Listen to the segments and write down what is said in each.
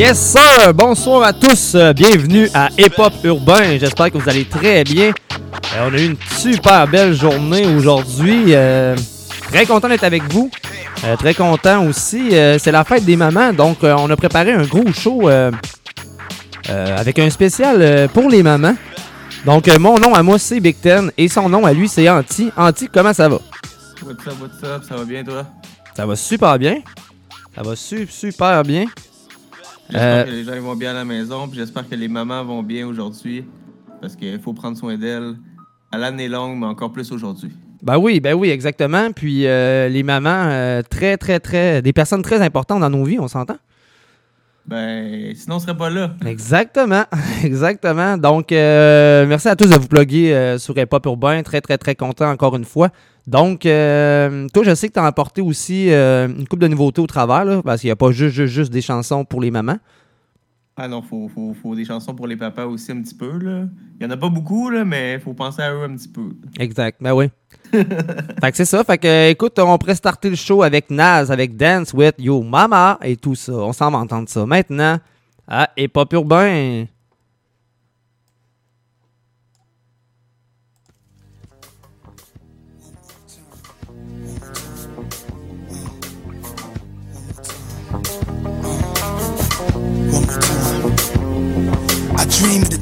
Yes sir! Bonsoir à tous, bienvenue à Hip Hop Urbain. J'espère que vous allez très bien. Euh, on a eu une super belle journée aujourd'hui. Euh, très content d'être avec vous. Euh, très content aussi. Euh, c'est la fête des mamans, donc on a préparé un gros show avec un spécial pour les mamans. Donc mon nom à moi c'est Big Ten et son nom à lui c'est Anti. Anti, comment ça va? What's up, what's up? Ça va bien, toi? Ça va super bien. Ça va su- super bien. J'espère Euh, que les gens vont bien à la maison, puis j'espère que les mamans vont bien aujourd'hui, parce qu'il faut prendre soin d'elles à l'année longue, mais encore plus aujourd'hui. Ben oui, ben oui, exactement. Puis euh, les mamans, euh, très, très, très. Des personnes très importantes dans nos vies, on s'entend? Ben, sinon on serait pas là. Exactement, exactement. Donc, euh, merci à tous de vous plugger euh, sur Hip Urbain. Très, très, très content encore une fois. Donc, euh, toi, je sais que tu as apporté aussi euh, une coupe de nouveautés au travers, là, parce qu'il n'y a pas juste, juste, juste des chansons pour les mamans. Ah non, faut, faut, faut des chansons pour les papas aussi un petit peu, là. Il y en a pas beaucoup, là, mais faut penser à eux un petit peu. Exact, ben oui. fait que c'est ça. Fait que, écoute, on pourrait starter le show avec Naz, avec Dance with Yo Mama et tout ça. On s'en va entendre ça. Maintenant, à Hip Hop Urbain.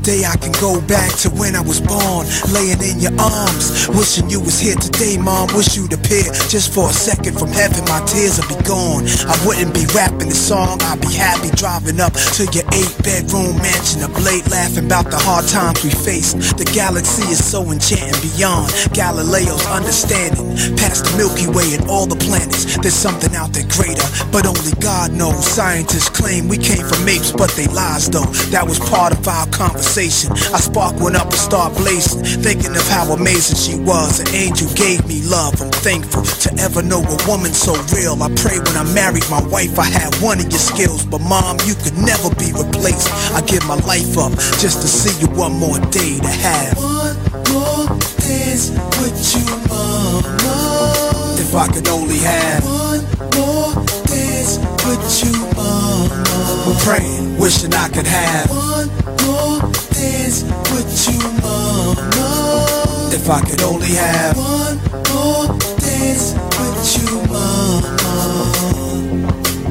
Day I can go back to when I was born, laying in your arms, wishing you was here today, mom. Wish you'd appear just for a second from heaven. My tears would be gone. I wouldn't be rapping the song. I'd be happy driving up to your eight-bedroom mansion, up late, laughing about the hard times we faced. The galaxy is so enchanting beyond Galileo's understanding. Past the Milky Way and all the planets, there's something out there greater, but only God knows. Scientists claim we came from apes, but they lies though. That was part of our conversation. I spark one up and start blazing, thinking of how amazing she was. An angel gave me love. I'm thankful to ever know a woman so real. I pray when I married my wife, I had one of your skills, but mom, you could never be replaced. I give my life up just to see you one more day to have. One more dance with you, mama. If I could only have one more dance with you, mama. I'm praying, wishing I could have one more dance with you, mama. If I could only have one more dance with you, mama.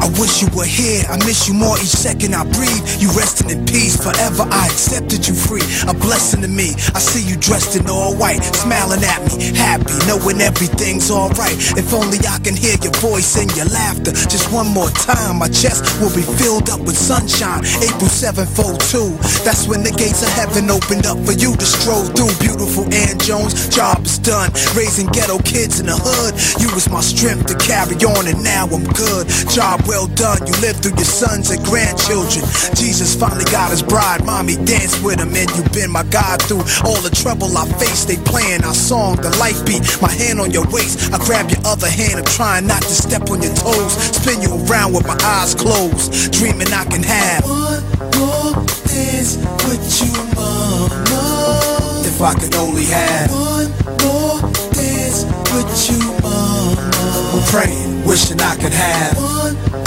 I wish you were here. I miss you more each second I breathe. You resting in peace forever. I accepted you free. A blessing to me. I see you dressed in all white, smiling at me, happy, knowing everything's alright. If only I can hear your voice and your laughter. Just one more time, my chest will be filled up with sunshine. April 7th, 02. That's when the gates of heaven opened up for you to stroll through. Beautiful Ann Jones, job is done. Raising ghetto kids in the hood. You was my strength to carry on, and now I'm good. Job well done. You lived through your sons and grandchildren. Jesus finally got his bride. Mommy danced with him, and you've been my God through all the trouble I faced. They playing our song, the light beat. My hand on your waist. I grab your other hand. I'm trying not to step on your toes. Spin you around with my eyes closed. Dreaming I can have one more dance with you, mama. If I could only have one more dance with you, mama. I'm praying, wishing I could have one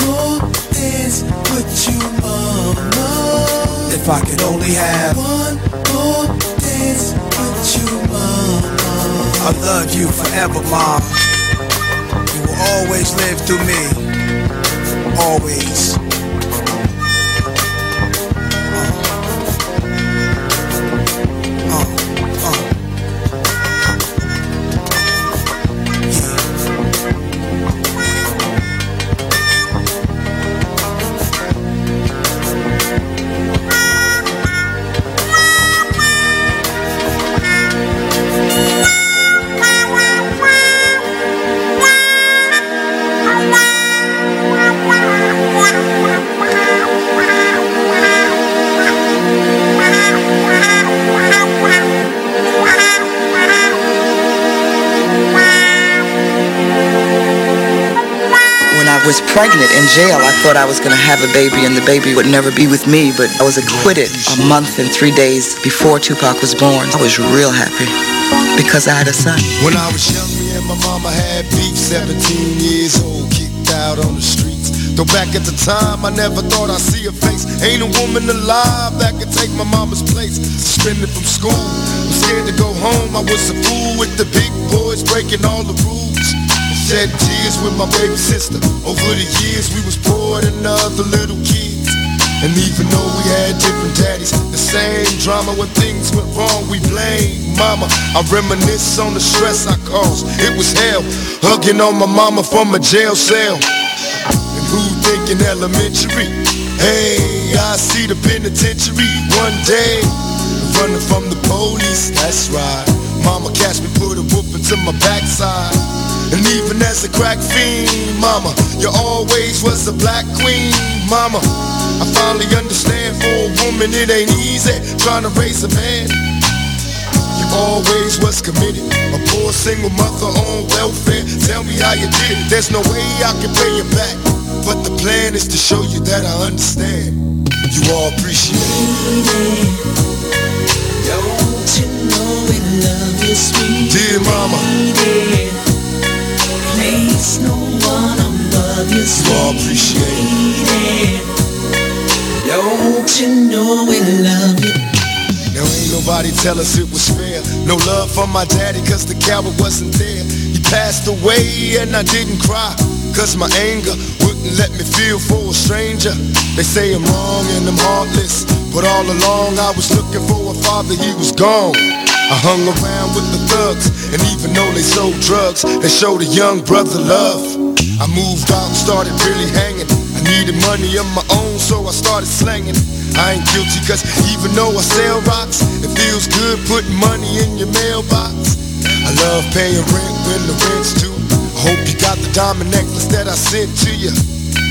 with you, mama. If I could only have one more dance with you, mama. I love you forever, mom. You will always live through me. Always. Pregnant in jail, I thought I was going to have a baby and the baby would never be with me, but I was acquitted a month and three days before Tupac was born. I was real happy because I had a son. When I was young, me and my mama had beef, 17 years old, kicked out on the streets. Though back at the time, I never thought I'd see a face. Ain't a woman alive that could take my mama's place. Suspended from school, I'm scared to go home. I was a fool with the big boys breaking all the rules. Shed tears with my baby sister. Over the years, we was poor than other little kids. And even though we had different daddies, the same drama when things went wrong, we blame mama. I reminisce on the stress I caused. It was hell, hugging on my mama from a jail cell. And who thinking elementary? Hey, I see the penitentiary one day. Running from the police, that's right. Mama catch me, put a whooping to my backside. And even as a crack fiend, mama, you always was a black queen, mama. I finally understand for a woman it ain't easy trying to raise a man. You always was committed, a poor single mother on welfare. Tell me how you did it. There's no way I can pay you back, but the plan is to show you that I understand. You all appreciate it. Don't you know we love you, sweet Dear mama? Place no one above you, you all appreciate it. Don't you know we love you? Now ain't nobody tell us it was fair. No love for my daddy cause the coward wasn't there. He passed away and I didn't cry. Cause my anger wouldn't let me feel for a stranger. They say I'm wrong and I'm heartless. But all along I was looking for a father, he was gone. I hung around with the thugs, and even though they sold drugs, they showed a young brother love. I moved out and started really hanging. I needed money of my own, so I started slanging. I ain't guilty, cause even though I sell rocks, it feels good putting money in your mailbox. I love paying rent when the rent's due. I hope you got the diamond necklace that I sent to you.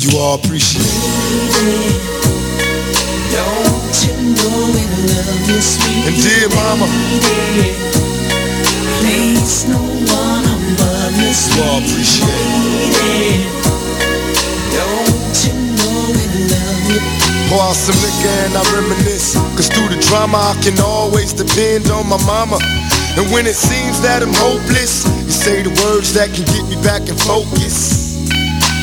You all appreciate it. Don't you know we love you, sweet And dear mama? Place no one above you, you all appreciate it. you know we? Pour out some liquor and I reminisce. Cause through the drama, I can always depend on my mama. And when it seems that I'm hopeless, you say the words that can get me back in focus.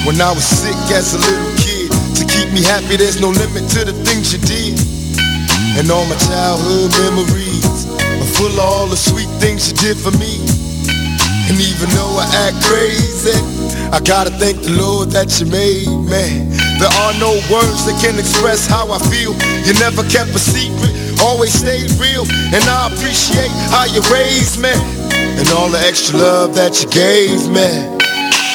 When I was sick as a little kid, to keep me happy, there's no limit to the things you did. And all my childhood memories are full of all the sweet things you did for me. And even though I act crazy, I gotta thank the Lord that you made me. There are no words that can express how I feel. You never kept a secret, always stayed real. And I appreciate how you raised me. And all the extra love that you gave me.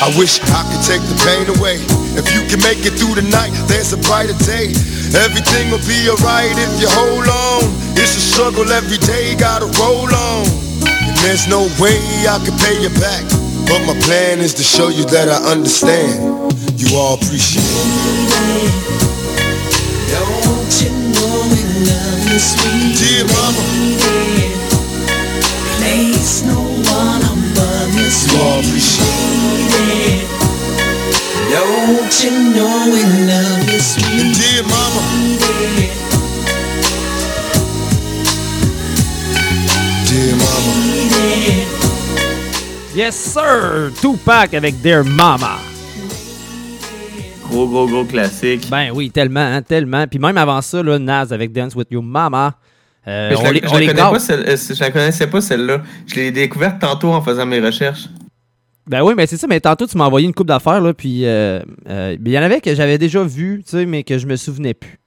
I wish I could take the pain away. If you can make it through the night, there's a brighter day. Everything will be alright if you hold on. It's a struggle every day, gotta roll on. And there's no way I can pay you back. But my plan is to show you that I understand. You all appreciate it. Don't you know we love you, sweet Dear mama? Place no one above you, you all appreciate. Don't you know we love you, it. sweet And dear mama, dear. Yes, sir! Tupac avec Dear Mama. Gros, gros, gros classique. Ben oui, tellement, hein, tellement. Puis même avant ça, là, Nas avec Dance With Your Mama. Euh, je on la, les, je on la les connais gâte. pas, celle- euh, je la connaissais pas celle-là. Je l'ai découverte tantôt en faisant mes recherches. Ben oui, mais c'est ça. Mais tantôt, tu m'as envoyé une coupe d'affaires, là. Puis euh, euh, il y en avait que j'avais déjà vu, tu sais, mais que je me souvenais plus.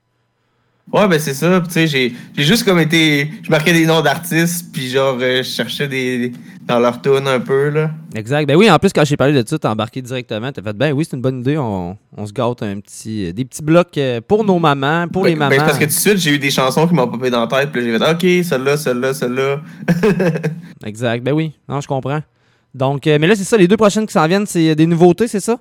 Ouais, ben c'est ça. Tu sais, j'ai juste comme été. Je marquais des noms d'artistes, puis genre, euh, je cherchais des, dans leur tune un peu, là. Exact. Ben oui, en plus, quand j'ai parlé de ça, t'as embarqué directement. T'as fait, ben oui, c'est une bonne idée. On, on se gâte un petit, des petits blocs pour nos mamans, pour Ben- les ben, mamans. c'est parce que tout de suite, j'ai eu des chansons qui m'ont popé dans la tête, puis j'ai fait, ok, celle-là, celle-là, celle-là. Exact. Ben oui. Non, je comprends. Donc, euh, mais là, c'est ça. Les deux prochaines qui s'en viennent, c'est des nouveautés, c'est ça?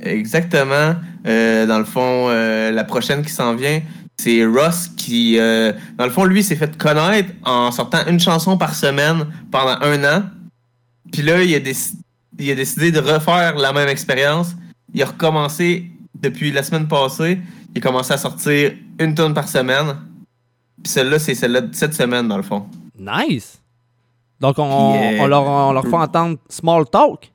Exactement. Euh, dans le fond, euh, la prochaine qui s'en vient, c'est Ross qui, dans le fond, lui, s'est fait connaître en sortant une chanson par semaine pendant un an. Puis là, il a, déc- il a décidé de refaire la même expérience. Il a recommencé depuis la semaine passée. Il a commencé à sortir une tonne par semaine. Puis celle-là, c'est celle-là de cette semaine, dans le fond. Nice! Donc, on, euh, on leur, on leur fait entendre Small Talk.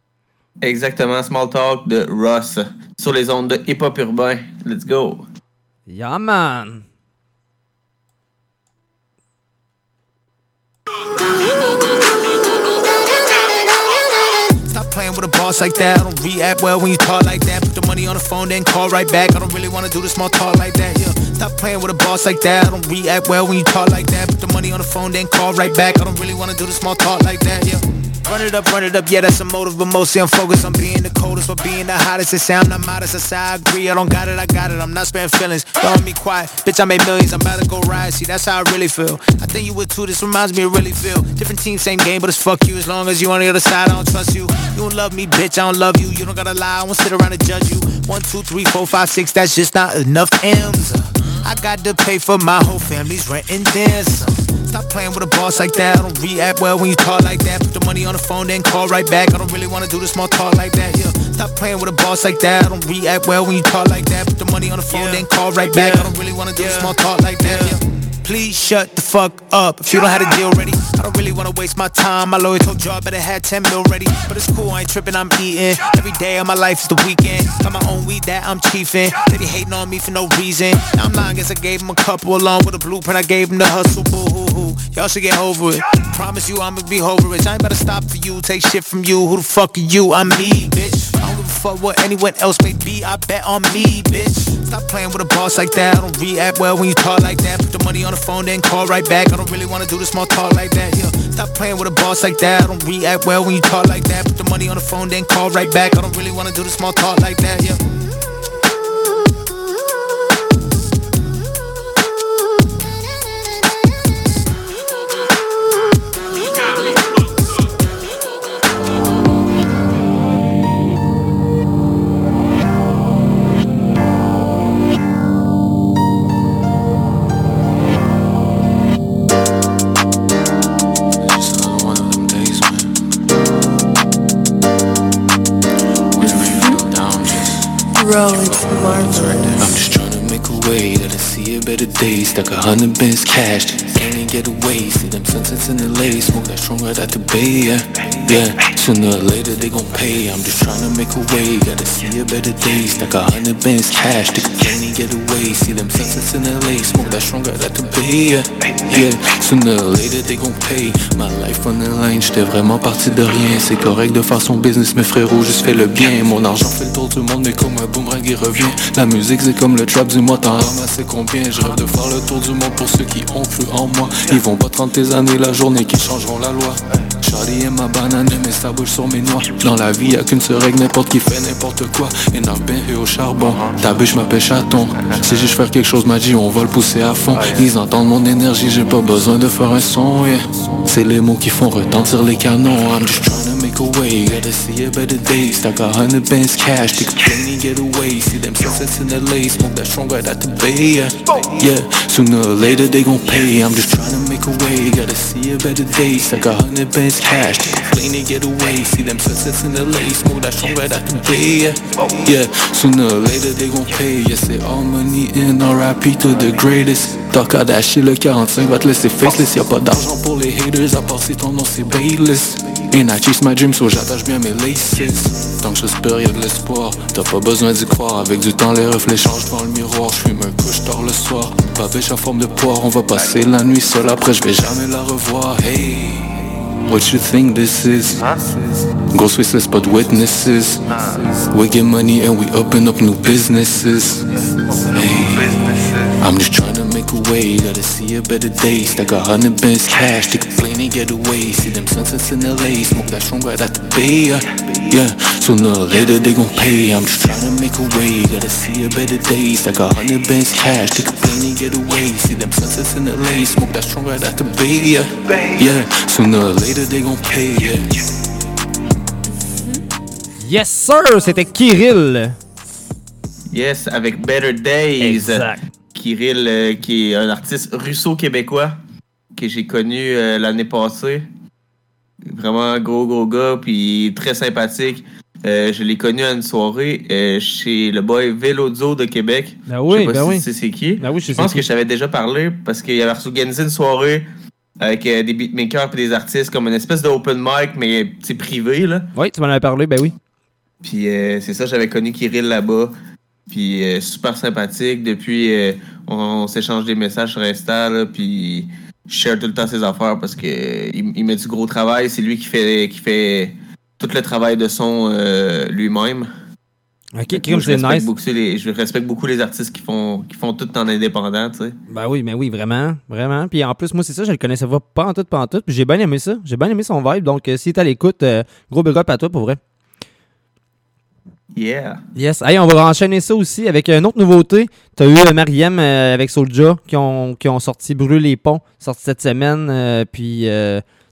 Exactement, Small Talk de Ross sur les ondes de hip-hop urbain. Let's go! Yeah, man! Playing with a boss like that. I don't react well when you talk like that. Put the money on the phone, then call right back. I don't really wanna do the small talk like that. Yeah. Stop playing with a boss like that. I don't react well when you talk like that. Put the money on the phone, then call right back. I don't really wanna do the small talk like that. Yeah. Run it up, run it up, yeah, that's a motive, but mostly I'm focused on being the coldest or being the hottest. It sound not modest, I say I agree, I don't got it, I got it, I'm not sparing feelings. Don't me quiet, bitch, I made millions, I'm about to go ride, see, that's how I really feel. I think you would too, this reminds me of really feel. Different team, same game, but it's fuck you, as long as you on the other side, I don't trust you. You don't love me, bitch, I don't love you, you don't gotta lie, I won't sit around and judge you. One, two, three, four, five, six, that's just not enough M's. I got to pay for my whole family's rent and then some. Stop playing with a boss like that. I don't react well when you talk like that. Put the money on the phone, then call right back. I don't really wanna do the small talk like that. Yeah. Stop playing with a boss like that. I don't react well when you talk like that. Put the money on the phone, then call right back. I don't really wanna do the small talk like that. Yeah. Please shut the fuck up if you don't have a deal ready. I don't really wanna waste my time. My lawyer told you I better have 10 mil ready. But it's cool, I ain't tripping, I'm eating. Every day of my life is the weekend. Got my own weed that I'm chiefing. They be hating on me for no reason. Now I'm lying, guess I gave them a couple along with a blueprint. I gave them the hustle, boo hoo hoo. Y'all should get over it. Promise you I'ma be over it. I ain't about to stop for you, take shit from you. Who the fuck are you? I'm me, bitch. I don't give a fuck what anyone else may be. I bet on me, bitch. Stop playing with a boss like that. I don't react well when you talk like that. Put the money on the phone, then call right back. I don't really wanna do the small talk like that. Yeah. Stop playing with a boss like that. I don't react well when you talk like that. Put the money on the phone, then call right back. I don't really wanna do the small talk like that. Yeah. Just Bro, it's Marvel. I'm just trying to make a way that I see a better day. Stack a hundred bins cash, can't even get away. See them sunsets in LA, smoke that strong right at the bay. Yeah. Sooner or later they gon' pay. I'm just trying to make a way, gotta see a better day. Stack a hundred bins cash, they get away. See them sunsets in LA, smoke that strong right at the bay. Yeah. Sooner or later they gon' pay. My life on the line, j'étais vraiment parti de rien. C'est correct de faire son business, mes frérots, juste fais le bien. Mon argent fait le tour du monde, mais comme un boomerang il revient. La musique c'est comme le trap, dis-moi t'en ramasses combien? Je rêve de faire le tour du monde pour ceux qui ont cru en moi. Ils vont pas 30 tes années la journée qui changeront la loi. Charlie et ma banane, mais ça bouge sur mes noix. Dans la vie, y'a qu'une seule règle, n'importe qui fait n'importe quoi. Et I've been here au charbon. Ta bûche m'appelle chaton. Si juste faire quelque chose, m'a dit, on va le pousser à fond. Ils entendent mon énergie, j'ai pas besoin de faire un son. C'est les mots qui font retentir les canons. Trying to make a way. Gotta see a better day. Stack a hundred bands cash. A plane and get away. See them sunsets in LA. Smoke that strong right at the bay, yeah. Yeah, sooner or later they gon' pay. I'm just trying to make a way. Gotta see a better day. Stack a hundred bands cash. Plane and get away. See them sunsets in LA. Smoke that strong right at the bay, yeah. Yeah, sooner or later they gon' pay. Yeah, c'est all money in RIP to the greatest. T'as Kardashian, le 45 va te laisser faceless. Y'a pas d'argent pour les haters, à part si ton nom c'est Bayless. And I chase my dreams, so j'attache bien mes laces. Tant que j'espère, y'a de l'espoir. T'as pas besoin d'y croire. Avec du temps, les reflets changent devant le miroir. J'fume un couche tard le soir. Babèche en forme de poire, on va passer la nuit seul. Après, j'vais jamais la revoir. Hey, what you think this is? Ghost faceless but witnesses. We get money and we open up new businesses. I'm just trying to make a way. Gotta see a better day. Stack a hundred bands cash. Take a plane and get away. See them sunsets in LA. Smoke that strong right at the bay. Yeah, yeah. Sooner or later they gon' pay. I'm just trying to make a way. Gotta see a better day. Stack a hundred bands cash. Take a plane and get away. See them sunsets in LA. Smoke that strong right at the bay. Yeah, yeah. Sooner or later they gon' pay. Yeah. Yes, sir! C'était Kirill Yes, avec Better Days. Exact. Kirill, euh, qui est un artiste russo-québécois que j'ai connu euh, l'année passée. Vraiment gros, gros gars, puis très sympathique. Euh, je l'ai connu à une soirée euh, chez le boy Vélozo de Québec. Ben je oui, sais pas ben si oui. c'est qui. Ben oui, je sais Je pense qui. que je t'avais déjà parlé parce qu'il avait organisé une soirée avec euh, des beatmakers et des artistes comme une espèce d'open mic, mais c'est privé, là. Oui, tu m'en avais parlé, ben oui. Puis c'est ça, j'avais connu Kirill là-bas. Puis euh, super sympathique. Depuis, euh, on, on s'échange des messages sur Insta, là, puis je share tout le temps ses affaires parce que euh, il, il met du gros travail. C'est lui qui fait, qui fait tout le travail de son lui-même. Ok, je, c'est respecte nice. beaucoup les, je respecte beaucoup les artistes qui font, qui font tout en indépendant, tu sais. Ben oui, mais oui, vraiment, vraiment. Puis en plus, moi, c'est ça, je le connaissais pas en tout, pas en tout. Puis j'ai bien aimé ça. J'ai bien aimé son vibe. Donc, si t'es à l'écoute, euh, gros big up à toi pour vrai. Yeah. Yes. Hey, on va enchaîner ça aussi avec une autre nouveauté. T'as eu euh, Mariem euh, avec Soulja qui ont, qui ont sorti Brûle les ponts, sorti cette semaine. euh, puis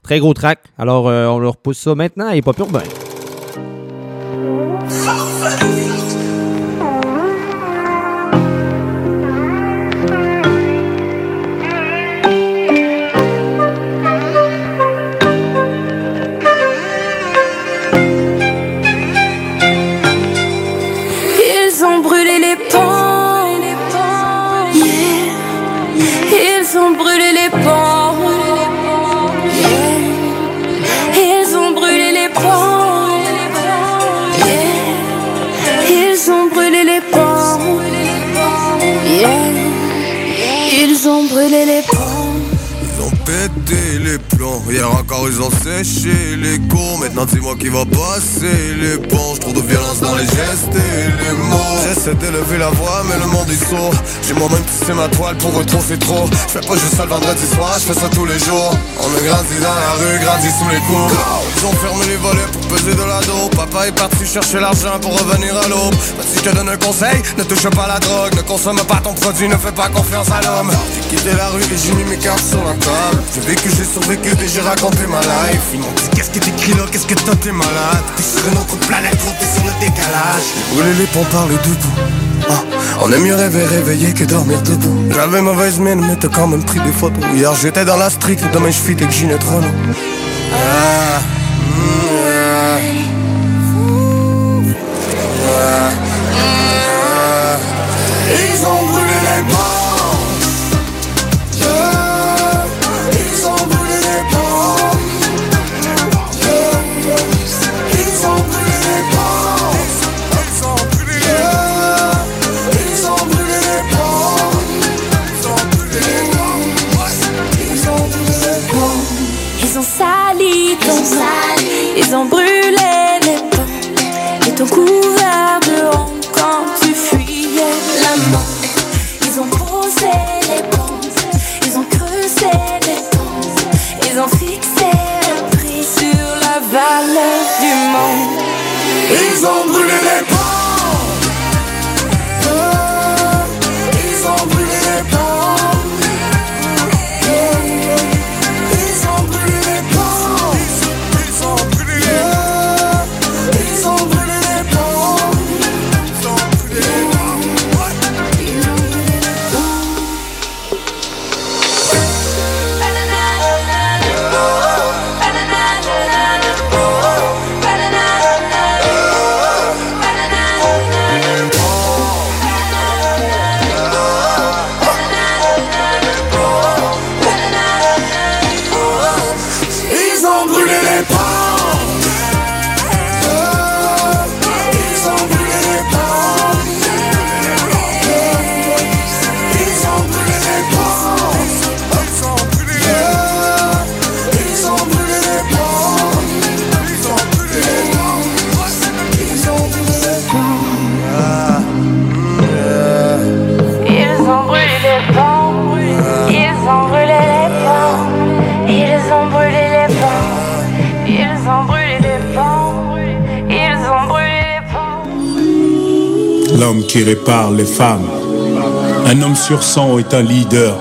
très gros track. Alors, on leur repousse ça maintenant et pas urbain. Ils Ils ont brûlé les ponts. Ils ont les plombs, hier encore ils ont séché les cons Maintenant dis-moi qui va passer l'éponge Trop de violence dans les gestes et les mots. J'essaie d'élever la voix mais le monde est sourd J'ai moi-même tissé ma toile pour trop c'est trop. Je fais pas juste ça le vendredi soir, je fais ça tous les jours. On a grandi dans la rue, grandi sous les coups Ils ont fermé les volets pour peser de la dope. Papa est parti chercher l'argent pour revenir à l'aube. Bah, Si je te donne un conseil, ne touche pas la drogue. Ne consomme pas ton produit, ne fais pas confiance à l'homme. J'ai quitté la rue et j'ai mis mes cartes sur la table vécu, j'ai survécu et j'ai raconté ma life. Ils m'ont dit qu'est-ce que t'écris là, qu'est-ce que toi t'es malade? T'es sur une autre planète, trop t'es sur le décalage. Brûler les ponts par les debout. Ah, On aime mieux rêver réveillé que dormir debout. J'avais mauvaise mine mais t'as quand même pris des photos. Hier j'étais dans la street, demain je fit avec Ginette Renault ah, Ils ont brûlé les ponts Et ton couvert de honte quand tu fuyais la mort. Ils ont posé les ponts Ils ont creusé les ponts Ils ont fixé le prix sur la valeur du monde. Ils ont brûlé les ponts qui répare les femmes. Un homme sur 100 est un leader.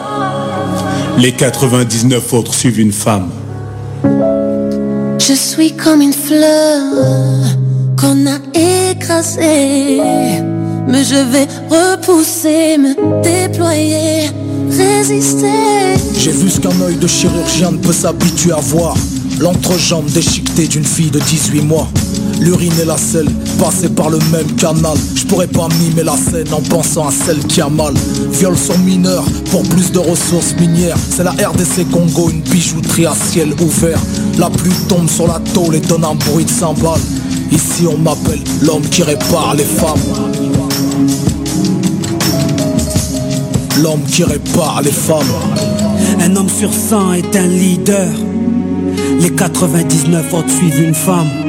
Les 99 autres suivent une femme. Je suis comme une fleur qu'on a écrasée. Mais je vais repousser, me déployer, résister. J'ai vu ce qu'un œil de chirurgien ne peut s'habituer à voir. L'entrejambe déchiquetée d'une fille de 18 mois. L'urine et la selle passaient par le même canal. Je pourrais pas mimer la scène en pensant à celle qui a mal. Viol son mineur pour plus de ressources minières. C'est la RDC Congo, une bijouterie à ciel ouvert. La pluie tombe sur la tôle et donne un bruit de cymbales. Ici on m'appelle l'homme qui répare les femmes. L'homme qui répare les femmes. Un homme sur 100 est un leader. Les 99 autres suivent une femme.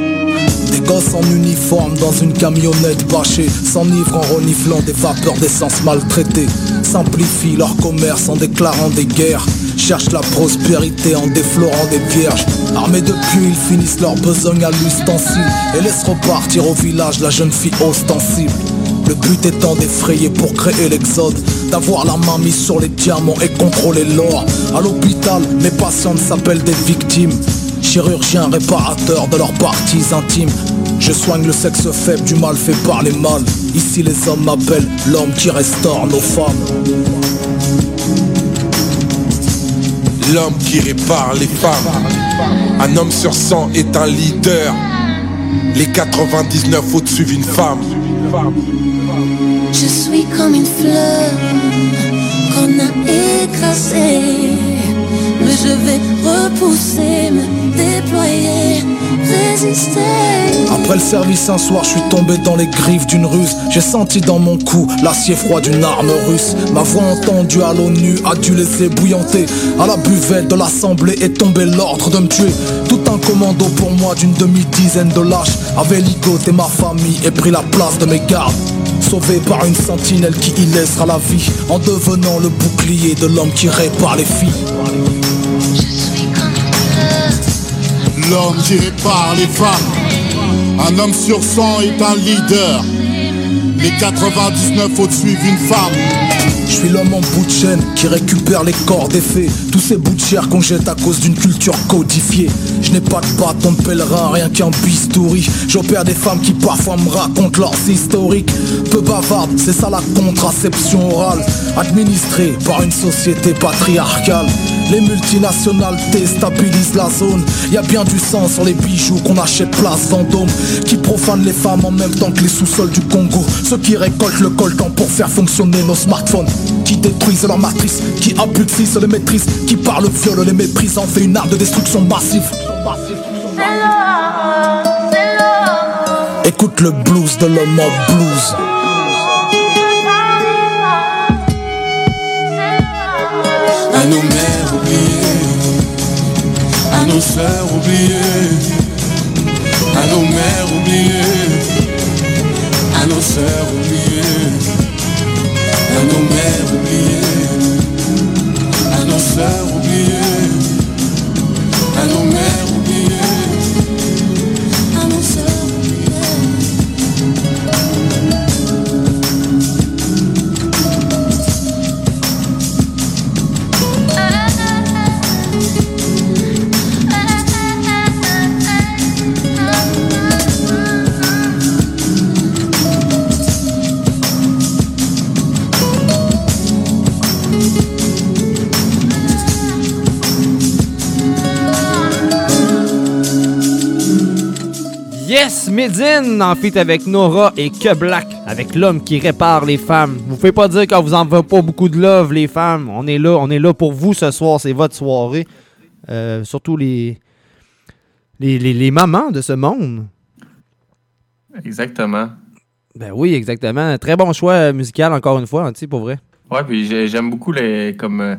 Des gosses en uniforme dans une camionnette bâchée S'enivrent en reniflant des vapeurs d'essence maltraitées Simplifient leur commerce en déclarant des guerres Cherchent la prospérité en déflorant des vierges. Armés de pieux, ils finissent leur besogne à l'ustensile Et laissent repartir au village la jeune fille ostensible. Le but étant d'effrayer pour créer l'exode D'avoir la main mise sur les diamants et contrôler l'or. À l'hôpital, mes patientes s'appellent des victimes Chirurgien réparateur de leurs parties intimes. Je soigne le sexe faible du mal fait par les mâles. Ici les hommes m'appellent l'homme qui restaure nos femmes. L'homme qui répare les femmes. Un homme sur 100 est un leader. Les 99 autres suivent une femme. Je suis comme une fleur qu'on a écrasée. Mais je vais repousser, me Après le service un soir, je suis tombé dans les griffes d'une ruse. J'ai senti dans mon cou l'acier froid d'une arme russe. Ma voix entendue à l'ONU a dû les ébouillanter. À la buvette de l'assemblée est tombé l'ordre de me tuer. Tout un commando pour moi d'une demi-dizaine de lâches avait ligoté ma famille et pris la place de mes gardes. Sauvé par une sentinelle qui y laissera la vie En devenant le bouclier de l'homme qui répare les filles L'homme qui répare les femmes. Un homme sur 100 est un leader. Les 99 autres suivent une femme. Je suis l'homme en bout de chaîne qui récupère les corps des faits Tous ces bouts de chair qu'on jette à cause d'une culture codifiée Je n'ai pas de bâton de pèlerin, rien qu'un bistouri J'opère des femmes qui parfois me racontent leurs historiques Peu bavardes, c'est ça la contraception orale Administrée par une société patriarcale les multinationales déstabilisent la zone. Y a bien du sang sur les bijoux qu'on achète place Vendôme Qui profanent les femmes en même temps que les sous-sols du Congo. Ceux qui récoltent le coltan pour faire fonctionner nos smartphones Qui détruisent leur matrice, qui abrutissent les maîtrises Qui par le viol les méprisent en fait une arme de destruction massive. Écoute le blues de l'homme en blues à nos sœurs oubliées, à nos mères oubliées, à nos sœurs oubliées, à nos mères oubliées, à nos sœurs oubliées, à nos mères Medine en feat avec Nora et Que Black, avec l'homme qui répare les femmes. Vous pouvez pas dire qu'on vous en veut pas beaucoup de love, les femmes. On est là, on est là pour vous ce soir, c'est votre soirée. Euh, surtout les, les, les, les mamans de ce monde. Exactement. Ben oui, exactement. Très bon choix musical, encore une fois, hein, tu pour vrai. Ouais, puis j'ai- j'aime beaucoup les. Comme. euh,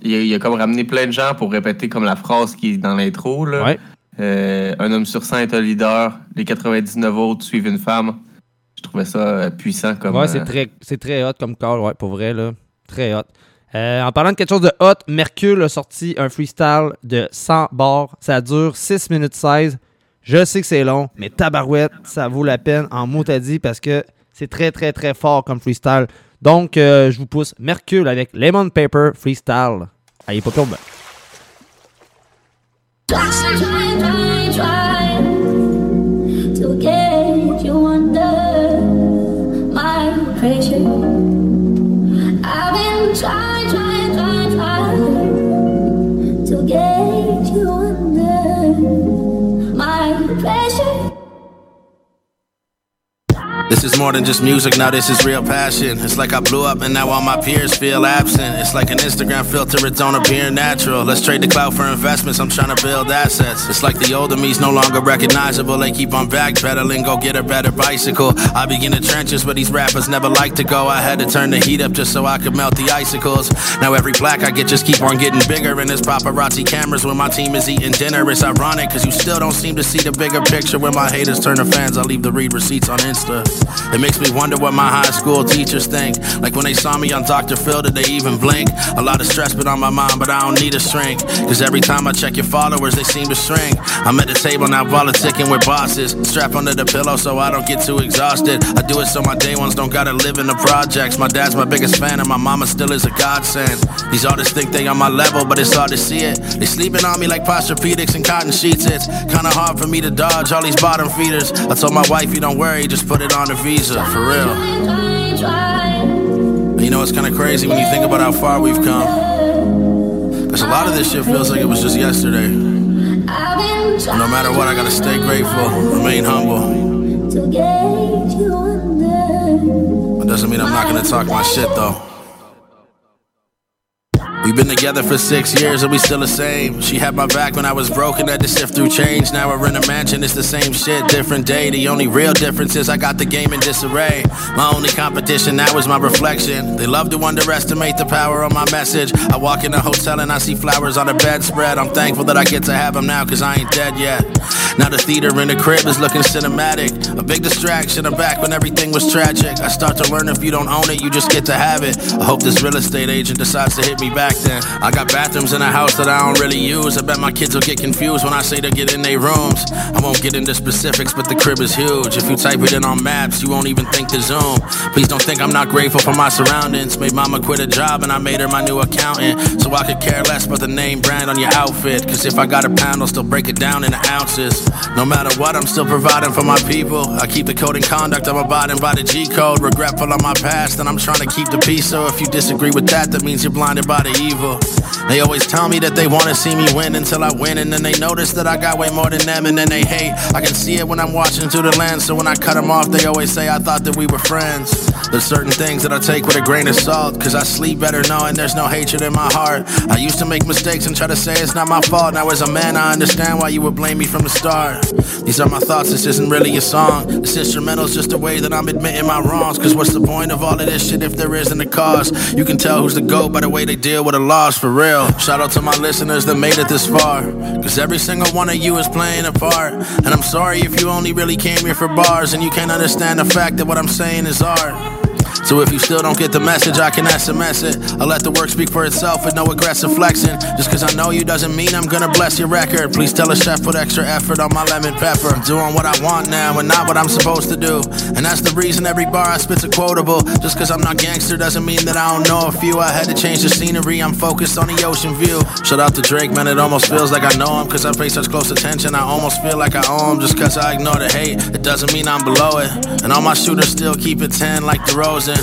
il, a, il a comme ramené plein de gens pour répéter comme la phrase qui est dans l'intro. là. Ouais. Euh, un homme sur 100 est un leader, les 99 autres suivent une femme. Je trouvais ça euh, puissant comme. ouais, c'est euh, très, très hot comme call, ouais, pour vrai, là. Très hot. Euh, en parlant de quelque chose de hot, Mercure a sorti un freestyle de 100 bars. Ça dure 6 minutes 16. Je sais que c'est long, mais tabarouette, ça vaut la peine en mot à dit parce que c'est très, très, très fort comme freestyle. Donc, euh, je vous pousse Mercure avec Lemon Paper Freestyle. Allez, pas pire, Try, try, try, try to get you under my pressure. This is more than just music, now this is real passion. It's like I blew up and now all my peers feel absent. It's like an Instagram filter, it don't appear natural. Let's trade the cloud for investments, I'm trying to build assets. It's like the older me's no longer recognizable. They keep on backpedaling, go get a better bicycle. I begin the trenches, but these rappers never like to go. I had to turn the heat up just so I could melt the icicles. Now every plaque I get just keep on getting bigger. And there's paparazzi cameras when my team is eating dinner. It's ironic, cause you still don't seem to see the bigger picture. When my haters turn to fans, I leave the read receipts on Insta. It makes me wonder what my high school teachers think. Like when they saw me on Dr. Phil, did they even blink? A lot of stress been on my mind, but I don't need a shrink. Cause every time I check your followers, they seem to shrink. I'm at the table now, politicking with bosses. Strap under the pillow so I don't get too exhausted. I do it so my day ones don't gotta live in the projects. My dad's my biggest fan, and my mama still is a godsend. These artists think they on my level, but it's hard to see it. They sleeping on me like posturepedics and cotton sheets. It's kinda hard for me to dodge all these bottom feeders. I told my wife, you don't worry, just put it on the visa, for real. And you know, it's kinda crazy when you think about how far we've come. Cause a lot of this shit feels like it was just yesterday. But no matter what, I gotta stay grateful, remain humble. That doesn't mean I'm not gonna talk my shit though. We've been together for six years and we still the same. She had my back when I was broken, had to sift through change. Now we're in a mansion, it's the same shit, different day. The only real difference is I got the game in disarray. My only competition now is my reflection. They love to underestimate the power of my message. I walk in a hotel and I see flowers on a bedspread. I'm thankful that I get to have them now, cause I ain't dead yet. Now the theater in the crib is looking cinematic. A big distraction, I'm back when everything was tragic. I start to learn if you don't own it, you just get to have it. I hope this real estate agent decides to hit me back then. I got bathrooms in a house that I don't really use. I bet my kids will get confused when I say to get in their rooms. I won't get into specifics, but the crib is huge. If you type it in on maps, you won't even think to zoom. Please don't think I'm not grateful for my surroundings. Made mama quit a job and I made her my new accountant. So I could care less about the name brand on your outfit. Cause if I got a pound, I'll still break it down into ounces. No matter what, I'm still providing for my people. I keep the code and conduct, I'm abiding by the G code. Regretful of my past, and I'm trying to keep the peace. So if you disagree with that, that means you're blinded by the They always tell me that they wanna see me win until I win, and then they notice that I got way more than them, and then they hate. I can see it when I'm watching through the lens, so when I cut them off, they always say I thought that we were friends. There's certain things that I take with a grain of salt, cause I sleep better knowing there's no hatred in my heart. I used to make mistakes and try to say it's not my fault. Now, as a man, I understand why you would blame me from the start. These are my thoughts, this isn't really a song. This instrumental's just a way that I'm admitting my wrongs. Cause what's the point of all of this shit if there isn't a cause? You can tell who's the GOAT by the way they deal with a loss, for real. Shout out to my listeners that made it this far. Cause every single one of you is playing a part. And I'm sorry if you only really came here for bars and you can't understand the fact that what I'm saying is art. So if you still don't get the message, I can SMS it. I'll let the work speak for itself with no aggressive flexing. Just cause I know you doesn't mean I'm gonna bless your record. Please tell a chef put extra effort on my lemon pepper. I'm doing what I want now and not what I'm supposed to do. And that's the reason every bar I spit's a quotable. Just cause I'm not gangster doesn't mean that I don't know a few. I had to change the scenery, I'm focused on the ocean view. Shout out to Drake, man, it almost feels like I know him. Cause I pay such close attention, I almost feel like I owe him. Just cause I ignore the hate, it doesn't mean I'm below it. And all my shooters still keep it 10 like the DeRozan.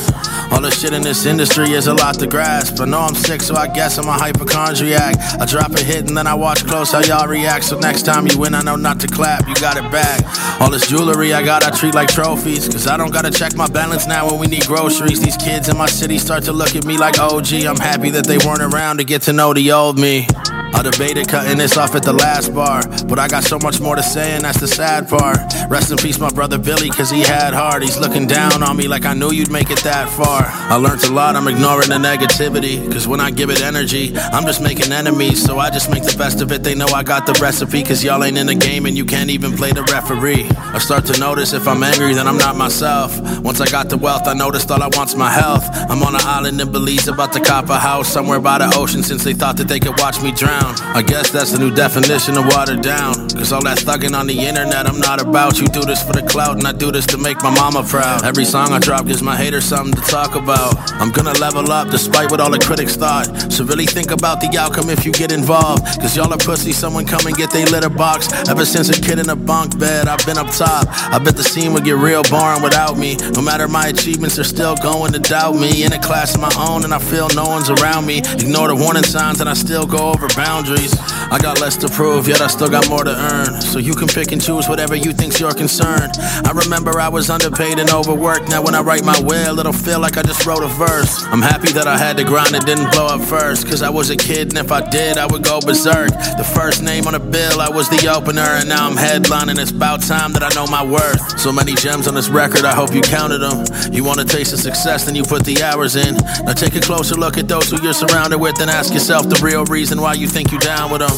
All the shit in this industry is a lot to grasp. I know I'm sick, so I guess I'm a hypochondriac. I drop a hit and then I watch close how y'all react. So next time you win, I know not to clap. You got it back. All this jewelry I got, I treat like trophies. Cause I don't gotta check my balance now when we need groceries. These kids in my city start to look at me like OG. I'm happy that they weren't around to get to know the old me. I debated cutting this off at the last bar, but I got so much more to say, and that's the sad part. Rest in peace, my brother Billy, cause he had heart. He's looking down on me like I knew you'd make it that far. I learned a lot, I'm ignoring the negativity, cause when I give it energy, I'm just making enemies. So I just make the best of it. They know I got the recipe, cause y'all ain't in the game and you can't even play the referee. I start to notice if I'm angry, then I'm not myself. Once I got the wealth, I noticed all I want's my health. I'm on an island in Belize, about to cop a house somewhere by the ocean, since they thought that they could watch me drown. I guess that's the new definition of watered down. Cause all that thugging on the internet, I'm not about. You do this for the clout, and I do this to make my mama proud. Every song I drop gives my haters something to talk about. I'm gonna level up despite what all the critics thought. So really think about the outcome if you get involved. Cause y'all are pussy, someone come and get they litter box. Ever since a kid in a bunk bed, I've been up top. I bet the scene would get real boring without me. No matter my achievements, they're still going to doubt me. In a class of my own, and I feel no one's around me. Ignore the warning signs, and I still go over boundaries. I got less to prove, yet I still got more to earn. So you can pick and choose whatever you think's your concern. I remember I was underpaid and overworked. Now when I write my will, it'll feel like I just wrote a verse. I'm happy that I had to grind and didn't blow up first. Cause I was a kid, and if I did, I would go berserk. The first name on the bill, I was the opener, and now I'm headlining. It's about time that I know my worth. So many gems on this record, I hope you counted them. You wanna taste of success, then you put the hours in. Now take a closer look at those who you're surrounded with and ask yourself the real reason why you think you're down with them.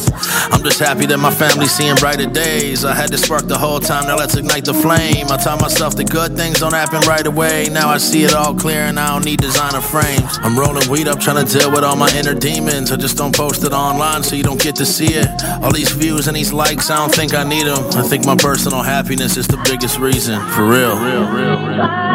I'm just happy that my family's seeing brighter days. I had to spark the whole time, now let's ignite the flame. I tell myself the good things don't happen right away. Now I see it all clear and I don't need designer frames. I'm rolling weed up, trying to deal with all my inner demons. I just don't post it online so you don't get to see it. All these views and these likes, I don't think I need them. I think my personal happiness is the biggest reason. For real. real, real, real.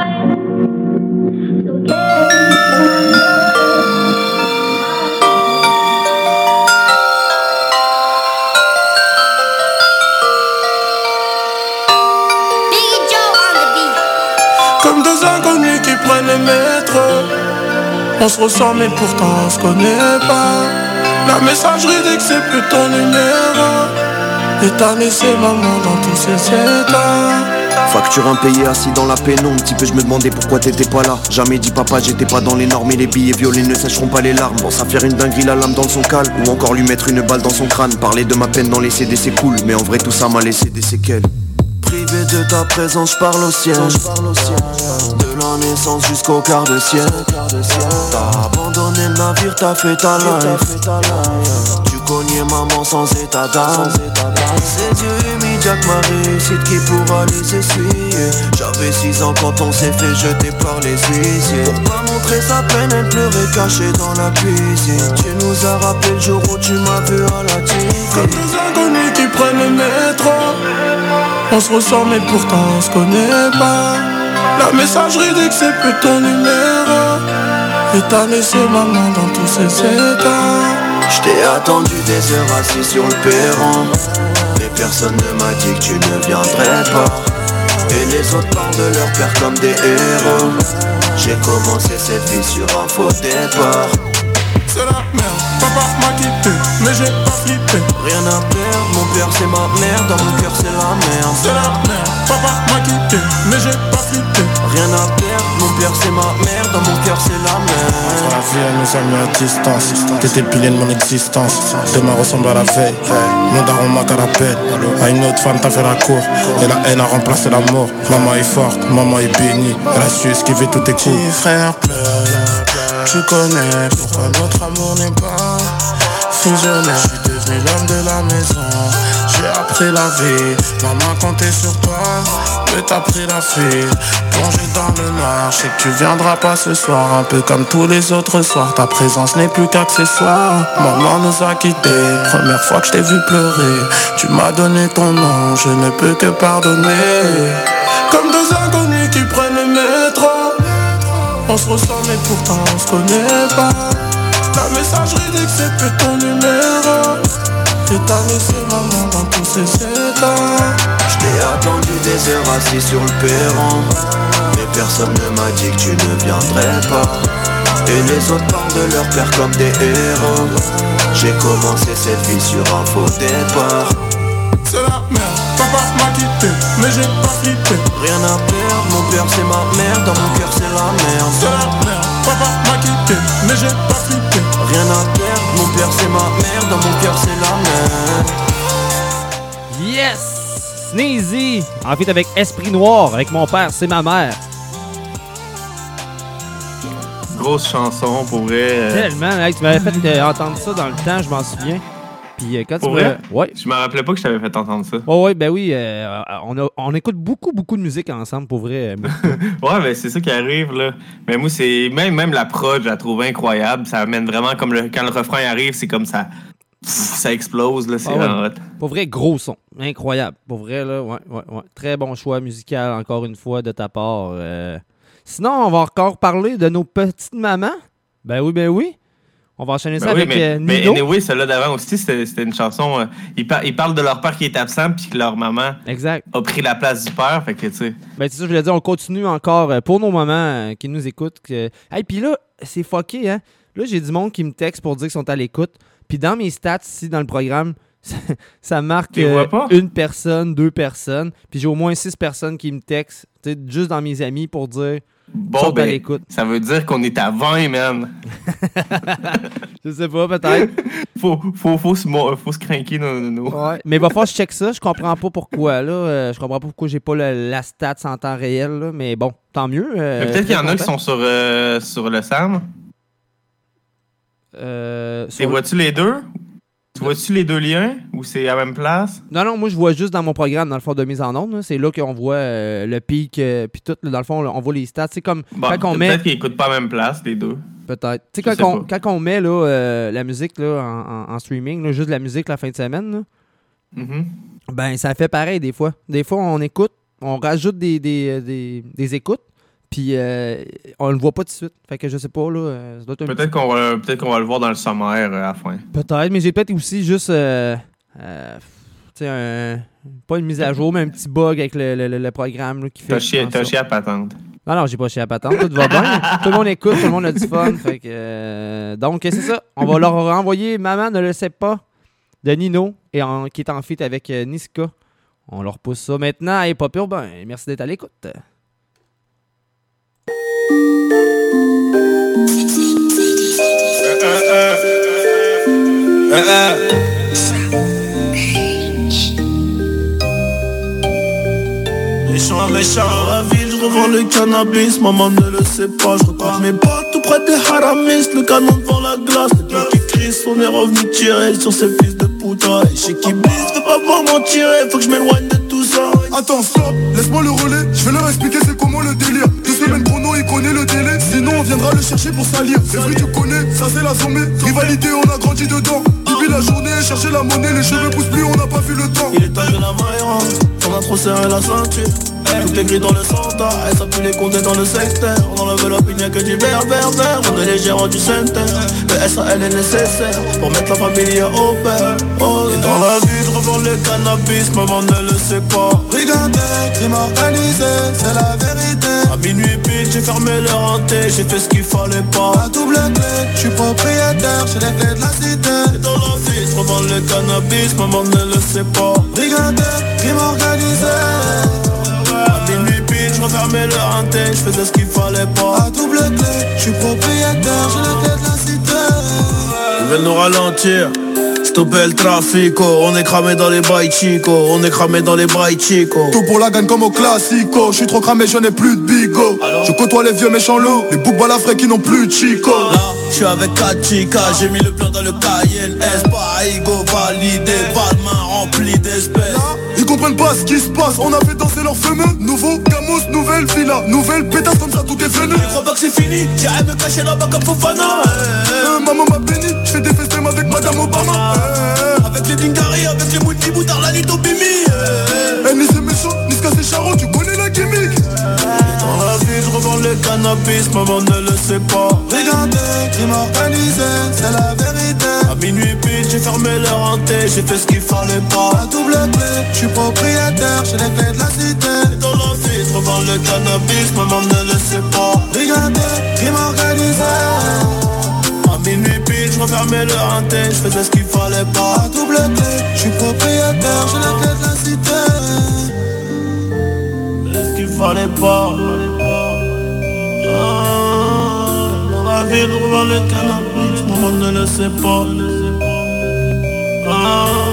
Comme deux inconnus On se ressent mais pourtant on se connaît pas. La messagerie dit que c'est plus ton numéro Et t'as laissé maman dans tous ces états. Facture impayée assis dans la pénombre. Petit peu je me demandais pourquoi t'étais pas là. Jamais dit papa j'étais pas dans les normes. Et les billets violets ne sécheront pas les larmes. Bon ça faire une dinguerie la lame dans son cal Ou encore lui mettre une balle dans son crâne. Parler de ma peine dans les CD c'est cool. Mais en vrai tout ça m'a laissé des séquelles Privé de ta présence, je parle au ciel. De la naissance jusqu'au quart de siècle. T'as abandonné le navire, t'as fait ta life. Tu cognais maman sans état d'âme. Ses yeux humides, que ma réussite qui pourra les essuyer. J'avais 6 ans quand on s'est fait jeter par les huissiers. Pour pas montrer sa peine, elle pleurait cachée dans la cuisine. Tu nous as rappelé le jour où tu m'as vu à la télé. Comme deux inconnus qui prennent le métro On se ressent mais pourtant on se connaît pas La messagerie dit que c'est plus ton numéro Et t'as laissé maman dans tous ces états J't'ai attendu des heures assis sur le perron personne ne m'a dit que tu ne viendrais pas. Et les autres parlent de leur père comme des héros. J'ai commencé cette vie sur un faux départ. C'est la merde, papa m'a quitté Mais j'ai pas flippé. Rien à perdre, mon père c'est ma mère. Dans mon cœur c'est la merde. C'est la merde, papa m'a quitté Mais j'ai pas flippé. Rien à perdre, mon père c'est ma mère Dans mon cœur c'est la Sur la vie elle nous a mis à distance T'étais le pilier de mon existence. Demain ressemble à la veille Mon daron m'a à la peine. À une autre femme t'as fait la cour Et la haine a remplacé l'amour Maman est forte, maman est bénie Elle a su esquiver tous tes coups. Petit frère pleure Tu connais pourquoi notre amour n'est pas fusionné Je suis devenu l'homme de la maison J'ai appris la vie. Maman comptait sur toi Mais t'as pris la fuite. Plongé dans le noir Je sais que tu viendras pas ce soir. Un peu comme tous les autres soirs Ta présence n'est plus qu'accessoire. Maman nous a quittés Première fois que je t'ai vu pleurer. Tu m'as donné ton nom Je ne peux que pardonner. Comme deux inconnus qui prennent le métro. On se ressent mais pourtant on se connaît pas. La messagerie dit que c'est plus ton numéro Et t'as laissé maman dans tous ces états. J't'ai attendu des heures assis sur le perron. Mais personne ne m'a dit que tu ne viendrais pas. Et les autres parlent de leur père comme des héros. J'ai commencé cette vie sur un faux départ. C'est la merde, papa m'a quitté Mais j'ai pas flippé Rien à perdre, mon père c'est ma mère. Dans mon cœur c'est la merde. C'est la merde, papa m'a quitté Mais j'ai pas flippé Rien à perdre, mon père c'est ma mère Dans mon cœur c'est la merde Yes! Sneezy! En fait, avec Esprit Noir, avec mon père, c'est ma mère. Grosse chanson pour vrai. Tellement, hey, tu m'avais fait euh, entendre ça dans le temps, je m'en souviens. Puis euh, quand tu me-? Ouais. Je me rappelais pas que je t'avais fait entendre ça. Ouais, ouais, ben oui, euh, on, a- on écoute beaucoup, beaucoup de musique ensemble, pour vrai. euh. Ouais, mais c'est ça qui arrive, là. Mais moi, c'est. Même, même la prod, je la trouve incroyable. Ça amène vraiment comme le... quand le refrain arrive, c'est comme ça. ça explose, là, c'est Ah ouais. Pour vrai, gros son. Incroyable. Pour vrai, là, ouais, ouais, ouais. Très bon choix musical, encore une fois, de ta part. Euh, Sinon, on va encore parler de nos petites mamans. Ben oui, ben oui. On va enchaîner ça Ben oui, avec mais, euh, mais anyway, celle-là d'avant aussi, c'était une chanson. euh, ils, par- ils parlent de leur père qui est absent, puis que leur maman exact. a pris la place du père. Fait que, tu sais. Ben, c'est ça, je voulais dire, on continue encore euh, pour nos mamans qui nous écoutent. Que... Hey, puis là, c'est fucké, hein. Là, j'ai du monde qui me texte pour dire qu'ils sont à l'écoute. Puis dans mes stats ici, dans le programme, ça, ça marque euh, une personne, deux personnes. Puis j'ai au moins six personnes qui me textent, juste dans mes amis pour dire Bon, ben, ça veut dire qu'on est à 20, man. Je sais pas, peut-être. faut, faut, faut, se, faut se craquer Ouais. Mais il va falloir que je check ça. Je comprends pas pourquoi. Là. Euh, je comprends pas pourquoi j'ai pas le- la stats en temps réel. là. Mais bon, tant mieux. euh, Peut-être qu'il y en a qui sont sur, euh, sur le SAM. Euh, Et sur- vois-tu les deux? Tu vois-tu les deux liens? Ou c'est à la même place? Non, non, moi je vois juste dans mon programme, dans le fond de mise en onde. C'est là qu'on voit euh, le pic, euh, puis tout. là, dans le fond, là, on voit les stats. C'est comme Bon, quand on met. Peut-être qu'ils écoutent pas à la même place, les deux. Peut-être. Tu sais, quand, quand on met là, euh, la musique là, en, en- en streaming, juste la musique la fin de semaine, Mhm. ben ça fait pareil des fois. Des fois, on écoute, on rajoute des, des, des- des écoutes, puis euh, on le voit pas tout de suite. Fait que je sais pas, là. euh, Peut-être qu'on va, peut qu'on va le voir dans le sommaire euh, à la fin. Peut-être, mais j'ai peut-être aussi juste. euh, tu sais, un- pas une mise à jour, mais un petit bug avec le, le- programme là, qui fait. T'as chié, chié à patente. Non, non, j'ai pas chié à patente. Tout va bien. tout le monde écoute, tout le monde a du fun. Fait que, donc, c'est ça. On va leur renvoyer Maman ne le sait pas de Nino, et en- qui est en feat avec Niska. On leur pousse ça maintenant à Hip Hop Urbain. Merci d'être à l'écoute. Le cannabis, maman ne le sait pas, je recompte mes pas tout près des haramis, le canon devant la glace, le qui crie, on est revenu tirer sur ces fils de putain, et chez qui blisse, veux pas voir m'en tirer, faut que je m'éloigne de. Attends, stop, laisse-moi le relais, je vais leur expliquer c'est comment le délire. Deux semaines chrono, il connaît le délai, sinon on viendra le chercher pour salir. C'est vrai, tu connais, ça c'est la sommée. Rivalité, on a grandi dedans. Bibi la journée, chercher la monnaie, les cheveux poussent plus, on n'a pas vu le temps. Il est temps que la maille rentre, on a trop serré la ceinture. Tout gris dans le centre, et ça les compter dans le secteur. On enlève l'opinion que du vert, vert, vert. On est les gérants du center. Le SAL est nécessaire pour mettre la famille au père. Oh, et dans la vie, je le cannabis, maman ne le sait pas. Brigandais, crime organisé, c'est la vérité. À minuit pile, j'ai fermé le renté, j'ai fait ce qu'il fallait pas. À double clé, je suis propriétaire, j'ai les clés de la cité. Et dans la vie, je le cannabis, maman ne le sait pas. Brigandais, crime organisé. Refermais le renté, je faisais ce qu'il fallait pas. À double clé, je suis propriétaire, j'ai de la cité. Ils veulent nous ralentir. Stopper le trafic, on est cramé dans les bails chico, on est cramé dans les bails chico. Tout pour la gagne comme au classico Je suis trop cramé, je n'ai plus de bigo Je côtoie les vieux méchants loups Les boucs balafrés qui n'ont plus de chico Là, je suis avec 4 chicas, j'ai mis le plan dans le Cayenne S, pas validé, pas de main remplie d'espèces. Comprennent pas ce qui se passe. On a fait danser leurs fameux Nouveau Camus, nouvelle villa Nouvelle pétasse comme ça tout est venu. Je crois pas que c'est fini, j'irai me cacher là-bas comme Fofana. Euh, Maman m'a béni Je fais des festins avec Madame Obama. Euh, Avec les Dingari, avec les Mouti Boutard, la Lito Bimi. Eh ni c'est méchant, ni ce c'est charron Tu connais la gimmick revends le cannabis, maman ne le sait pas. Brigandais, crime organisé C'est la vérité À minuit pile, j'ai fermé le renté, j'ai fait ce qu'il fallait pas. À double clé, je suis propriétaire J'ai les clés de la cité Dans la je revends le cannabis, maman ne le sait pas. Brigandais, crime organisé minuit pile, je refermais le renté, je faisais ce qu'il fallait pas. À double clé, je suis propriétaire J'ai les clés de la cité ce qu'il fallait pas. Ah, dans la vie, je revends le maman ne le sait pas. Ah.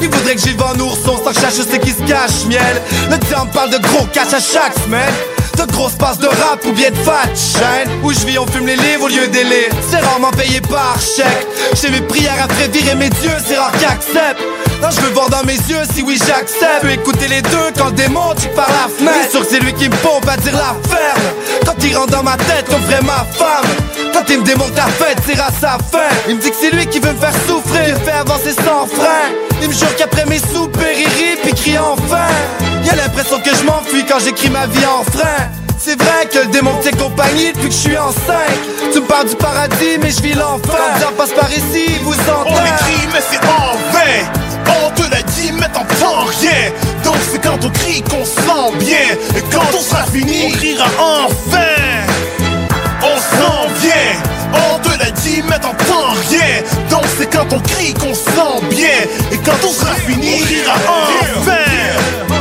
Il voudrait que j'y en ourson, sans que je sais qui se cache, miel. Le diable parle de gros cash à chaque semaine. De grosses passes de rap ou bien de fat chaîne. Où je vis on fume les livres au lieu des lits. C'est rarement payé par chèque. J'ai mes prières après virer mes dieux C'est rare qu'accepte. Non je veux voir dans mes yeux si oui j'accepte. Peux écouter les deux quand le démon tu par la fenêtre. Sûr que c'est lui qui me pompe à dire la ferme. Quand il rentre dans ma tête comme ferait ma femme Quand il me démonte la fête c'est à sa fin. Il me dit que c'est lui qui veut me faire souffrir Fait avancer sans frein. Il me jure qu'après mes soupers il rit puis crie enfin. Y'a l'impression que je m'enfuis quand j'écris ma vie en frein. C'est vrai que le démon tient compagnie depuis que je suis enceinte. Tu me parles du paradis mais je vis l'enfer. Quand passe par ici, vous entendez. On écrit mais c'est en vain On te l'a dit mais t'entends rien. Donc c'est quand on crie qu'on sent bien. Et quand on sera fini, on criera enfin bien. On te l'a dit mais t'entends rien. Donc c'est quand on crie qu'on sent bien. Et quand on sera fini, on criera enfin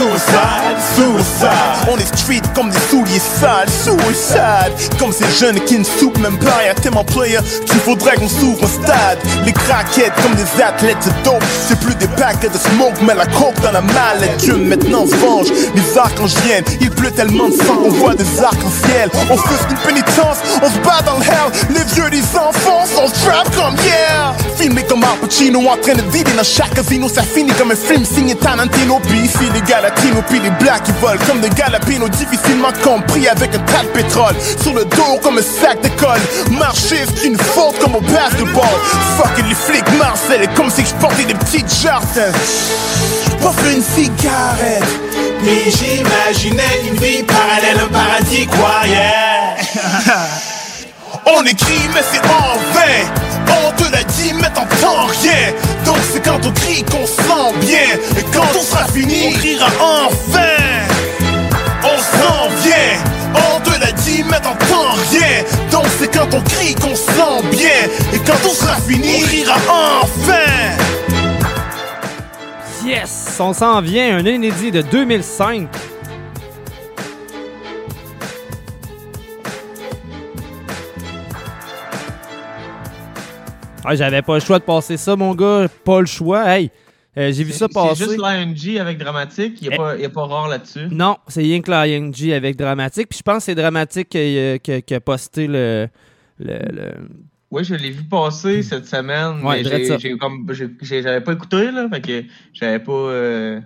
Suicide, suicide On est street comme des souliers sales Suicide Comme ces jeunes qui ne soupent même pas. Y'a tellement player qu'il faudrait qu'on s'ouvre un stade. Les craquettes comme des athlètes de dope C'est plus des paquets de smoke Mais la coke dans la malle Dieu maintenant se venge. Les archangiennes Il pleut tellement de sang qu'on voit des arcs-en-ciel On fait une pénitence On se bat dans le hell. Les vieux des enfants sont trap comme yeah Filmé comme Al Pacino En train de vider dans chaque casino. Ça finit comme un film signé Tarantino. Puis ici les gars latino puis les blacks qui volent comme des galapino difficilement compris avec un tas de pétrole sur le dos comme un sac d'école. Marcher c'est une faute comme au basketball. Fuck les flics Marcel comme si je portais des petites jarres. Je une cigarette, mais j'imaginais une vie parallèle, un paradis quoi, yeah. On écrit mais c'est en vain On te l'a dit mais t'entends rien c'est quand on crie qu'on sent bien. Et quand on sera fini on criera enfin. On sent bien On te l'a dit mais t'entends rien. Donc c'est quand on crie qu'on sent bien. Et quand on sera fini on criera enfin. Yes! On s'en vient, un inédit de 2005 Ah, j'avais pas le choix de passer ça, mon gars. Pas le choix. Hey, euh, j'ai vu ça passer. C'est juste l'ING avec Dramatique. Il n'y a, eh. a, pas rare là-dessus. Non, c'est rien que l'ING avec Dramatique. Puis je pense que c'est Dramatique qui, qui, a posté le. le, Oui, je l'ai vu passer cette semaine. Ouais, j'avais pas écouté, là. Fait que j'avais pas euh,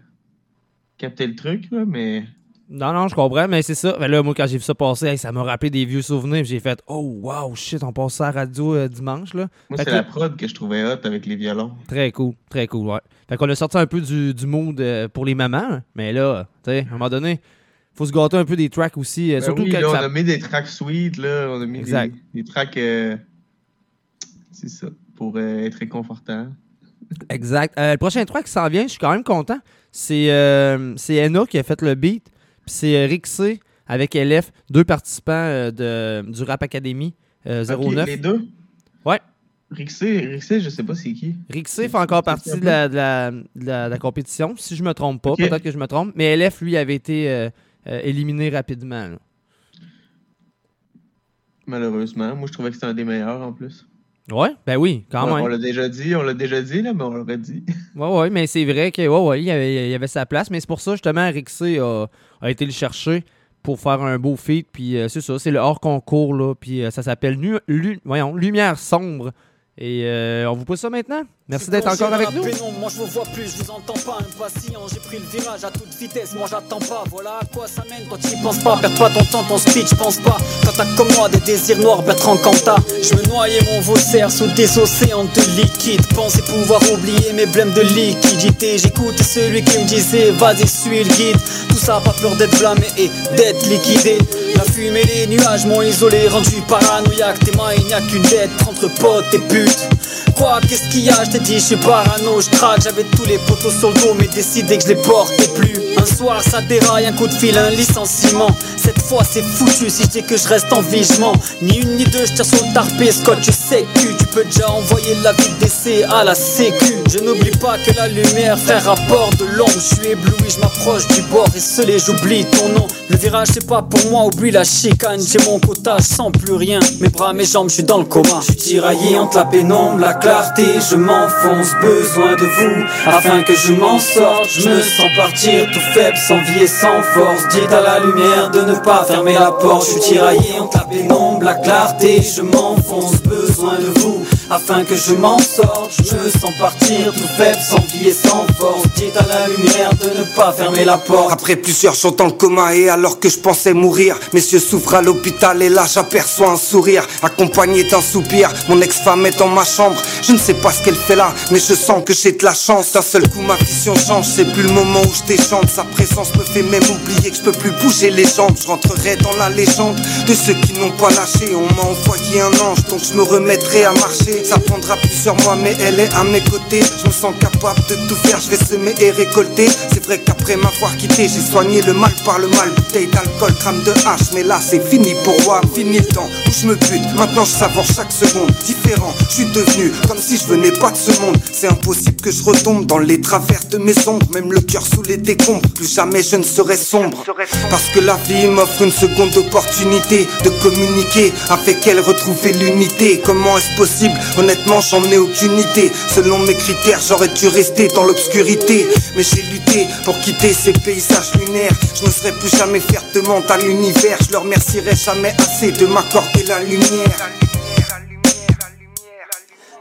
capté le truc, là, mais. Non, non, je comprends, mais c'est ça. là, moi, quand j'ai vu ça passer, ça m'a rappelé des vieux souvenirs. J'ai fait Oh, wow, shit, on passe ça à la radio euh, dimanche. Là. Moi, c'est la prod que je trouvais hot avec les violons. Très cool, très cool, ouais. Fait qu'on a sorti un peu du, du mood euh, pour les mamans, mais là, tu sais, à un moment donné, faut se gâter un peu des tracks aussi. Euh, ben surtout oui, là, on a mis des tracks sweet, là. On a mis des, des, tracks. c'est ça, pour être réconfortant. Exact. le prochain track qui s'en vient, je suis quand même content. C'est Enna qui a fait le beat. C'est euh, Rixé avec LF, deux participants euh, de, du Rap Academy 09. les deux? Ouais. Rixé, Rixé, je sais pas c'est qui. Rixé fait encore partie de la, de, la, compétition, si je me trompe pas. Peut-être que je me trompe. Mais LF, lui, avait été euh, éliminé rapidement. Malheureusement. Moi, je trouvais que c'était un des meilleurs en plus. Ouais, ben oui, quand même. On l'a déjà dit, on l'a déjà dit, là, mais on l'aurait dit. ouais, ouais, mais c'est vrai que ouais, ouais, il, y avait, il avait sa place, mais c'est pour ça, justement, Rixé a, a, été le chercher pour faire un beau feat, puis euh, c'est ça, c'est le hors concours, là, puis euh, ça s'appelle voyons, Lumière sombre. Et euh, on vous pose ça maintenant? Merci d'être encore avec nous. moi je vous vois plus, je vous entends pas, impatient. J'ai pris le virage à toute vitesse, moi j'attends pas. Voilà à quoi ça mène quand tu penses pas. Perds pas ton temps, ton speech, pense pas. T'as comme moi des désirs noirs, Bertrand Cantat. Je me noyais mon vaussaire sous des océans de liquide. Pensais pouvoir oublier mes blèmes de liquidité. J'écoutais celui qui me disait, vas-y, suis le guide. Tout ça, pas peur d'être blâmé et d'être liquidé. La fumée, les nuages m'ont isolé, rendu paranoïaque. Tes mains, il n'y a qu'une dette entre potes et putes. Quoi, qu'est-ce qu'il y a? Je t'ai dit, je suis parano, je traque. J'avais tous les poteaux sur le dos, mais décidé que je les portais plus. Un soir ça déraille, un coup de fil, un licenciement. Cette fois c'est foutu si je dis que je reste en vigement. Ni une ni deux, je tire sur le tarpé, Scott, je sais que tu peux déjà envoyer la vie d'essai à la sécu. Je n'oublie pas que la lumière fait rapport de l'ombre. Je suis ébloui, je m'approche du bord et scellé, j'oublie ton nom. Le virage c'est pas pour moi, oublie la chicane. J'ai mon quota, je sens plus rien. Mes bras, mes jambes, je suis dans le coma. Je suis tiraillé entre la pénombre, la clarté, je m'enfonce, besoin de vous. Afin que je m'en sorte, je me sens partir tout faible, sans vie et sans force. Dites à la lumière de ne pas fermer la porte. Je suis tiraillé entre la pénombre, la clarté, je m'enfonce, besoin de vous. Afin que je m'en sorte, je me sens partir tout faible, sans vie et sans force. Dites à la lumière de ne pas fermer la porte. Après plusieurs jours dans le coma et alors que je pensais mourir, messieurs souffrent à l'hôpital et là j'aperçois un sourire accompagné d'un soupir. Mon ex-femme est dans ma chambre, je ne sais pas ce qu'elle fait là, mais je sens que j'ai de la chance. D'un seul coup ma vision change, c'est plus le moment où je déchante. Sa présence me fait même oublier que je peux plus bouger les jambes. Je rentrerai dans la légende de ceux qui n'ont pas lâché. On m'a envoyé un ange, donc je me remettrai à marcher. Ça prendra plusieurs mois, mais elle est à mes côtés. Je me sens capable de tout faire, je vais semer et récolter. C'est vrai qu'après m'avoir quitté, j'ai soigné le mal par le mal. Bouteille d'alcool, crame de hache, mais là c'est fini pour moi. Fini le temps où je me bute. Maintenant je savoure chaque seconde. Différent, je suis devenu comme si je venais pas de ce monde. C'est impossible que je retombe dans les travers de mes ombres. Même le cœur sous les décombres. Plus jamais je ne serai sombre. Parce que la vie m'offre une seconde opportunité de communiquer avec elle, retrouver l'unité. Comment est-ce possible Honnêtement, j'en ai aucune idée. Selon mes critères, j'aurais dû rester dans l'obscurité. Mais j'ai lutté pour quitter ces paysages lunaires. Je ne serai plus jamais faire demande à l'univers. Je leur remercierai jamais assez de m'accorder la lumière.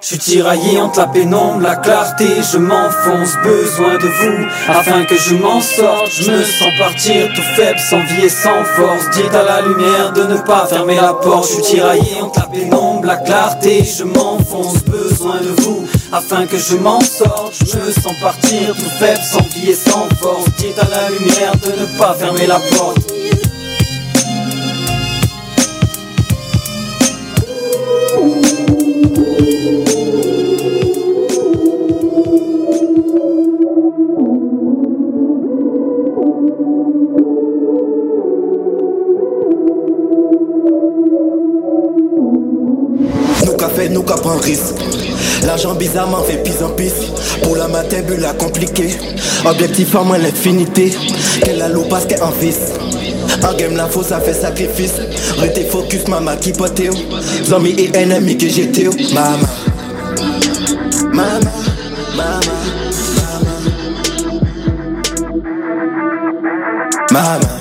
Je suis tiraillé entre la pénombre, la clarté, je m'enfonce, besoin de vous, afin que je m'en sorte, je me sens partir tout faible, sans vie et sans force, dites à la lumière de ne pas fermer la porte, je suis tiraillé entre la pénombre, la clarté, je m'enfonce, besoin de vous, afin que je m'en sorte, je me sens partir tout faible, sans vie et sans force, dites à la lumière de ne pas fermer la porte. Fait, nous risque. L'argent bizarrement fait pis en pis. Pour la matin, bulle à compliqué. Objectif en moins l'infinité. Qu'elle a l'eau parce qu'elle en vice. En game, la fausse a fait sacrifice. Restez focus, maman qui pote Zombie et ennemi que j'étais. Maman. Maman. Maman. Maman. Maman.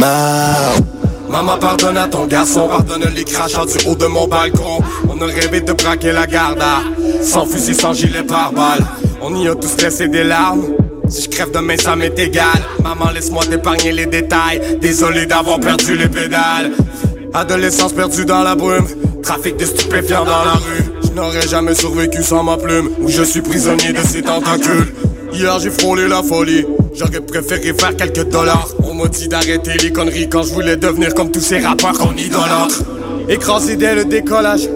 Maman. Maman pardonne à ton garçon, pardonne les crachats du haut de mon balcon. On a rêvé de braquer la garde à Sans fusil, sans gilet par balle On y a tous laissé des larmes. Si je crève demain ça m'est égal. Maman laisse-moi t'épargner les détails. Désolé d'avoir perdu les pédales. Adolescence perdue dans la brume. Trafic de stupéfiants dans la rue. Je n'aurais jamais survécu sans ma plume. Où je suis prisonnier de ces tentacules Hier j'ai frôlé la folie J'aurais préféré faire quelques dollars. On m'a dit d'arrêter les conneries Quand je voulais devenir comme tous ces rappeurs qu'on idolâtre. Écrasé dès le décollage.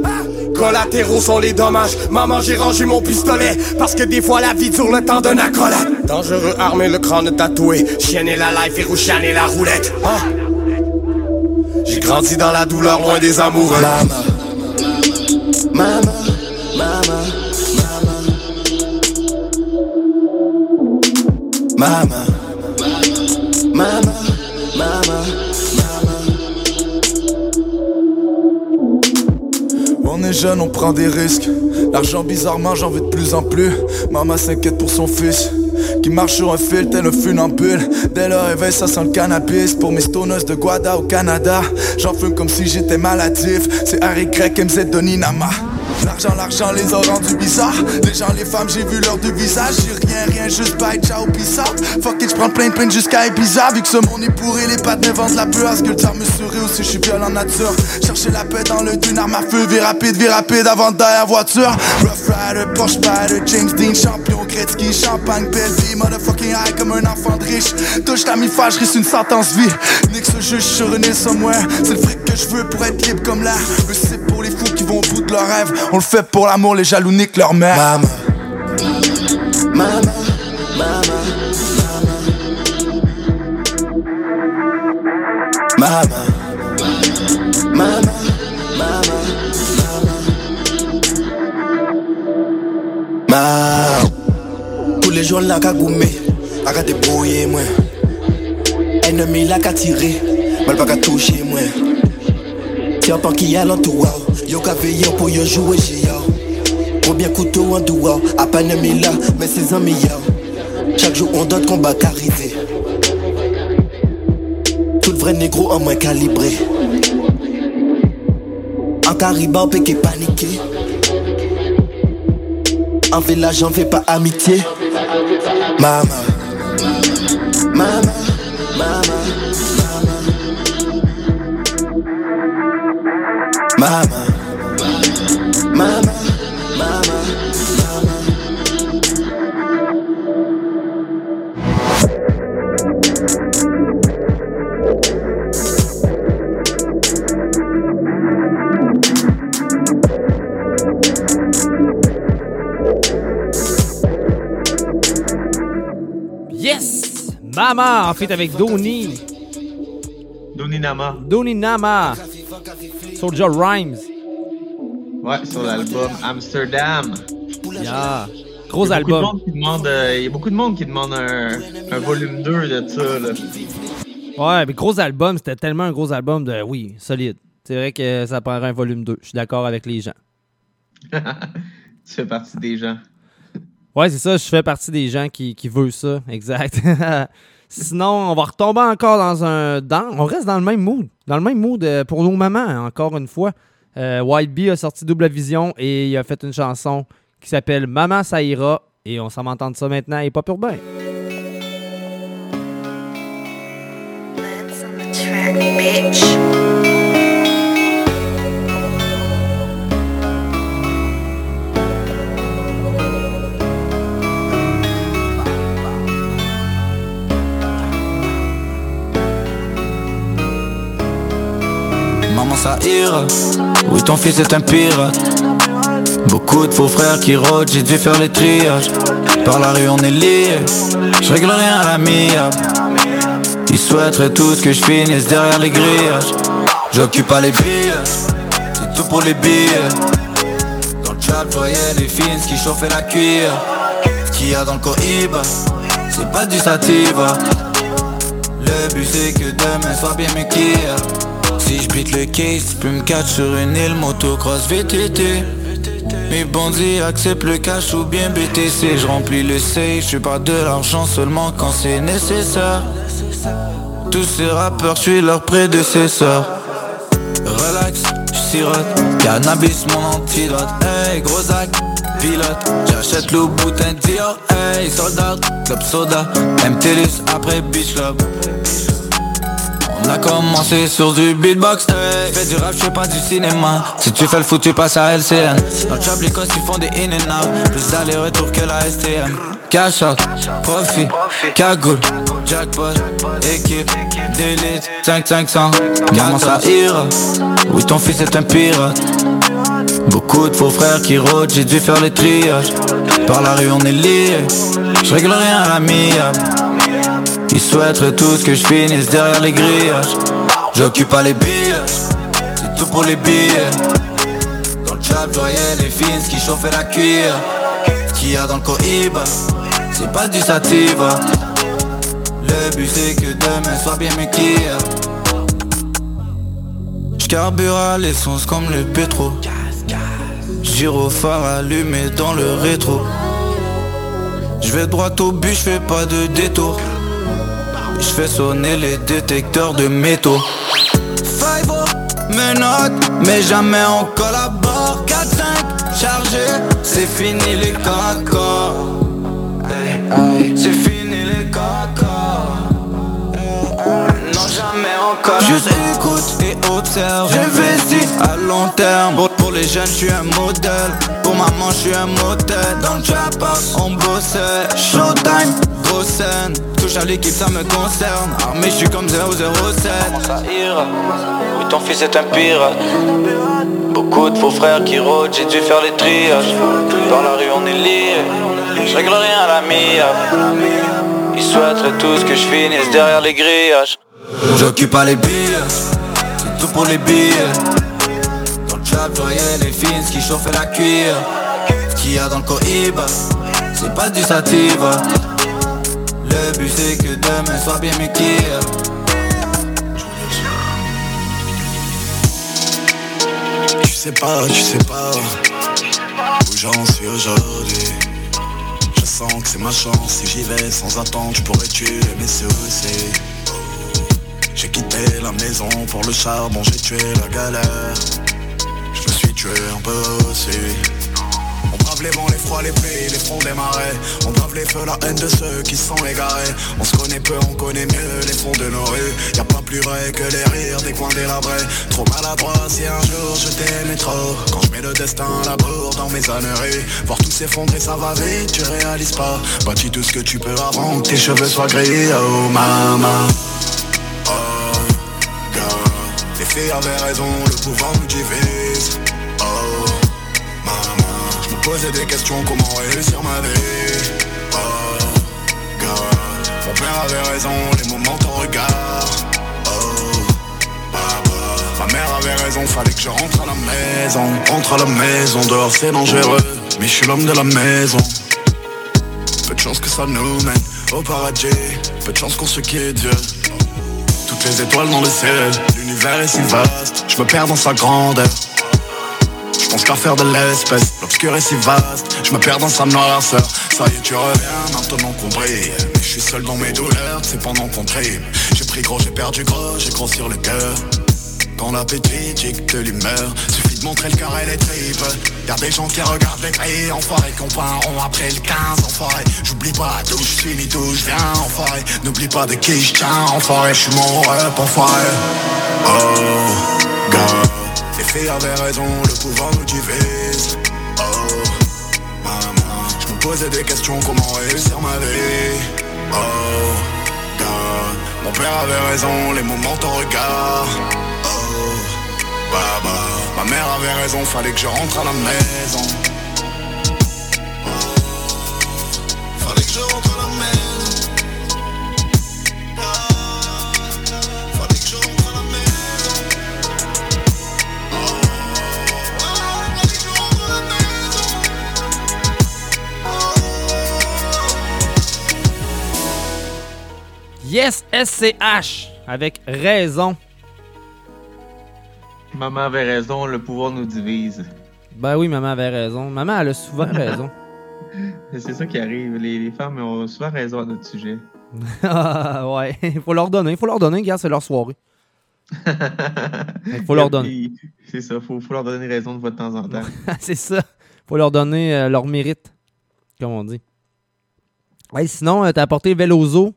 Collatéraux sont les dommages. Maman j'ai rangé mon pistolet Parce que des fois la vie dure le temps d'un accolade Dangereux armé le crâne tatoué. Chienne et la life et et la roulette. Hein? J'ai grandi dans la douleur loin des Maman. Maman. Maman. Maman. Maman. On est jeune, on prend des risques. L'argent bizarrement j'en veux de plus en plus. Maman s'inquiète pour son fils. Qui marche sur un fil tel un funambule Dès le réveil ça sent le cannabis Pour mes stoners de Guada au Canada J'en fume comme si j'étais maladif C'est Harry Greg, MZ de Ninama L'argent, l'argent les a rendus bizarres Les gens, les femmes, j'ai vu leur deux visages. J'ai rien, rien, juste bye, ciao, peace Fuck it, j'prends plein de peine jusqu'à Ibiza. Vu que ce monde est pourri, les pattes me vendent la peur. Sculpteur mesuré aussi, j'suis violent nature? Chercher la paix dans le d'une arme à feu. Vie rapide, vie rapide avant de derrière voiture. Rough Rider, Porsche Rider, James Dean, champion Gretzky, champagne, belle vie Motherfucking high comme un enfant de riche. Touche ta mi-fâche, risque une sentence vie. Nique ce juge une île somewhere. C'est le fric que je veux pour être libre comme l'air. Mais c'est pour les fous qui vont au bout de leur rêve. On le fait pour l'amour, les jaloux niquent leur mère. Maman, maman, maman, maman, maman, maman, maman. Tous les jours là qu'a goumé, a qu'a débrouillé moi. Ennemi là qu'a tiré, mal pas qu'a touché moi. Tiens pas qui a l'entourage, yo qu'a veillé pour yo jouer yo. Combien couteau en doua, à là, mais ses amis yo. Chaque jour on donne combat qu'arrivé. Tout le vrai négro en moins calibré. En caribin, péqué paniqué. En village, j'en fais pas amitié. Maman, maman, maman, maman, maman, Yes! Mama en fait avec Doni. Doni Nama. Doni Nama. Soldier Rhymes. Ouais, sur l'album Amsterdam. Yeah. Gros album. euh, il y a beaucoup de monde qui demande un, un volume 2 de ça. Là. Ouais, mais gros album, c'était tellement un gros album de oui, solide. C'est vrai que ça prendrait un volume 2. Je suis d'accord avec les gens. tu fais partie des gens. Ouais, c'est ça, je fais partie des gens qui, qui veulent ça, exact. Sinon, on va retomber encore dans un. Dans, on reste dans le même mood. Dans le même mood euh, pour nos mamans, encore une fois. Euh, White Bee a sorti Double Vision et il a fait une chanson qui s'appelle Maman ça ira. Et on s'en va entendre ça maintenant et pas urbain. Oui ton fils est un pirate Beaucoup de faux frères qui rôdent J'ai dû faire les triages. Par la rue on est liés. Je règle rien à la miable Ils souhaiteraient tous que je finisse derrière les grillages. J'occupe pas les billets. C'est tout pour les billets. Dans le trap je voyais les fins qui chauffaient la cuillère. Ce qu'il y a dans le cohiba C'est pas du sativa. Le but c'est que demain soit bien mieux qu'hier si beat le case, peux me catch sur une île motocross VTT Mes bandits acceptent le cash ou bien BTC Je remplis le safe, je pas de l'argent seulement quand c'est nécessaire. Tous ces rappeurs, je leur prédécesseur. Relax, sirote, cannabis mon antidote. Hey gros sac, pilote, j'achète le boutin Dior. Hey soldat, club soda, MTLUS après Beach Club on a commencé sur du beatbox, hey. Fais du rap, je pas du cinéma. Si tu fais le foot, tu passes à LCN Dans le les ils font des in and out. Plus d'aller-retour que la STM Cash out, profit, cagoule, jackpot, équipe, d'élite. 5-500, maman ça ira? Oui ton fils est un pirate. Beaucoup de faux frères qui rôdent, j'ai dû faire les triages. Par la rue on est liés. Je règle rien à ils souhaiteraient tous que je finisse derrière les grillages. J'occupe pas les billets C'est tout pour les billets. Dans le trap, je les fins qui chauffaient la cuillère. Ce qu'il y a dans le cohiba C'est pas du sativa. Le but c'est que demain soit bien qu'hier. J'carbure à l'essence comme le pétro. Gyrophare allumé dans le rétro. Je vais droit au but, je fais pas de détour je fais sonner les détecteurs de métaux. Five menottes, mais jamais on collabore 4-5 chargé, c'est fini les corps à corps C'est fini les corps à corps jamais encore Juste écoute et observe. J'investis à long terme. Pour, pour les jeunes je suis un modèle. Pour maman je suis un modèle Dans le trap house on bossait. Showtime, grosse scène. Touche à l'équipe ça me concerne. Armé je suis comme 007 Comment ça ira Oui ton fils est un pirate. Beaucoup de faux frères qui rôdent, j'ai dû faire les triages. Dans la rue on est liés, je règle rien à la mia. Ils souhaiteraient tous que je finisse derrière les grillages. J'occupe pas les billets, c'est tout pour les billets. Dans le trap, voyais les fins qui chauffaient la cuire. Ce qu'il y a dans le Cohiba, c'est pas du sativa. Le but c'est que demain soit bien mieux. Tu sais pas, tu sais pas où j'en suis aujourd'hui. Je sens que c'est ma chance, si j'y vais sans attendre, je pourrais tuer mes soucis. J'ai quitté la maison pour le charbon, j'ai tué la galère. Je me suis tué un peu aussi. On brave les vents, les froids, les pluies, les fronts des marais. On brave les feux, la haine de ceux qui sont égarés. On se connaît peu, on connaît mieux les fonds de nos rues. Y'a pas plus vrai que les rires des coins délabrés Trop maladroit si un jour je t'aimais trop. Quand je mets le destin à la bourre dans mes âneries. Voir tout s'effondrer ça va vite, tu réalises pas. Bâtis tout ce que tu peux avant que tes cheveux soient gris Oh maman Avaient raison, le pouvoir nous divise. Oh je me posais des questions, comment réussir ma vie. Oh, God Mon père avait raison, les moments ton regard. Oh, papa Ma mère avait raison, fallait que je rentre à la maison. Rentre à la maison, dehors c'est dangereux Mais je suis l'homme de la maison. Peu de chance que ça nous mène au paradis Peu de chance qu'on se quitte Dieu Toutes les étoiles dans le ciel L'univers est si vaste. Je me perds dans sa grandeur. Je pense qu'à faire de l'espèce, l'obscur est si vaste. Je me perds dans sa noirceur. Ça y est tu reviens maintenant qu'on brille Mais je suis seul dans mes douleurs, c'est pendant qu'on trime. J'ai pris gros, j'ai perdu gros, j'ai gros sur le cœur. Quand l'appétit dicte l'humeur montrer le cœur et les tripes. Y'a des gens qui regardent les grilles Enfoirés qu'on rond après le 15 Enfoiré, j'oublie pas d'où je suis ni d'où je viens Enfoiré, n'oublie pas de qui je tiens Enfoiré, je suis mon rep Enfoiré, oh God. Les filles avaient raison, le pouvoir nous divise. Oh, maman. Je me posais des questions, comment réussir ma vie. Oh, God. Mon père avait raison, les moments ton regard Ma mère avait raison, fallait que je rentre à la maison. Fallait que je rentre à la maison. Fallait que je rentre à la maison. Yes, SCH, avec raison. Maman avait raison, le pouvoir nous divise. Ben oui, maman avait raison. Maman, elle a souvent raison. C'est ça qui arrive. Les, les femmes ont souvent raison à notre sujet. Ah, ouais, il faut leur donner, il faut leur donner, regarde, c'est leur soirée. Il faut leur donner. C'est ça, faut, faut leur donner raison de de temps en temps. c'est ça. faut leur donner euh, leur mérite, comme on dit. Ouais, sinon, euh, t'as apporté Velozo.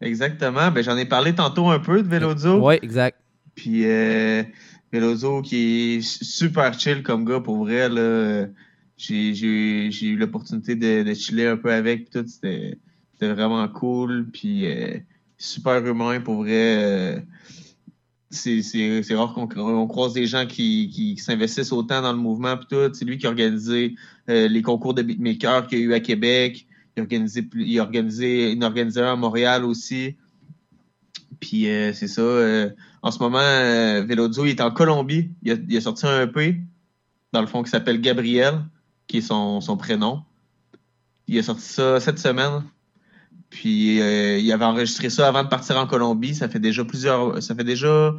Exactement. Ben, j'en ai parlé tantôt un peu de Velozo. Ouais, exact. Puis euh, Velozo qui est super chill comme gars pour vrai. Là. J'ai, j'ai, j'ai eu l'opportunité de, de chiller un peu avec. Tout, c'était, c'était vraiment cool. Puis euh, super humain pour vrai. euh, c'est, c'est, c'est rare qu'on on croise des gens qui, qui, s'investissent autant dans le mouvement. Puis tout. C'est lui qui a organisé euh, les concours de beatmaker qu'il y a eu à Québec. Il a organisé, il a organisé, il a organisé à Montréal aussi. Puis c'est ça. En ce moment, euh, il est en Colombie. Il a, sorti un EP, dans le fond, qui s'appelle Gabriel, qui est son, son prénom. Il a sorti ça cette semaine. Puis euh, il avait enregistré ça avant de partir en Colombie. Ça fait déjà plusieurs. Ça fait déjà,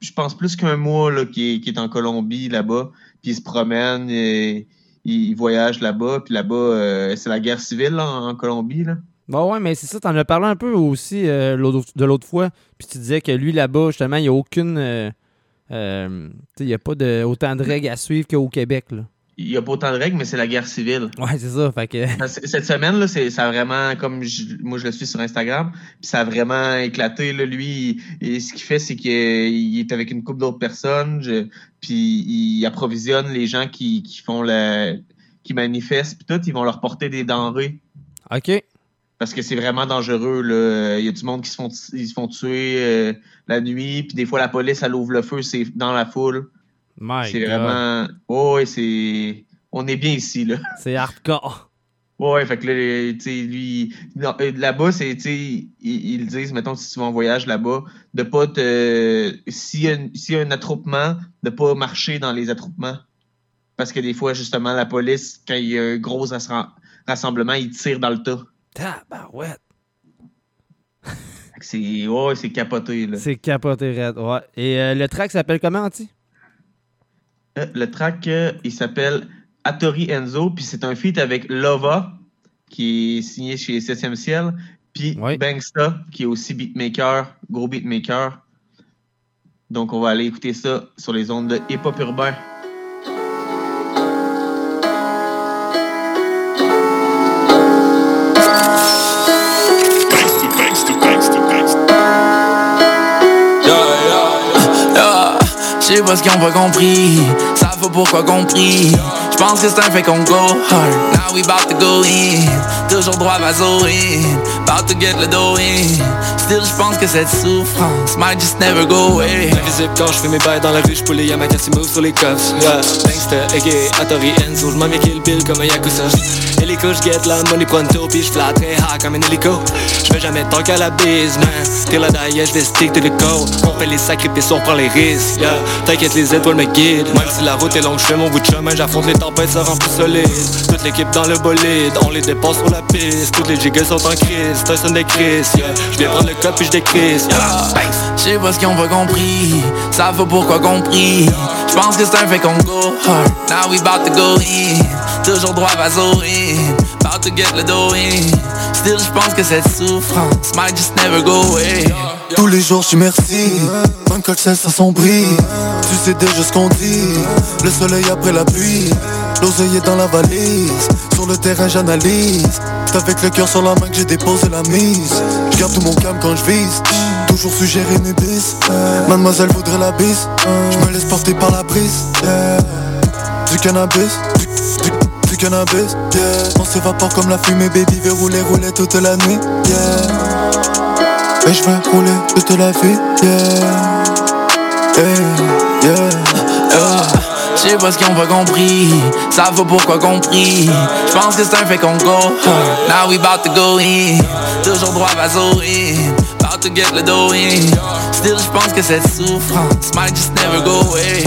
je pense, plus qu'un mois là, qu'il est, est en Colombie là-bas. Puis il se promène, et, il, voyage là-bas. Puis là-bas, euh, c'est la guerre civile en Colombie. Là. Bon, ouais, mais c'est ça, t'en as parlé un peu aussi euh, de l'autre fois. Puis tu disais que lui, là-bas, justement, il n'y a aucune. euh, euh, tu sais, il n'y a pas de, autant de règles à suivre qu'au Québec, là. Il n'y a pas autant de règles, mais c'est la guerre civile. Ouais, c'est ça. Fait que. Cette semaine, là, ça a vraiment, comme je- moi je le suis sur Instagram, puis ça a vraiment éclaté. Là, lui, il- et ce qu'il fait, c'est qu'il est avec une couple d'autres personnes, je- puis il approvisionne les gens qui, qui font la, qui manifestent, puis tout, ils vont leur porter des denrées. OK. Parce que c'est vraiment dangereux. Là. Il y a du monde qui se font, ils se font tuer euh, la nuit, puis des fois la police, elle ouvre le feu, c'est dans la foule. C'est vraiment. Oh, ouais, c'est. On est bien ici, là. C'est hardcore. Ouais, fait que là, tu sais, lui. euh, Là-bas, c'est, tu sais, ils, ils disent, mettons, si tu vas en voyage là-bas, de pas te. S'il y, a un- y a un attroupement, de pas marcher dans les attroupements. Parce que des fois, justement, la police, quand il y a un gros assem- rassemblement, ils tirent dans le tas. Tabarouette. C'est. Ouais, c'est capoté, là. C'est capoté raide. Ouais. Et euh, le track s'appelle comment, Anti? Euh, Le track, euh, il s'appelle Hattori Enzo, puis c'est un feat avec Lova, qui est signé chez 7e Ciel, puis Bangsta, qui est aussi beatmaker, gros beatmaker. Donc, on va aller écouter ça sur les ondes de hip-hop urbain. Je sais pas ce qu'ils ont pas compris, ça faut pourquoi compris. Je pense que c'est un fait qu'on go hard. Now we bout to go in, toujours droit à in, bout to get le in. Still, je pense que cette souffrance might just never go away. Invisible quand je fais mes bails dans la rue, je les Yamakasi move sur les cuffs. Yeah, Gangsta, aka Atari Enzo, je m'en mets kill bill comme un Yakuza. Hélico, je get la money pronto, puis je flatte hard comme un hélico. Je vais jamais tant qu'à la bise, man. I die, yeah, je vais stick to the code. On fait les sacrifices, on prend les risques. Yeah, t'inquiète, les étoiles me guident. Même si la route est longue, je fais mon bout de chemin, j'affronte les tempêtes, ça rend plus solide. Toute l'équipe dans le bolide, on les dépasse sur la piste. Toutes les gigas sont en crise, c'est un son de crise. Yeah, je viens prendre le cop puis je décrise. Je sais pas ce qu'ils ont pas compris, ça faut pourquoi compris. Je pense que c'est un fait qu'on go hard. Now we bout to go in, toujours droit à in, Still, je que cette souffrance might just never go away. Tous les jours, je suis merci. Même quand le ciel s'assombrit, tu sais déjà ce qu'on dit. Le soleil après la pluie, l'oseille est dans la valise. Sur le terrain, j'analyse. C'est avec le cœur sur la main que j'ai déposé la mise. Je garde tout mon calme quand je vise. Toujours su gérer mes bis. Mademoiselle voudrait la bise. Je me laisse porter par la brise. Du cannabis, cannabis. Yeah. On s'évapore comme la fumée, baby. Vais rouler, rouler toute la nuit. Yeah. Et je vais rouler toute la vie. Yeah. Hey, yeah. Je sais pas ce qu'ils ont pas compris, ça faut pourquoi compris. Je pense que c'est un fait qu'on go. Now we bout to go in, toujours droit à in, bout to get le dough in. Still, je pense que cette souffrance might just never go away.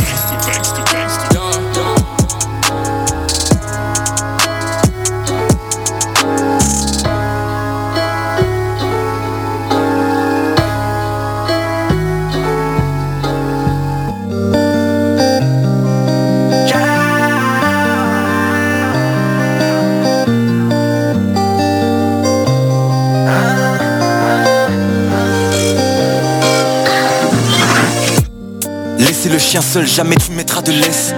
Le chien seul, jamais tu mettras de laisse.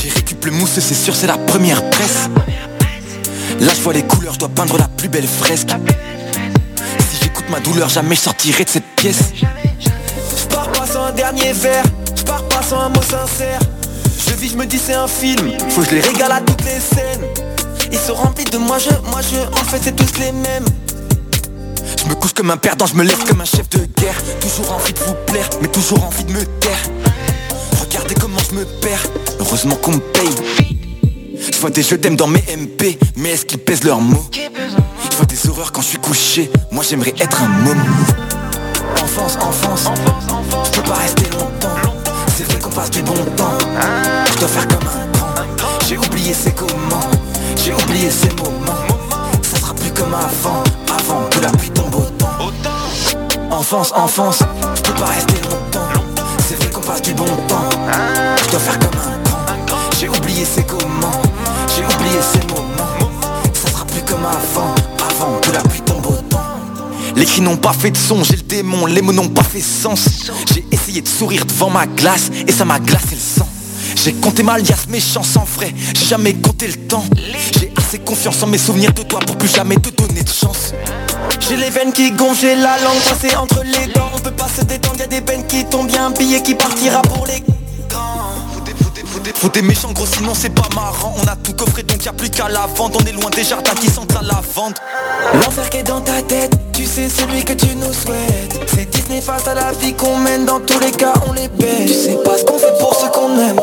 J'ai récup le mousse, c'est sûr, c'est la première presse. Là, je vois les couleurs, je dois peindre la plus belle fresque. Si j'écoute ma douleur, jamais je sortirai de cette pièce. Je pars pas sans un dernier verre, je pars pas sans un mot sincère. Je vis, je me dis c'est un film, faut que je les régale à toutes les scènes. Ils sont remplis de moi je, moi je, en fait c'est tous les mêmes. Je me couche comme un perdant, je me lève comme un chef de guerre. Toujours envie de vous plaire, mais toujours envie de me taire. Heureusement qu'on me paye. Je vois des jeux d'aime dans mes MP, mais est-ce qu'ils pèsent leurs mots? Je vois des horreurs quand je suis couché, moi j'aimerais être un môme. Enfance, enfance, je peux pas rester longtemps. C'est vrai qu'on passe du bon temps. Je dois faire comme un grand. J'ai oublié c'est comment, j'ai oublié ces moments. Ça sera plus comme avant, avant que la pluie tombe au temps. Enfance, enfance, je peux pas rester longtemps. C'est vrai qu'on passe du bon temps. Je dois faire comme un grand. J'ai oublié c'est comment, j'ai oublié ces moments. Ça sera plus comme avant, avant que la pluie tombe au temps. Les cris n'ont pas fait de son, j'ai le démon, les mots n'ont pas fait sens. J'ai essayé de sourire devant ma glace et ça m'a glacé le sang. J'ai compté ma liasse, mes chansons frais, j'ai jamais compté le temps. J'ai assez confiance en mes souvenirs de toi pour plus jamais te donner de chance. J'ai les veines qui gonflent, j'ai la langue coincée entre les dents On peut pas se détendre, y'a des peines qui tombent, y'a un billet qui partira pour les Faut des méchants gros sinon c'est pas marrant On a tout coffré donc y a plus qu'à la vente On est loin des jardins qui sentent la lavande L'enfer qui est dans ta tête, tu sais celui que tu nous souhaites C'est Disney face à la vie qu'on mène, dans tous les cas on les baisse Tu sais pas ce qu'on fait pour ce qu'on aime.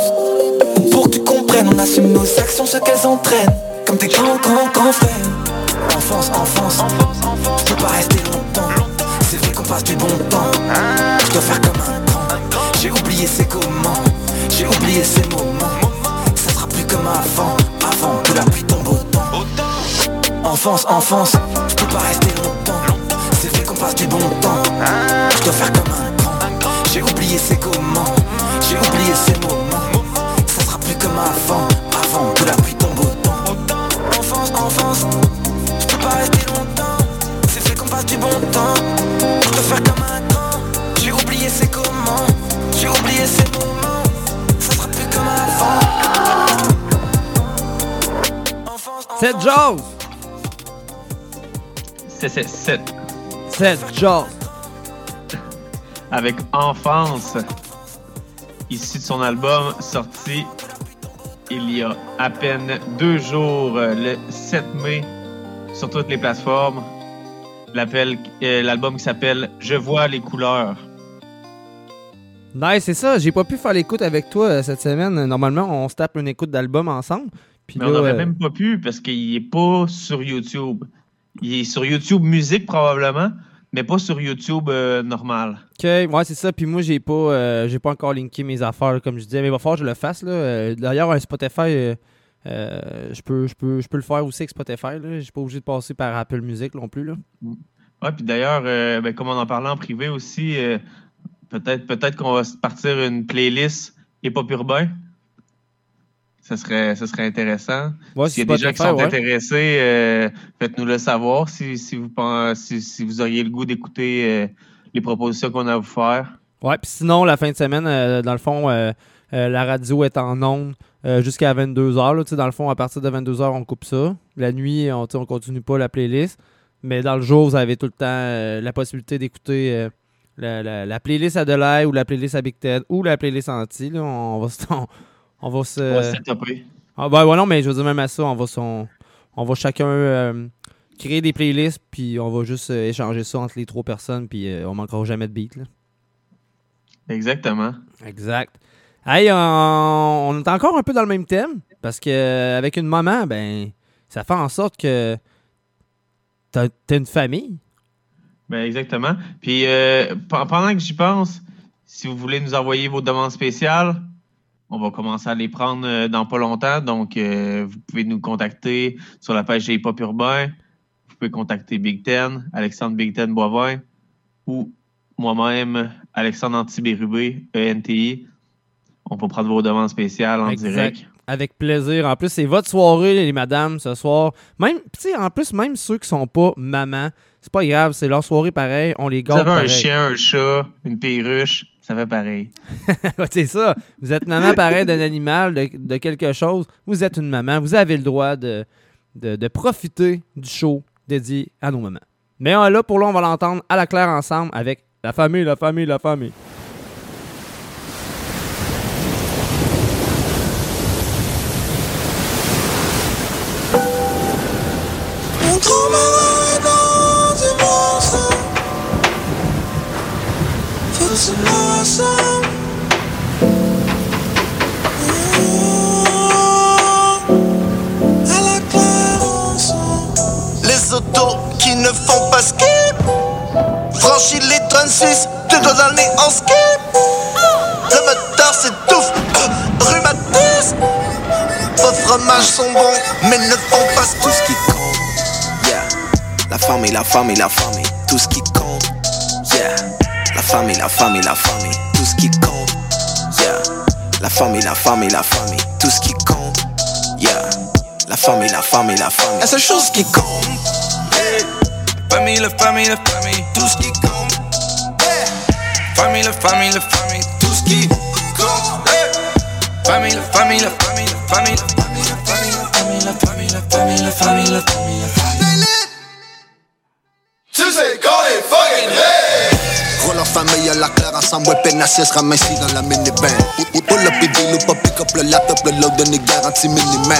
Pour que tu comprennes, on assume nos actions, ce qu'elles entraînent. Comme tes grands, grands, grands frères. Enfance, enfance, je peux pas rester longtemps. C'est vrai qu'on passe du bon temps. Je dois faire comme un grand. J'ai oublié c'est comment. J'ai oublié ces moments. Ça sera plus comme avant. Avant que la pluie tombe autant. Enfance, enfance, je peux pas rester longtemps. C'est vrai qu'on passe du bon temps. Je dois faire comme un grand. J'ai oublié c'est comment. J'ai oublié ces moments. Ça sera plus comme avant. Avant que la pluie tombe autant. Enfance, enfance, je peux pas rester longtemps. C'est fait qu'on passe du bon temps. Je dois faire comme un grand. J'ai oublié c'est comment. J'ai oublié ces moments. Seth Jones! C'est c'est- avec Enfance, issu de son album sorti il y a à peine deux jours, le 7 mai, sur toutes les plateformes. Euh, L'album qui s'appelle Je vois les couleurs. Nice, c'est ça. J'ai pas pu faire l'écoute avec toi euh, cette semaine. Normalement, on se tape une écoute d'album ensemble. Puis Mais là, on n'aurait euh, même pas pu parce qu'il est pas sur YouTube. Il est sur YouTube musique probablement, mais pas sur YouTube euh, normal. Ok, ouais, c'est ça. Puis moi, j'ai pas, euh, j'ai pas encore linké mes affaires, comme je disais. Mais il va falloir que je le fasse. Là. D'ailleurs, un Spotify, je peux, je peux, je peux le faire aussi avec Spotify. Je suis pas obligé de passer par Apple Music non plus. Là. Ouais, puis d'ailleurs, ben, comme on en parlait en privé aussi, peut-être peut-être qu'on va partir une playlist hip-hop urbain. Ça serait, ça serait intéressant. Ouais, S'il y a des gens qui sont ouais. intéressés, euh, faites-nous le savoir si, si, vous, si, si vous auriez le goût d'écouter euh, les propositions qu'on a à vous faire. Ouais, puis sinon, la fin de semaine, euh, dans le fond, la radio est en ondes jusqu'à 22h. Là, Tu sais, dans le fond, à partir de 22h, on coupe ça. La nuit, on, on continue pas la playlist. Mais dans le jour, vous avez tout le temps la possibilité d'écouter la, la- la playlist à Delay ou la playlist à Big Ted ou la playlist anti. Là, on va se. On, on va se On va se ah, ben, ouais, non, mais je veux dire, même à ça, on va, s'en- on va chacun euh, créer des playlists, puis on va juste euh, échanger ça entre les trois personnes, puis euh, on manquera jamais de beat. Là. Exactement. Exact. Hey, on, on est encore un peu dans le même thème, parce que avec une maman, ben, ça fait en sorte que t'as t'as une famille. Ben exactement. Puis pe- pendant que j'y pense, si vous voulez nous envoyer vos demandes spéciales, on va commencer à les prendre euh, dans pas longtemps. Donc, euh, vous pouvez nous contacter sur la page Hip Hop Urbain. Vous pouvez contacter Big Ten, Alexandre Big Ten Boivin, ou moi-même, Alexandre Antibérubé, ENTI. On va prendre vos demandes spéciales en Exact. direct. Avec plaisir. En plus, c'est votre soirée, les madames, ce soir. Même, tu sais, en plus, même ceux qui sont pas mamans, c'est pas grave, c'est leur soirée pareil, on les Vous garde avez un pareil. chien, un chat, une perruche, ça fait pareil. C'est ça. Vous êtes maman pareil d'un animal, de, quelque chose. Vous êtes une maman. Vous avez le droit de, de, profiter du show dédié à nos mamans. Mais là, pour là, on va l'entendre à la claire ensemble avec la famille, la famille, la famille. Qui ne font pas skip Franchis les 36, deux doigts dans le nez en skip Le moteur s'étouffe, rhumatisme Vos fromages sont bons, mais ne font pas tout ce qui compte Yeah, la famille, la famille, la famille, tout ce qui compte Yeah, la famille, la famille, la famille, tout ce qui compte Yeah, la famille, la famille, la famille, tout ce qui compte Yeah, la famille, la famille, la famille, la seule chose qui compte Famille, la famille, la famille, tout ce qui compte. Famille, la famille, la famille, tout ce qui compte. Famille, la famille, la famille, la famille, la famille, la famille, la famille, la famille, la famille, la famille, à la claire ensemble, ouais, assis, se ramène ici dans la Pull up et deal ou pas pick up le laptop, le load donne garantie miniman.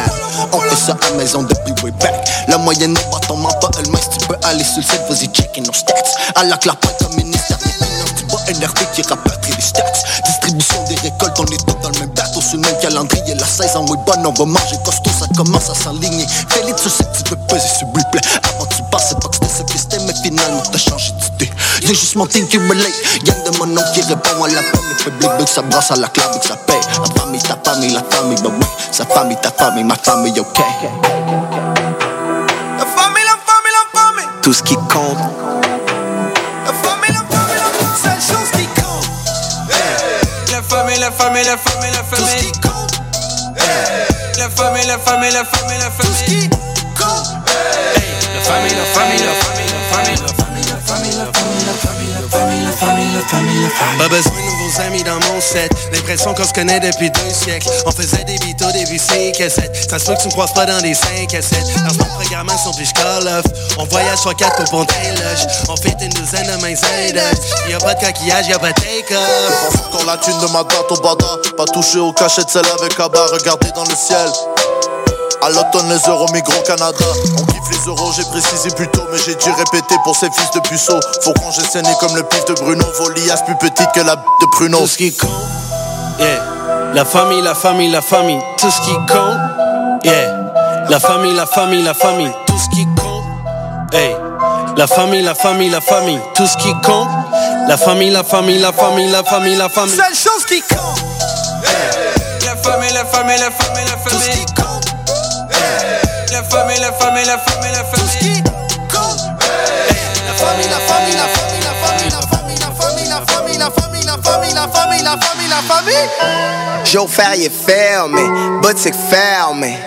On fait ça à maison depuis way back. La moyenne n'est pas ton mentor, elle si tu peux aller sur le site, vas-y checker nos stats. À la point comme ministère des finances, tu vois NRP qui rapatrie les stats. Distribution des récoltes, on est tout dans le sur le même calendrier. La saison est bonne, on va manger costaud, ça commence à s'aligner. Félix, tu sais tu peux peser s'il vous plaît. Avant tu passes, pas que c'était ce c'était, mais finalement t'as changé d'idée. Juste mon team qui relate. Gang de mon nom qui répond à la peine. Le public veut que ça brasse à la clave et que ça paye. La famille, ta famille, la famille, bah oui. Sa famille, ta famille, ma famille, ok. La famille, la famille, la famille. Tout ce qui compte. La famille, la famille, la famille. Seule chose qui compte. La famille, la famille, la famille, la famille. Tout ce qui compte. La famille, la famille, la famille, la famille. Tout ce qui compte. La famille, la famille, la famille, la famille. La famille, la la famille, la famille, la famille. Pas besoin de nouveaux amis dans mon set. L'impression qu'on se connaît depuis deux siècles. On faisait des bitos, des vues 5 à 7. Ça se peut que tu me croises pas dans des 5 à 7. Dans mon programmation, puis je call off. On voyage sur 4 pour ponter loge. On fait une douzaine de mains aides. Y'a pas de coquillage, y'a pas de take-off. Encore la thune de ma date au bada Pas touché au cachet de celle avec Abba Regardez dans le ciel à l'automne les euros migrent au Canada On kiffe les euros, j'ai précisé plus tôt Mais j'ai dû répéter pour ces fils de puceaux Faut qu'on j'ai saigné comme le pif de Bruno Volias plus petite que la b de Pruno Tout ce qui compte, yeah. La famille, la famille, la famille, tout ce qui compte, yeah. La famille, la famille, la famille, tout ce qui compte, hey. La famille, la famille, la famille, tout ce qui compte. La famille, la famille, la famille, la famille, la famille. Seule chose qui compte. La famille, la famille, la famille, la Tout ce famille. qui compte. La famille, la famille, la famille, la famille. La famille, la famille, la famille, la famille, la famille, la famille, la famille, la famille, la famille, la famille, la famille, la famille. Joe Ferrier fermé, boutique fermée.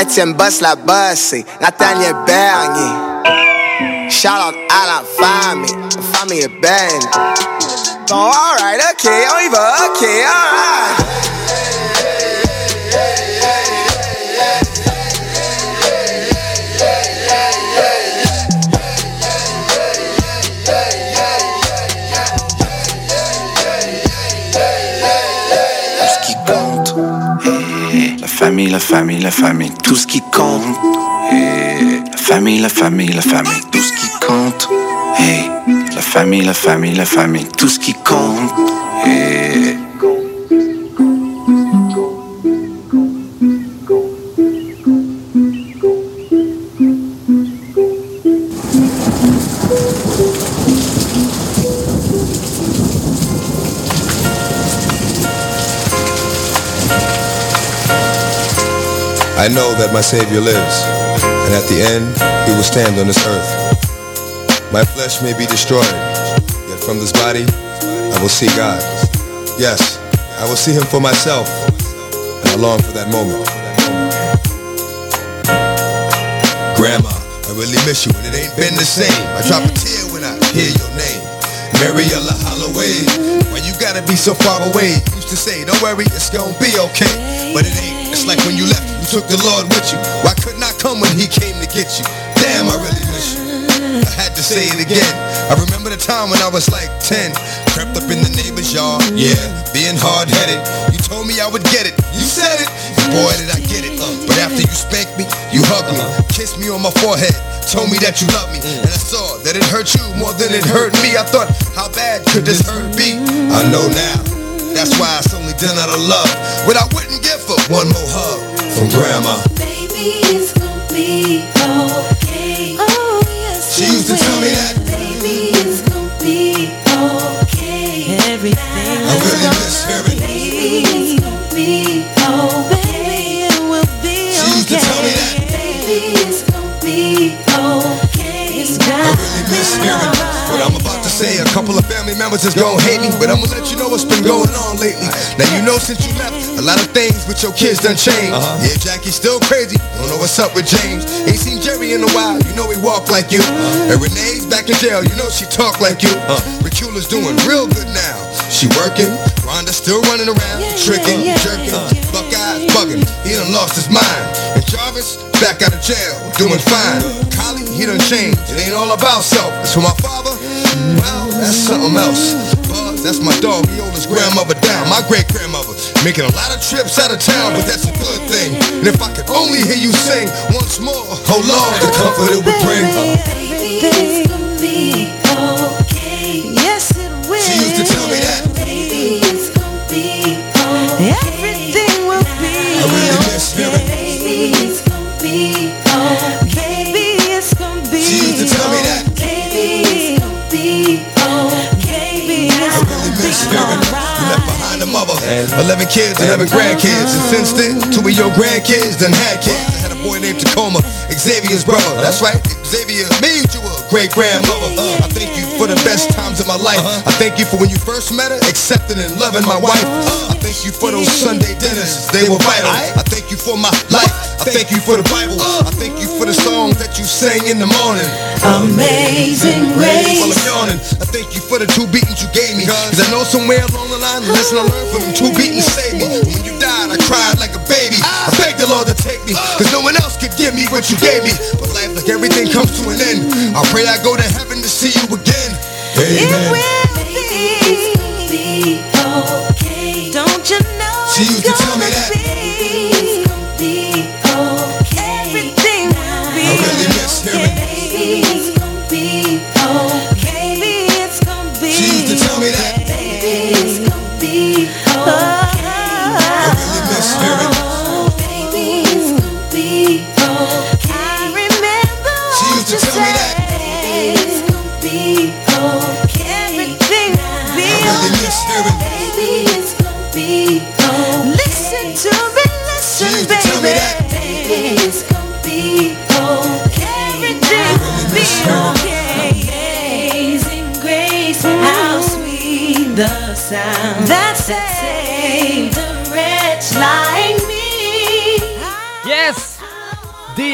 Etienne Boss la bossé, Nathaniel Bernier. Shout out à la famille, la famille Ben. Bon, alright, ok, on y va, ok, alright. La famille, la famille, tout ce qui compte. La famille, la famille, la famille, tout ce qui compte. La famille, la famille, la famille, tout ce qui compte. I know that my Savior lives, and at the end, he will stand on this earth. My flesh may be destroyed, yet from this body, I will see God. Yes, I will see him for myself, and I long for that moment. Grandma, I really miss you, and it ain't been the same. I drop a tear when I hear your name. Mariella Holloway, why you gotta be so far away? Used to say, don't worry, it's gonna be okay. But it ain't. It's like when you left, took the Lord with you. Why couldn't I come when he came to get you? Damn, I really wish you. I had to say it again. I remember the time when I was like 10. Crept up in the neighbor's yard, yeah, being hard headed. You told me I would get it. You said it. Boy, did I get it. But after you spanked me, you hugged me, kissed me on my forehead, told me that you loved me. And I saw that it hurt you more than it hurt me. I thought, how bad could this hurt be? I know now. That's why it's only done out of love. What I wouldn't give for one more hug from grandma. Baby, it's gonna be okay. Oh, yes. She used to tell me that. Baby, it's gonna be okay. Everything I really miss hearing. Baby, it's gonna be okay. It will be She used to tell me that. Baby, it's gonna be okay. It's I really miss hearing say. A couple of family members is gonna hate me, but I'ma let you know what's been going on lately. Now you know since you left, a lot of things with your kids done changed. Uh-huh. Yeah, Jackie's still crazy. Don't know what's up with James. Ain't seen Jerry in a while. You know he walk like you. Uh-huh. And Renee's back in jail. You know she talk like you. Racula's doing real good now. She working. Rhonda's still running around, tricking, jerking. Buckeye's bugging. He done lost his mind. And Jarvis back out of jail, doing fine. Collie, he done changed. It ain't all about self. As for my father, well, that's something else. Buzz, that's my dog. He oldest grandmother down. My great grandmother making a lot of trips out of town, but that's a good thing. And if I could only hear you sing once more, oh Lord, the comfort it would bring. Baby, it's gonna be okay. Yes, it will. 11 kids, 11 grandkids. And since then, two of your grandkids done had kids. I had a boy named Tacoma, Xavier's brother. That's right, Xavier made you a great grandmother. Uh, I thank you for the best times of my life. Uh-huh. I thank you for when you first met her, accepting and loving my wife. Uh, I thank you for those Sunday dinners, they were vital. I thank you for my life. I thank you for the Bible. I thank you for the songs that you sang in the morning. Amazing grace. While I'm yawning, I thank you for the two beatings you gave me. Cause I know somewhere along the line, the lesson I learned from them two beatings saved me. When you died, I cried like a baby. I begged the Lord to take me, cause no one else could give me what you gave me. But life, like everything, comes to an end. I pray I go to heaven to see you again. Amen. It will be okay. Don't you know? She used to tell me that.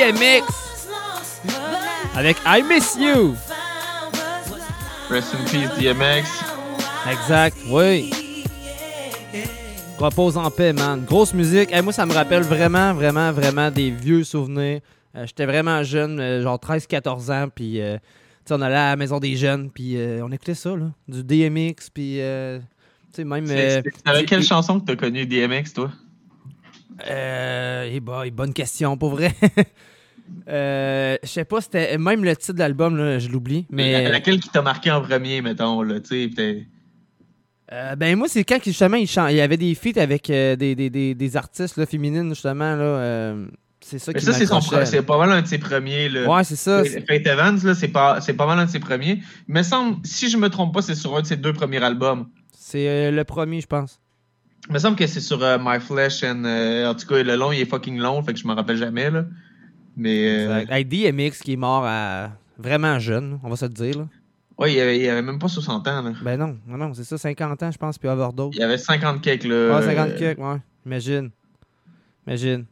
DMX! Avec I Miss You! Rest in peace, DMX. Exact, oui. Repose en paix, man. Grosse musique. Hey, moi, ça me rappelle vraiment, vraiment, vraiment des vieux souvenirs. Euh, J'étais vraiment jeune, euh, genre 13-14 ans, puis euh, on allait à la maison des jeunes, puis euh, on écoutait ça, là. Du DMX, puis tu sais, même. C'est avec quelle chanson que t'as connu DMX, toi? Euh, eh boy, bonne question, pour vrai. Euh, je sais pas, c'était même le titre de l'album, je l'oublie. Mais La- Laquelle qui t'a marqué en premier, mettons, là, tu sais, Euh, ben moi, c'est quand justement il, chan- il y avait des feats avec euh, des, des, des, des artistes là, féminines, justement. Là, c'est ça Mais qui ça, c'est son c'est pas mal un de ses premiers. Là. Ouais, c'est ça. Faith Evans, là, c'est pas, c'est pas mal un de ses premiers. Il me semble, si je me trompe pas, c'est sur un de ses deux premiers albums. C'est le premier, je pense. Il me semble que c'est sur My Flesh and. en tout cas, le long, il est fucking long, fait que je me rappelle jamais, là. Mais. euh. Hey, DMX qui est mort à vraiment jeune, on va se le dire. Là. ouais, il avait, il avait même pas 60 ans, là. Ben non, non, non, c'est ça, 50 ans, je pense, puis overdose. Il avait 50 quelques, là. Ouais, 50 euh, quelques, ouais. Imagine. Imagine.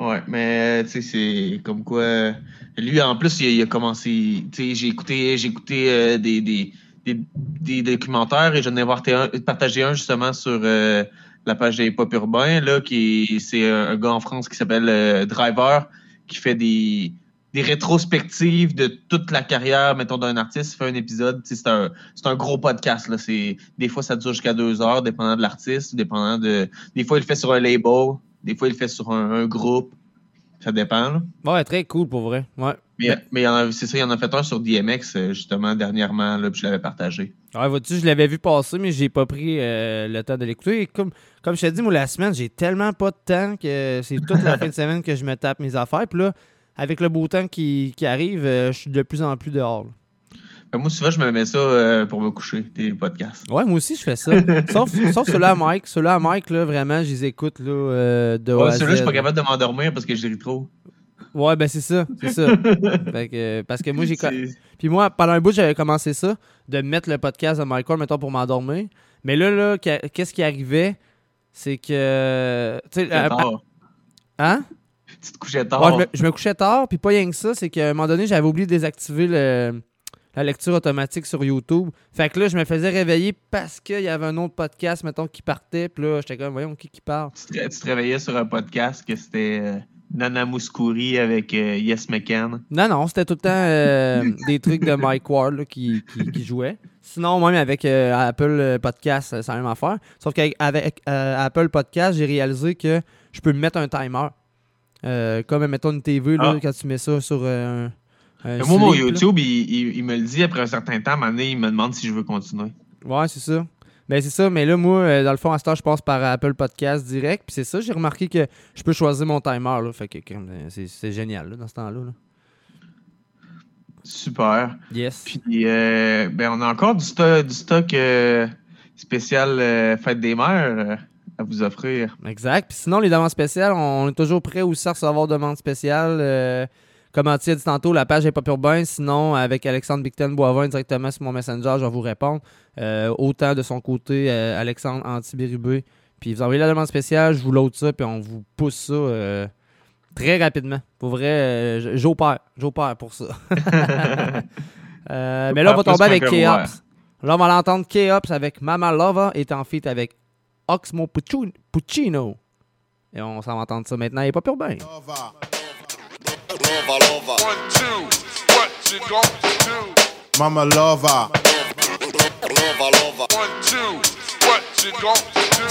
Ouais, mais tu sais, c'est comme quoi. Lui, en plus, il a, il a commencé. Tu sais, j'ai écouté, j'ai écouté euh, des, des, des, des documentaires et j'en ai partagé un, partagé un justement sur euh, la page des Pop Urbain, là, qui c'est un, un gars en France qui s'appelle euh, Driver, qui fait des, des rétrospectives de toute la carrière, mettons, d'un artiste. Il fait un épisode. C'est un, c'est un gros podcast. Là. C'est, des fois, ça dure jusqu'à deux heures, dépendant de l'artiste, dépendant de. Des fois, il le fait sur un label, des fois, il le fait sur un, un groupe. Ça dépend. Là. Ouais, très cool pour vrai. Ouais. Mais, mais il y en a- c'est ça, il y en a fait un sur DMX, euh, justement, dernièrement, là, puis je l'avais partagé. Ouais, vois-tu, je l'avais vu passer, mais j'ai pas pris euh, le temps de l'écouter. Et Comme, comme je t'ai dit, moi, la semaine, j'ai tellement pas de temps que c'est toute la fin de semaine que je me tape mes affaires. Puis là, avec le beau temps qui, qui arrive, euh, je suis de plus en plus dehors. que moi, souvent, je me mets ça euh, pour me coucher, des podcasts. Ouais, moi aussi, je fais ça. sauf sauf ceux-là à Mike. Ceux-là à Mike, là, vraiment, je les écoute là, de Ouais, à celui-là, je suis pas capable de m'endormir parce que je trop. Ouais, ben c'est ça, c'est ça. Fait que, euh, parce que moi, j'ai... Puis moi, pendant un bout, j'avais commencé ça, de mettre le podcast de Michael, mettons, pour m'endormir. Mais là, là, qu'est-ce qui arrivait, c'est que... Tu sais, euh, tard. Hein? Tu te couchais tard. Ouais, je, me, je me couchais tard, puis pas rien que ça, c'est qu'à un moment donné, j'avais oublié de désactiver le- la lecture automatique sur YouTube. Fait que là, je me faisais réveiller parce qu'il y avait un autre podcast, mettons, qui partait, puis là, j'étais comme, voyons, qui qui parle? Tu te, tu te réveillais sur un podcast que c'était euh, Nana Mouskouri avec euh, Yes McCann. Non, non, c'était tout le temps euh, des trucs de Mike Ward là, qui, qui, qui jouait. Sinon, même avec euh, Apple Podcast, c'est la même affaire. Sauf qu'avec avec, Apple Podcast, j'ai réalisé que je peux me mettre un timer. Comme, mettons, une TV, là, Ah. quand tu mets ça sur un, un moi, mon. YouTube, il, il- il me le dit après un certain temps. À un moment donné, il me demande si je veux continuer. Ouais, c'est ça. Ben, c'est ça, mais là, moi, euh, dans le fond, à ce temps, je passe par Apple Podcast direct. Puis c'est ça, j'ai remarqué que je peux choisir mon timer. Là, fait que euh, c'est génial là, dans ce temps-là. là. Super. Yes. Puis, euh, ben, on a encore du stock. Du stock euh, spécial euh, Fête des Mères à vous offrir. Exact. Puis sinon, les demandes spéciales, on est toujours prêt aussi à recevoir demandes spéciales. Comme tu as dit tantôt, la page est pas urbain. Sinon, avec Alexandre Bicton Boivin directement sur mon Messenger, je vais vous répondre. Euh, autant de son côté, euh, Alexandre Antibérubé. Puis vous envoyez la demande spéciale, je vous load ça, puis on vous pousse ça euh, très rapidement. Pour vrai, euh, j'opère. J'opère pour ça. Euh, mais là, on va tomber avec. K-Ops. Là, on va l'entendre K-Ops avec Mama Lova et en feat avec Oxmo Pucci- Puccino. Et on s'en va entendre ça maintenant. Il est pas Lover, lover. One, two, what you gonna do? Mama lover. Lover, lover. One, two.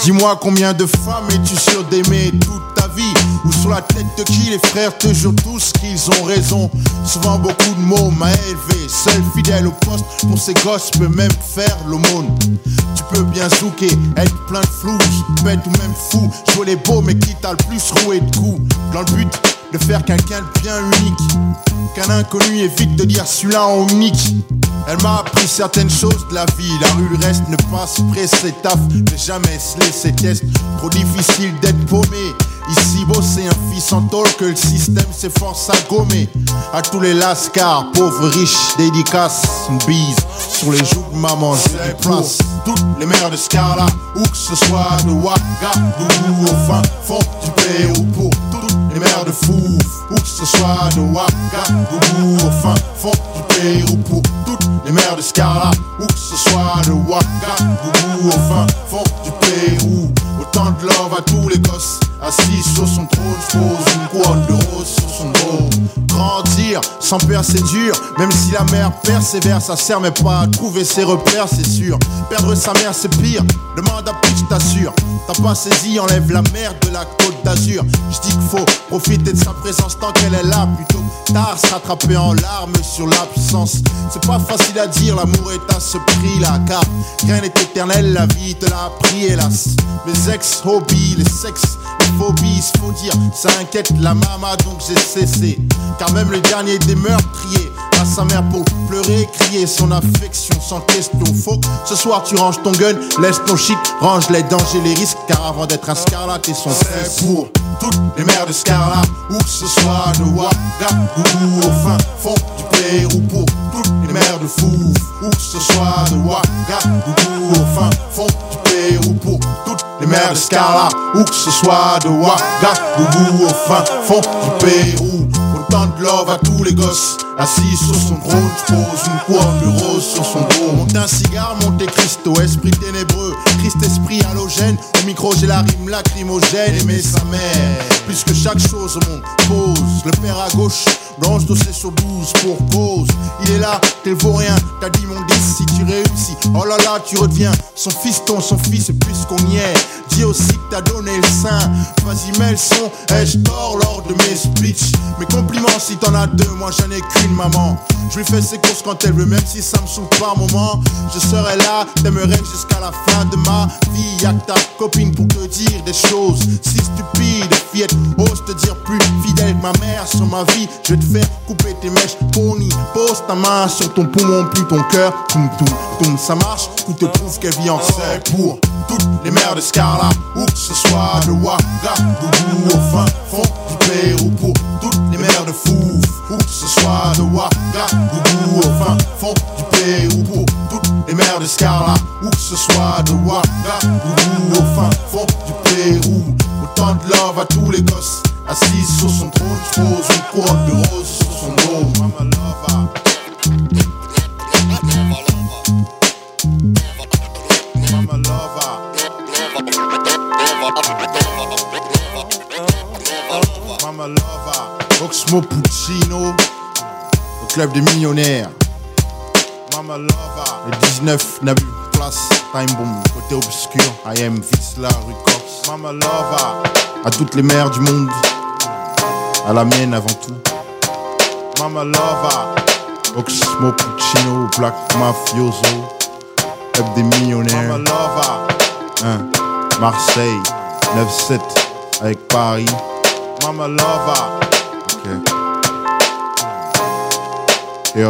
Dis-moi combien de femmes es-tu sûr d'aimer toute ta vie? Ou sur la tête de qui les frères te tous qu'ils ont raison? Souvent beaucoup de mots m'a élevé. Seul fidèle au poste pour ces gosses peut même faire l'aumône. Tu peux bien zouker, être plein de flou Bête ou même fou, jouer les beaux mais qui t'a le plus roué de coups? Dans le but de faire quelqu'un de bien unique. Qu'un inconnu évite de dire celui-là en unique Elle m'a appris certaines choses de la vie. La rue le reste ne passe pressé taf Mais jamais se laisser test. Trop difficile d'être paumé. Ici bosser un fils en tôle que le système s'efforce à gommer. À tous les lascars, pauvres, riches, dédicaces Une bise. Sur les joues de maman, j'ai des places Toutes les mères de Scarla, où que ce soit de Ouagadougou Au fin fond du Pérou pour toutes les mères de fou Où que ce soit de Ouagadougou Au fin fond du Pérou pour toutes les mères de Scarla Où que ce soit de Ouagadougou Au fin fond du Pérou Autant de love à tous les gosses. Assis sur son trône, pose une couronne de rose sur son dos. Grandir sans peur c'est dur. Même si la mère persévère Ça sert mais pas à trouver ses repères c'est sûr. Perdre sa mère c'est pire. Demande à Pitch t'assure. T'as pas saisi enlève la merde de la côte d'Azur. Je dis qu'il faut profiter de sa présence tant qu'elle est là. Plutôt tard se rattraper en larmes sur l'absence. C'est pas facile à dire l'amour est à ce prix là Car rien n'est éternel la vie te l'a appris hélas. Mes ex-hobbies, les sexes, les phobies faut dire. Ça inquiète la mama donc j'ai cessé. Car même le dernier des meurtriers à sa mère pour pleurer, crier son affection sans question. Faut que ce soir tu ranges ton gun, laisse ton shit, range les dangers, les risques. Car avant d'être un Scarlat, t'es son frère pour toutes les mères de Scarlat, où que ce soit de Ouagadougou au fin fond du Pérou pour toutes les mères de Fou, où que ce soit de Ouagadougou au fin fond du Pérou pour toutes les mères de Scarlat, où que ce soit de Ouagadougou au fin fond du Pérou. Autant de à tous les gosses. Assis sur son trône, pose une couronne de rose sur son dos Monte un cigare, monte Cristo, esprit ténébreux. Christ esprit halogène, au micro j'ai la rime lacrymogène. Aimer sa mère, plus que chaque chose monde. Pose, le père à gauche, blanche dossier sur 12 pour cause Il est là, t'es rien, t'as dit mon 10 si tu réussis Oh là là, tu redeviens son fiston, son fils puisqu'on y est. Dis aussi que t'as donné le sein. Vas-y mets le son, ai-je tort lors de mes speeches? Mes compliments si t'en as deux, moi j'en ai qu'une maman. Je lui fais ses courses quand elle veut, même si ça me saoule par moment. Je serai là, t'aimerais jusqu'à la fin de ma vie. Y'a que ta copine pour te dire des choses. Si stupides Fillette, ose te dire plus fidèle. Que ma mère sur ma vie Je vais te faire couper tes mèches, pony Pose ta main sur ton poumon, plus ton cœur Toum toum toum, ça marche, tout te prouve qu'elle vit en seul pour toutes les mères de Scarla. Où que ce soit de Ouagadougou au fin fond du Pérou Pour toutes les mères de Fou. Où que ce soit de Ouagadougou au fin fond du Pérou Pour toutes les mères de Scarla. Que ce soit de Ouagadougou au fin fond du Pérou. Autant de love à tous les gosses. Assis sur son trône, pose une couronne de rose sur son dos Oxmo Puccino, au club des millionnaires. Mama Lova, le 19 n'a plus place, Time Bomb, côté obscur, I am Visla Records. Mama Lova, à toutes les mères du monde, à la mienne avant tout. Mama Lova, Oxmo Puccino, Black Mafioso, club des millionnaires. Mama Lova, hein, Marseille, 9-7 avec Paris. Mama Lova. Ok. Et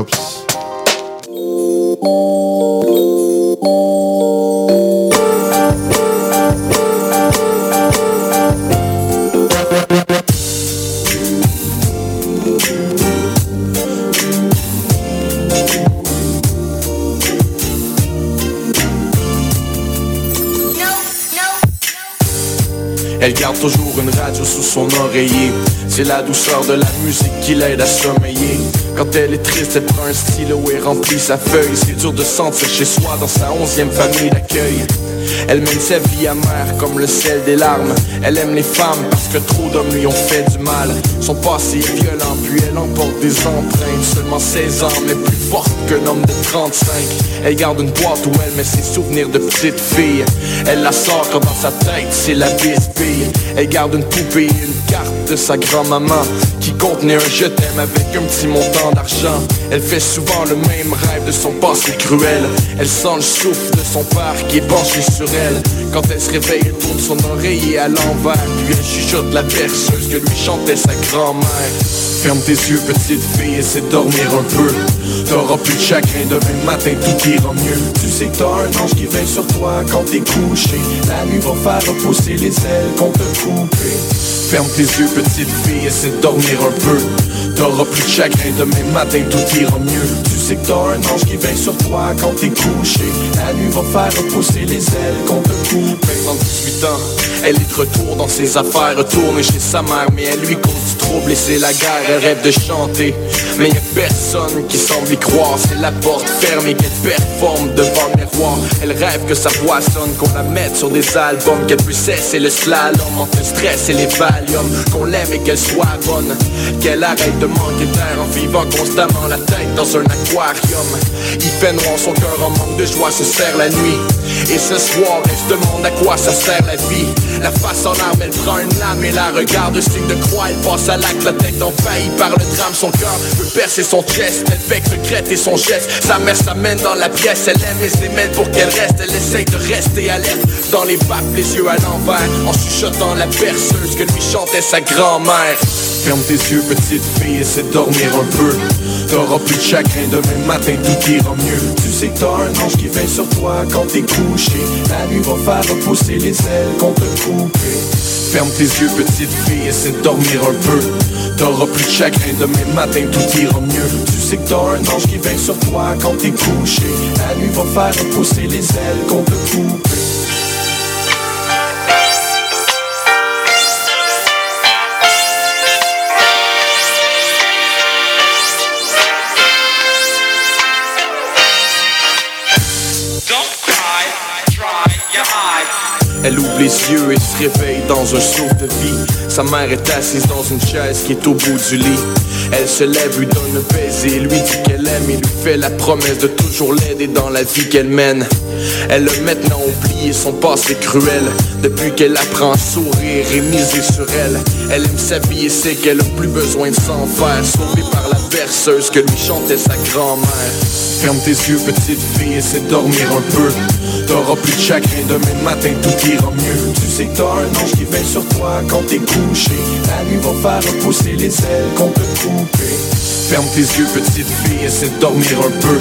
Elle garde toujours une radio sous son oreiller. C'est la douceur de la musique qui l'aide à sommeiller. Quand elle est triste, elle prend un stylo et remplit sa feuille. C'est dur de sentir chez soi dans sa onzième famille d'accueil. Elle mène sa vie amère comme le sel des larmes. Elle aime les femmes parce que trop d'hommes lui ont fait du mal. Son passé est violent, puis elle emporte des empreintes. Seulement 16 ans, mais plus forte qu'un homme de 35. Elle garde une boîte où elle met ses souvenirs de petite fille. Elle la sort quand dans sa tête, c'est la bisbille. Elle garde une poupée une carte de sa grand-maman qui contenait un je t'aime avec un petit montant d'argent. Elle fait souvent le même rêve de son passé cruel. Elle sent le souffle de son père qui est penché sur elle. Quand elle se réveille, elle tourne son oreiller à l'envers. Puis elle chuchote la berceuse que lui chantait sa grand-mère. Ferme tes yeux, petite fille, essaie de dormir un peu. T'auras plus de chagrin, demain matin tout ira mieux. Tu sais que t'as un ange qui veille sur toi quand t'es couché. La nuit va faire repousser les ailes qu'on te couper. Ferme tes yeux, petite fille, essaie de dormir un peu. T'auras plus de chagrin, demain matin tout ira mieux. Tu sais que t'as un ange qui veille sur toi quand t'es couché. La nuit va faire repousser les ailes qu'on te coupe. Maintenant 18 ans, elle est de retour dans ses affaires, retournée chez sa mère, mais elle lui cause du trouble et c'est la guerre. Elle rêve de chanter, mais y a personne qui semble y croire. C'est la porte fermée qu'elle performe devant le miroir. Elle rêve que sa voix sonne, qu'on la mette sur des albums, qu'elle puisse cesser le slalom entre le stress et les valiums, qu'on l'aime et qu'elle soit bonne, qu'elle arrête de manquer d'air en vivant constamment la tête dans un aquarium. Il fait noir, son cœur en manque de joie se serre la nuit. Et ce soir, elle se demande à quoi ça sert la vie? La face en arme, elle prend une lame et la regarde, signe de croix, elle passe à l'acte, la tête envahie par le drame. Son cœur veut percer son chest, elle fait secrète et son geste. Sa mère s'amène dans la pièce, elle aime et se démène pour qu'elle reste. Elle essaye de rester alerte dans les vapes, les yeux à l'envers, en chuchotant la berceuse que lui chantait sa grand-mère. Ferme tes yeux, petite fille, essaie de dormir un peu. T'auras plus de chagrin, demain matin tout ira mieux. Tu sais que t'as un ange qui veille sur toi quand t'es couché. La nuit va faire repousser les ailes qu'on te couper. Ferme tes yeux, petite fille, essaie de dormir un peu. T'auras plus de chagrin, demain matin tout ira mieux. Tu sais que t'as un ange qui veille sur toi quand t'es couché. La nuit va faire repousser les ailes qu'on te couper. Elle ouvre les yeux et se réveille dans un souffle de vie. Sa mère est assise dans une chaise qui est au bout du lit. Elle se lève, lui donne un baiser, lui dit qu'elle aime et lui fait la promesse de toujours l'aider dans la vie qu'elle mène. Elle a maintenant oublié son passé cruel Depuis qu'elle apprend à sourire et miser sur elle Elle aime sa vie et sait qu'elle a plus besoin de s'en faire Sauvée par la berceuse que lui chantait sa grand-mère. Ferme tes yeux petite fille, essaie de dormir un peu. T'auras plus de chagrin, demain matin tout ira mieux. Tu sais que t'as un ange qui veille sur toi quand t'es couché. La nuit va faire repousser les ailes qu'on peut couper. Ferme tes yeux petite fille, essaie de dormir un peu.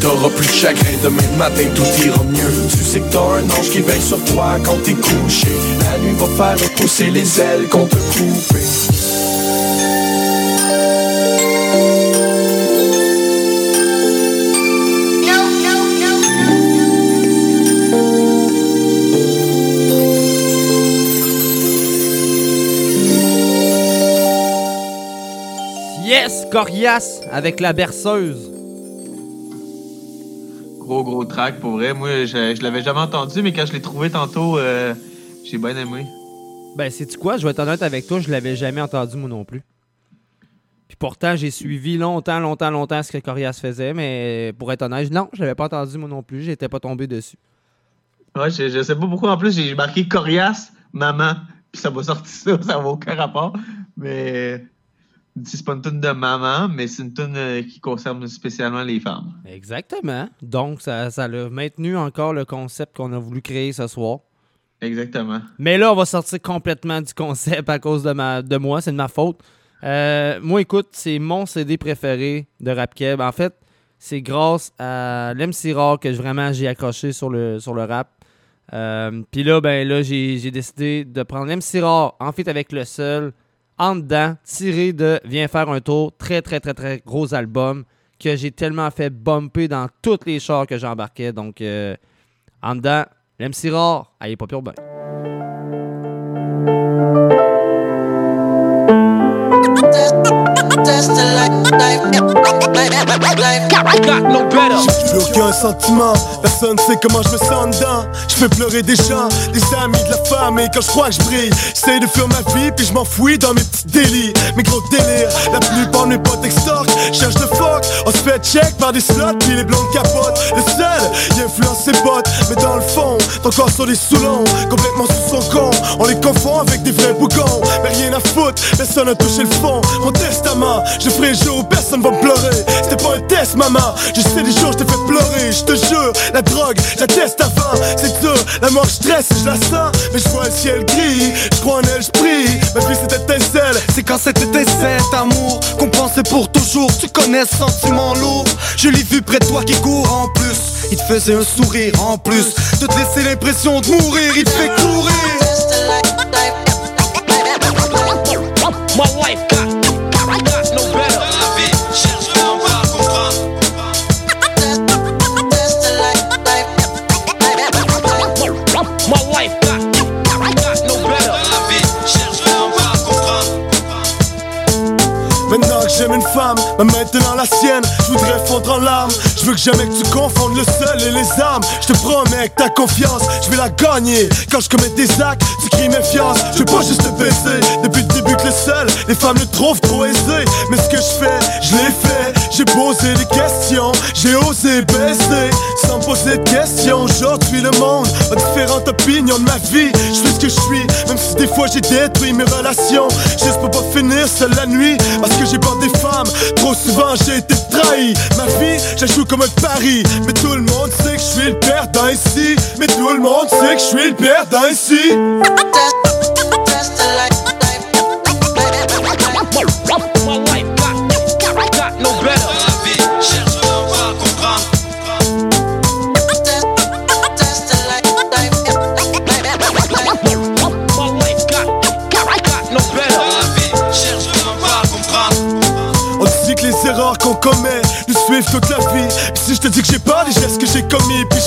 T'auras plus de chagrin, demain matin tout ira mieux. Tu sais que t'as un ange qui veille sur toi quand t'es couché. La nuit va faire repousser les ailes qu'on te couper Yes, Corias avec la berceuse. Gros, gros track, pour vrai. Moi, je, je l'avais jamais entendu, mais quand je l'ai trouvé tantôt, euh, j'ai bien aimé. Ben, sais-tu quoi? Je vais être honnête avec toi, je l'avais jamais entendu, moi non plus. Puis pourtant, j'ai suivi longtemps, longtemps, longtemps ce que Corias faisait, mais pour être honnête, non, je l'avais pas entendu, moi non plus. J'étais pas tombé dessus. Ouais, je, je sais pas pourquoi. En plus, j'ai marqué Corias, maman, puis ça m'a sorti ça, ça n'a aucun rapport. Mais c'est pas une tune de maman, mais c'est une tune euh, qui concerne spécialement les femmes. Exactement. Donc, ça, ça a maintenu encore le concept qu'on a voulu créer ce soir. Exactement. Mais là, on va sortir complètement du concept à cause de, ma, de moi. C'est de ma faute. Euh, moi, écoute, c'est mon CD préféré de Rap Keb. En fait, c'est grâce à l'MC Rare que vraiment j'ai accroché sur le, sur le rap. Euh, Puis là, ben là, j'ai j'ai décidé de prendre l'MC Rare en fait avec le seul, en dedans, tiré de Viens faire un tour. Très, très, très, très gros album que j'ai tellement fait bumper dans toutes les chars que j'embarquais. Donc, euh, en dedans, l'MC Rare, allez, pas pire ben. J'ai plus aucun sentiment, personne sait comment je me sens dedans. Je fais pleurer des gens, des amis, de la famille quand je crois que je brille. J'essaie de faire ma vie, puis je m'enfouis dans mes petits délits, mes gros délires. La plupart de mes potes extorquent, cherche le fuck. On se fait check par des slots, puis les blondes capotent. Le seul, il influence ses potes, mais dans le fond, t'es encore sur les soulons, complètement sous son con. On les confond avec des vrais bougons, mais rien à foutre, personne n'a touché le fond. Mon testament, je ferai où personne va me pleurer. C'était pas un test, maman. Je sais des jours, je t'ai fait pleurer. Je te jure, la drogue, la teste avant. C'est dur, la mort, je stresse, je la sens. Mais je vois le ciel gris, je crois en elle, je prie. Ma vie, c'est étincelle. C'est quand cet étincelle d'amour qu'on pensait pour toujours. Tu connais ce sentiment lourd. Je l'ai vu près de toi qui court en plus. Il te faisait un sourire en plus. De te laisser l'impression de mourir, il te fait courir. My j'aime une femme, ma main est dans la sienne, je voudrais fondre en larmes. Je veux que jamais que tu confondes le seul et les armes. Je te promets que ta confiance, je vais la gagner. Quand je commets des actes, tu cries méfiance. Je veux pas juste te baiser. Depuis début que le seul, les femmes le trouvent trop aisé. Mais ce que je fais, je l'ai fait. J'ai posé des questions, j'ai osé baisser. Sans poser de questions, aujourd'hui le monde a différentes opinions de ma vie. Je fais ce que je suis, même si des fois j'ai détruit mes relations. Juste pour pas finir seule la nuit, parce que j'ai peur des femmes. Trop souvent j'ai été trahi. Ma vie, joue comme un pari. Mais tout le monde sait que je suis le perdant ici. Mais tout le monde sait que je suis le perdant ici. Toute la vie. Si je te dis que j'ai pas les gestes que j'ai commis, puis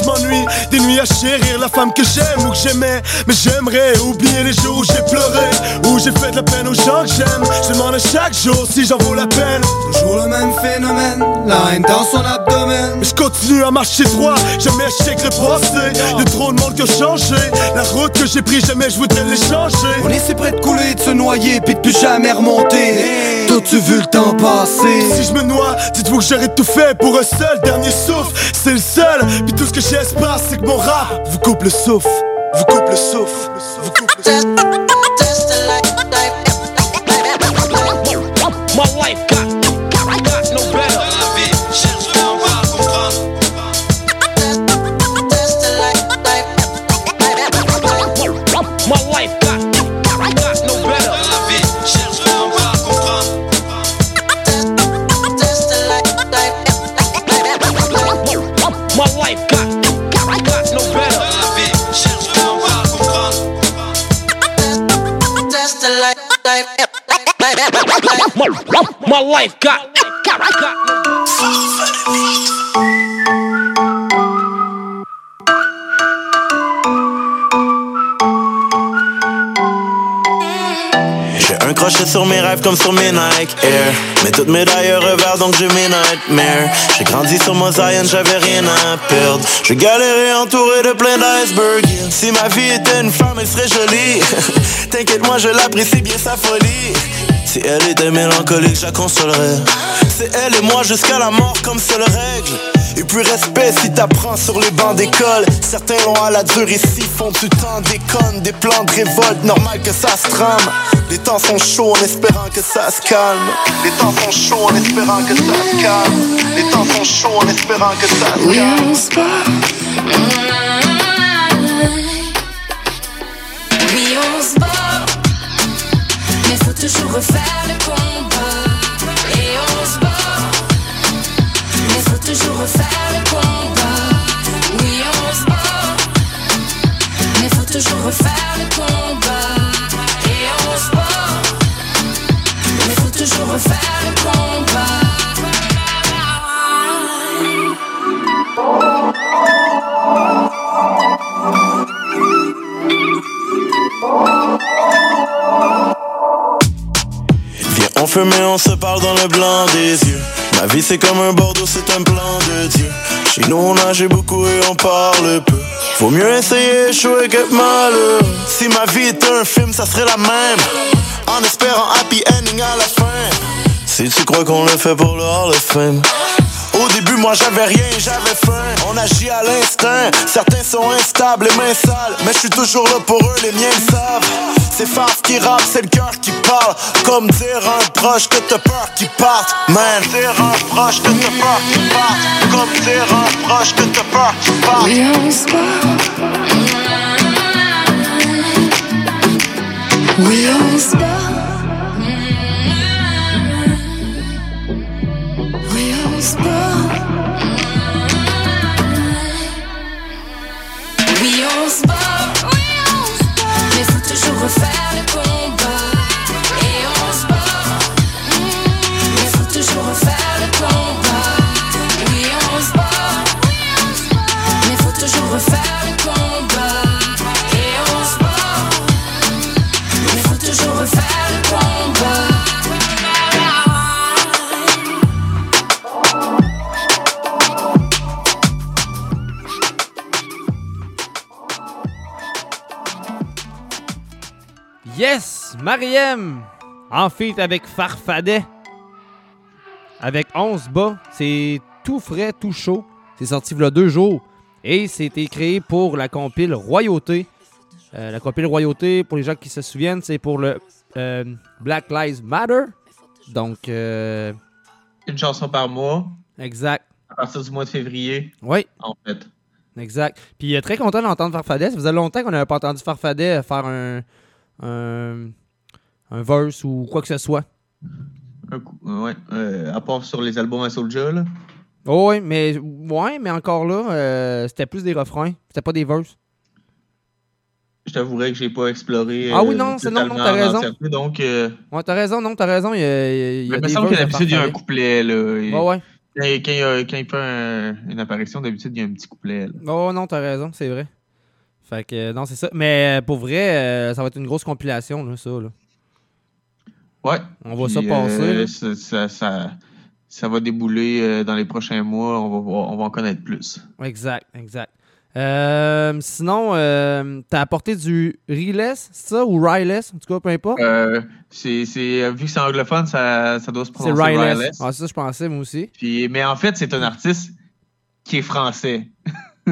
des nuits à chérir la femme que j'aime ou que j'aimais. Mais j'aimerais oublier les jours où j'ai pleuré, où j'ai fait de la peine aux gens que j'aime. Je demande à chaque jour si j'en vaux la peine. Toujours le même phénomène, la haine dans son abdomen. Mais je continue à marcher droit, jamais que le passé. Y'a trop de monde qui a changé. La route que j'ai prise, jamais je voudrais l'échanger. On est si près de couler, de se noyer, puis de plus jamais remonter. Toi, tu veux le temps passer. Si je me noie, dites-vous que j'aurais tout fait pour un seul dernier souffle. C'est le seul, puis tout ce que j'espère, c'est que mon rap vous coupe le souffle. Vous coupe le souffle. Vous coupe le souffle. J'ai un crochet sur mes rêves comme sur mes Nike Air. Mais toutes mes d'ailleurs revers donc j'ai mes nightmares. J'ai grandi sur mon Zion, j'avais rien à perdre. J'ai galéré entouré de plein d'icebergs. Si ma vie était une femme, elle serait jolie. T'inquiète moi je l'apprécie bien sa folie Si elle était mélancolique, je la consolerais. C'est elle et moi jusqu'à la mort comme seule règle. Et puis respect si t'apprends sur les bancs d'école. Certains l'ont à la dure ici, font du temps déconne Des plans de révolte, normal que ça se trame. Les temps sont chauds en espérant que ça se calme. Les temps sont chauds en espérant que ça se calme. Les temps sont chauds en espérant que ça se calme toujours refaire le combat. Et on se bat, mais faut toujours refaire le combat. Oui, on se bat, mais faut toujours refaire le combat. Et on se bat, mais faut toujours refaire le combat. On fume et on se parle dans le blanc des yeux. Ma vie c'est comme un Bordeaux, c'est un plan de Dieu. Chez nous on nage beaucoup et on parle peu. Faut mieux essayer échouer que malheureux. Si ma vie était un film, ça serait la même. En espérant happy ending à la fin. Si tu crois qu'on le fait pour le Hall Fame. Au début, moi j'avais rien, j'avais faim. On agit à l'instinct. Certains sont instables, les mains sales. Mais je suis toujours là pour eux, les miens le savent. C'est Faf qui rappe, c'est le cœur qui parle. Comme dire un proche que t'as peur qu'il parte. Man, dire un proche que t'as peur qu'il parte. Comme dire un proche que t'as peur qu'il parte. Oui, on se bat. Mais faut toujours refaire le combat. Yes! Mariem! En feat avec Farfadet. Avec 11 bas. C'est tout frais, tout chaud. C'est sorti il y a deux jours. Et c'était créé pour la compile Royauté. Euh, la compile Royauté, pour les gens qui se souviennent, c'est pour le euh, Black Lives Matter. Donc, euh, Une chanson par mois. exact. À partir du mois de février. Oui. En fait. Exact. Puis euh, très content d'entendre Farfadet. Ça faisait longtemps qu'on n'avait pas entendu Farfadet faire un, un, un verse ou quoi que ce soit. Un coup- ouais. euh, à part sur les albums à Soulja, là. Oh, oui, mais, ouais, mais encore là, euh, c'était plus des refrains. C'était pas des verses. Je t'avouerais que j'ai pas exploré. Ah oui, euh, non, c'est non, non, t'as raison. Donc, euh, Ouais, t'as raison, non, t'as raison. Il y a, il y a- il y a il me semble que d'habitude, il y a un couplet. Là. Ouais, ouais. Quand, il- quand quand fait un- une apparition, d'habitude, il y a un petit couplet. là. Oh non, t'as raison, c'est vrai. Fait que, non, c'est ça. Mais euh, pour vrai, euh, ça va être une grosse compilation, là, ça. Là. Ouais. On voit Puis, ça passer. euh, là. ça, ça, ça, ça va débouler euh, dans les prochains mois. On va, voir- on va en connaître plus. Exact, exact. Euh, sinon, euh, t'as apporté du Reless, c'est ça, ou Ryless, en tout cas, peu importe. C'est, vu que c'est anglophone, ça, ça doit se prononcer Ryless. Ryless. Ah, c'est ça, je pensais, moi aussi. Puis, mais en fait, c'est un artiste qui est français.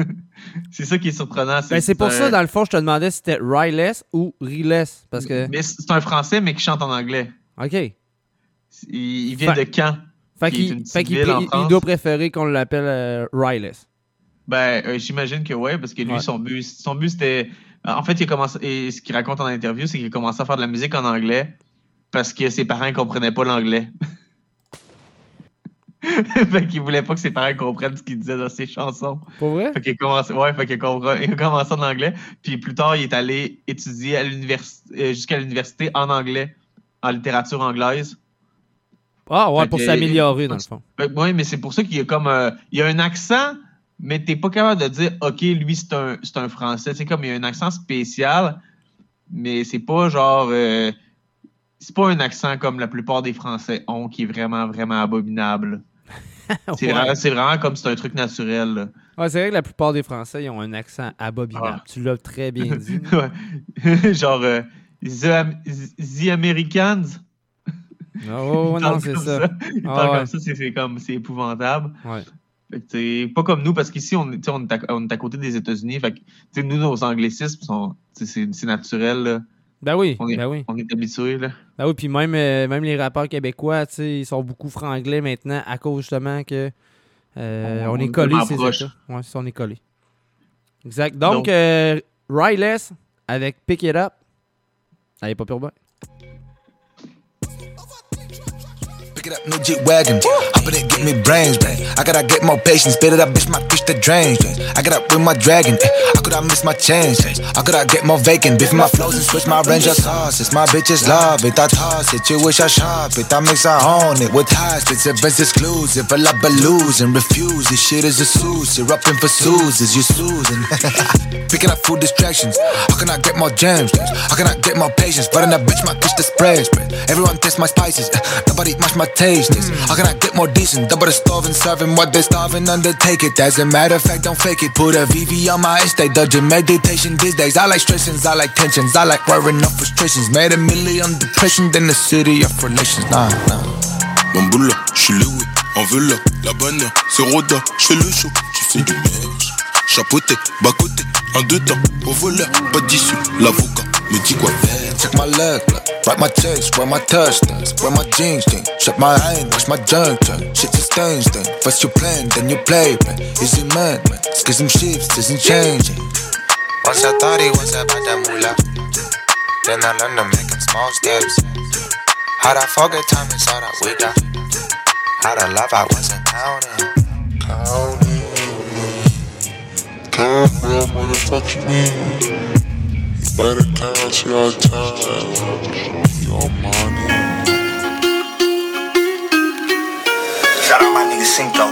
c'est ça qui est surprenant. Ben, c'est pour ça, dans le fond, je te demandais si c'était Ryless ou Reless. Parce que. Mais c'est un français, mais qui chante en anglais. OK. Il, il vient Fait- de Caen. Fait qu'il fait qu'il il- il doit préférer qu'on l'appelle euh, Ryless. Ben, euh, j'imagine que oui, parce que lui, Ouais. son but, son but c'était. En fait, il commencé. Et ce qu'il raconte en interview, c'est qu'il a commencé à faire de la musique en anglais parce que ses parents ne comprenaient pas l'anglais. fait qu'il voulait pas que ses parents comprennent ce qu'il disait dans ses chansons. Pour vrai? Fait qu'il a commencé, ouais, fait qu'il commencé en anglais. Puis plus tard, il est allé étudier à l'université, euh, jusqu'à l'université en anglais, en littérature anglaise. Ah, ouais, Fait pour s'améliorer, dans le fond. Oui, mais c'est pour ça qu'il y a comme un, il y a un accent, mais t'es pas capable de dire OK, lui c'est un, c'est un français. C'est comme il y a un accent spécial, mais c'est pas genre euh, c'est pas un accent comme la plupart des Français ont qui est vraiment, vraiment abominable. C'est Ouais. vraiment, vraiment comme c'est un truc naturel. Ouais, c'est vrai que la plupart des Français ils ont un accent abominable. Ah. Tu l'as très bien dit. Genre euh, The, The Americans? Oh, non, c'est comme ça. Il Ah, parle ouais. comme ça, c'est comme c'est épouvantable. Ouais. Fait que, pas comme nous, parce qu'ici, on, on, est à, on est à côté des États-Unis. Fait que, nous, nos anglicismes, sont, c'est c'est naturel. Là. Ben oui, On est, ben oui. on est habitués. Là. Ben oui, puis même, euh, même les rappeurs québécois, tu sais, ils sont beaucoup franglais maintenant à cause justement que euh, On- est collé. Ouais, c'est ça, on est collé. Exact. Donc, Donc- euh, Ryless avec Pick It Up. Allez, pas pire ben. Pick it up, new Jeep wagon. Hop in it, get me brains, man. I gotta get more patience. Spit it up, bitch, my fish the drains. I get up with my dragon. eh. I could I miss my chance. I could I get more vacant. Biff my flows and switch my range of sauces. My bitches love it. I toss it. You wish I shop it. I mix I own it with high spits. Events exclusive. I love lose and refuse. This shit is a suit. You're up in for Suses. You Susan. Picking up food distractions. How can I get more gems? How can I get more patience? But in a bitch, my fish the spread. Everyone taste my spices. eh. Nobody match my taste this. How can I get more decent? Double the starving, serving what they starving, undertake it. As a matter of fact, don't fake it. Put a VV on my estate, dodging meditation these days. I like stressings, I like tensions, I like worrying off frustrations. Made a million depression, then the city of relations. Nah, nah. Mon boule, j'suis le oui, en veut là, la bonne, c'est Roda, j'fais le show, tu fais du merge. Chapeauté, bas côté, en deux temps, au voleur, pas d'issue, l'avocat me dit quoi faire. Check my leg. Write my checks, where my touch does, where my jeans thing. Shut my hand, watch my junk. Shit just stains then. First you plan, then you play, man. Is it man, man? It's some shifts isn't changing. Once I thought he was about that moolah. Then I learned to making small steps. How'd I forget time is all that we got. How to love I wasn't counting. Counting. Can't grab when it touch Better count your time, your money. Shout out my nigga Cinco.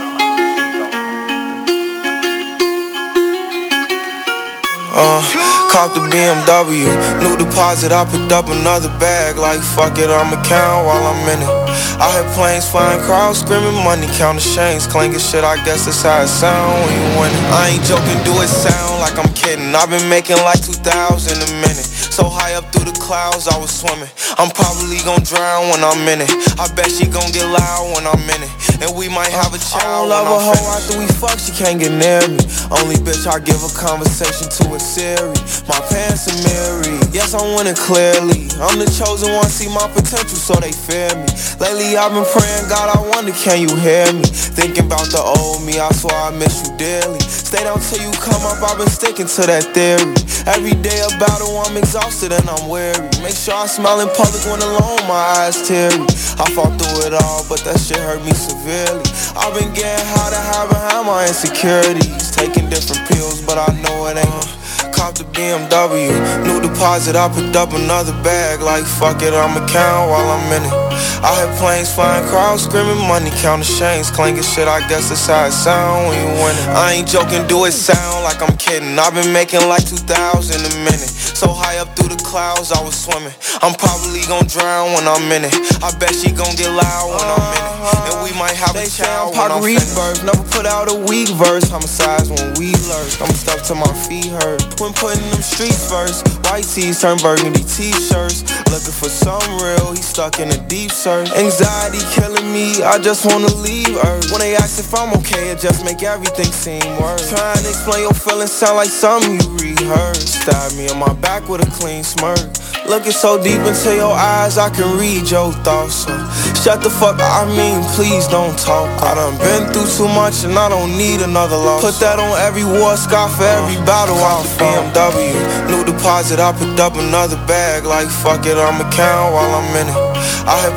Uh, caught the BMW, new deposit, I picked up another bag. Like fuck it, I'ma count while I'm in it. I hear planes flying, crowds screaming, money counting chains, clanking shit. I guess that's how it sound when you win it. I ain't joking, do it sound like I'm kidding. I've been making like 2,000 a minute. So high up through the clouds, I was swimming. I'm probably gon' drown when I'm in it. I bet she gon' get loud when I'm in it. And we might have a child. I don't love a hoe after we fuck, she can't get near me. Only bitch I give a conversation to is Siri. My pants are mirrored. Yes, I'm winning clearly. I'm the chosen one, see my potential, so they fear me. Lately I've been praying, God, I wonder, can you hear me? Thinking about the old me, I swear I miss you dearly. Stay down till you come up, I've been sticking to that theory. Every day a battle, I'm exhausted and I'm weary. Make sure I smile in public when alone, my eyes teary. I fought through it all, but that shit hurt me severely. I've been getting high to hide behind my insecurities. Taking different pills, but I know it ain't. Cop the BMW, new deposit, I picked up another bag. Like fuck it, I'ma count while I'm in it. I hear planes flying, crowds screaming, money counting chains, clanking shit. I guess that's how it sound when you win it. I ain't joking, do it sound like I'm kidding. I've been making like 2,000 a minute. So high up through the clouds, I was swimming. I'm probably gonna drown when I'm in it. I bet she gonna get loud when I'm in it. And we might have a child when I'm rebirth. Never put out a weak verse. Homicides when we lurk. I'm stuck till my feet hurt. When putting them streets first. White tees turn burgundy t-shirts. Looking for some real, he stuck in a deep search. Anxiety killing me, I just wanna leave her. When they ask if I'm okay, it just make everything seem worse. Trying to explain your feelings sound like something you rehearsed. Stab me on my back with a clean smirk. Looking so deep into your eyes, I can read your thoughts. So shut the fuck I mean, please don't talk. I done been through too much and I don't need another loss. Put that on every war scar for every battle I BMW. New deposit, I picked up another bag. Like fuck it, I'ma count while I'm in it. I hear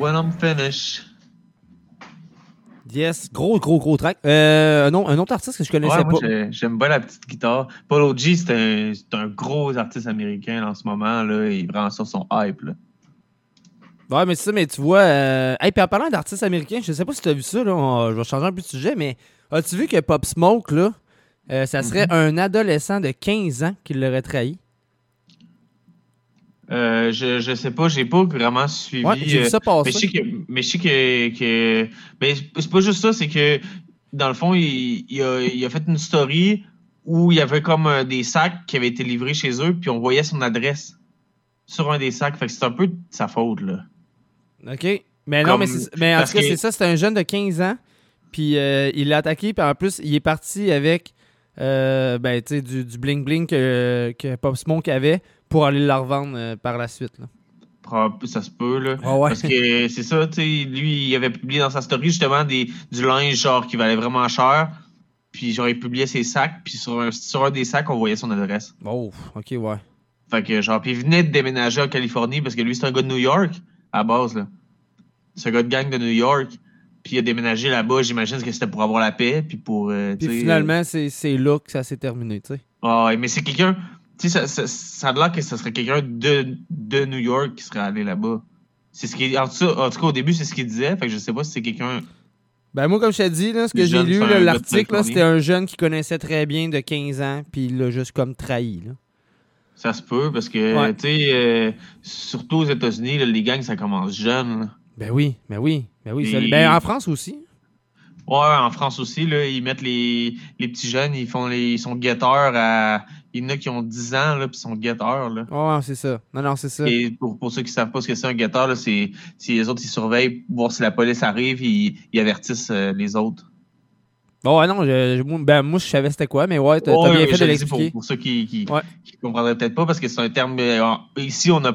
When I'm finished. Yes, gros, gros, gros track. Euh, non, un autre artiste que je connaissais Ouais, moi, pas. j'ai- j'aime bien la petite guitare. Polo G, c'est un, c'est un gros artiste américain en ce moment. Là. Il vraiment sur son hype. Là. Ouais, mais c'est ça, mais tu vois. Euh... Hey, puis en parlant d'artistes américains, je sais pas si tu as vu ça, là, on- je vais changer un peu de sujet, mais as-tu vu que Pop Smoke, là, euh, ça serait Mhm. un adolescent de 15 ans qui l'aurait trahi? Euh, je, je sais pas, j'ai pas vraiment suivi. Ouais, j'ai vu euh, ça passer. Mais je sais que. Mais je sais que, que- mais c'est pas juste ça, c'est que dans le fond, il, il a, il a fait une story où il y avait comme euh, des sacs qui avaient été livrés chez eux, puis on voyait son adresse sur un des sacs. Fait que c'est un peu de sa faute, là. OK. Mais non, mais, c'est- mais en tout cas, que- c'est ça, c'est un jeune de 15 ans. Puis euh, il l'a attaqué, puis en plus, il est parti avec euh, ben, tu sais, du, du bling-bling que, que Pop Smoke avait pour aller le revendre euh, par la suite. Là. Ça se peut, là. Ah ouais. Parce que c'est ça, tu sais, lui, il avait publié dans sa story justement des, du linge genre qui valait vraiment cher. Puis genre, il publiait ses sacs, puis sur un, sur un des sacs, on voyait son adresse. Oh, ok, ouais. Fait que genre, puis il venait de déménager en Californie parce que lui, c'est un gars de New York, à la base, là. C'est un gars de gang de New York. Puis il a déménagé là-bas, j'imagine que c'était pour avoir la paix, puis pour. euh, Puis finalement, c'est là que ça s'est terminé, tu sais. Ah ouais, mais c'est quelqu'un. Tu sais, ça, ça, ça a l'air que ce serait quelqu'un de, de New York qui serait allé là-bas. C'est ce qui. En tout, cas, en tout cas, au début, c'est ce qu'il disait. Fait que je sais pas si c'est quelqu'un. Ben moi, comme je t'ai dit, là, ce que j'ai lu, l'article, c'était un jeune qui connaissait très bien de 15 ans, puis il l'a juste comme trahi. Là. Ça se peut, parce que, Ouais. tu sais, euh, surtout aux États-Unis, les gangs, ça commence jeune. là. Ben oui, ben oui, ben oui. ça- Ben en France aussi. Ouais, en France aussi, là, ils mettent les, les petits jeunes, ils font les, ils sont guetteurs à. Il y en a qui ont 10 ans, là, puis sont guetteurs, là. C'est ça. Non, non, c'est ça. Et pour, pour ceux qui savent pas ce que c'est un guetteur, là, c'est, les autres, ils surveillent, voir si la police arrive, ils, ils avertissent euh, les autres. Bon, ouais, non, je- ben, moi, je savais c'était quoi, mais ouais, t'as Ouais, bien fait de pour, l'expliquer. pour ceux qui, qui, qui comprendraient peut-être pas, parce que c'est un terme. euh, ici, on a,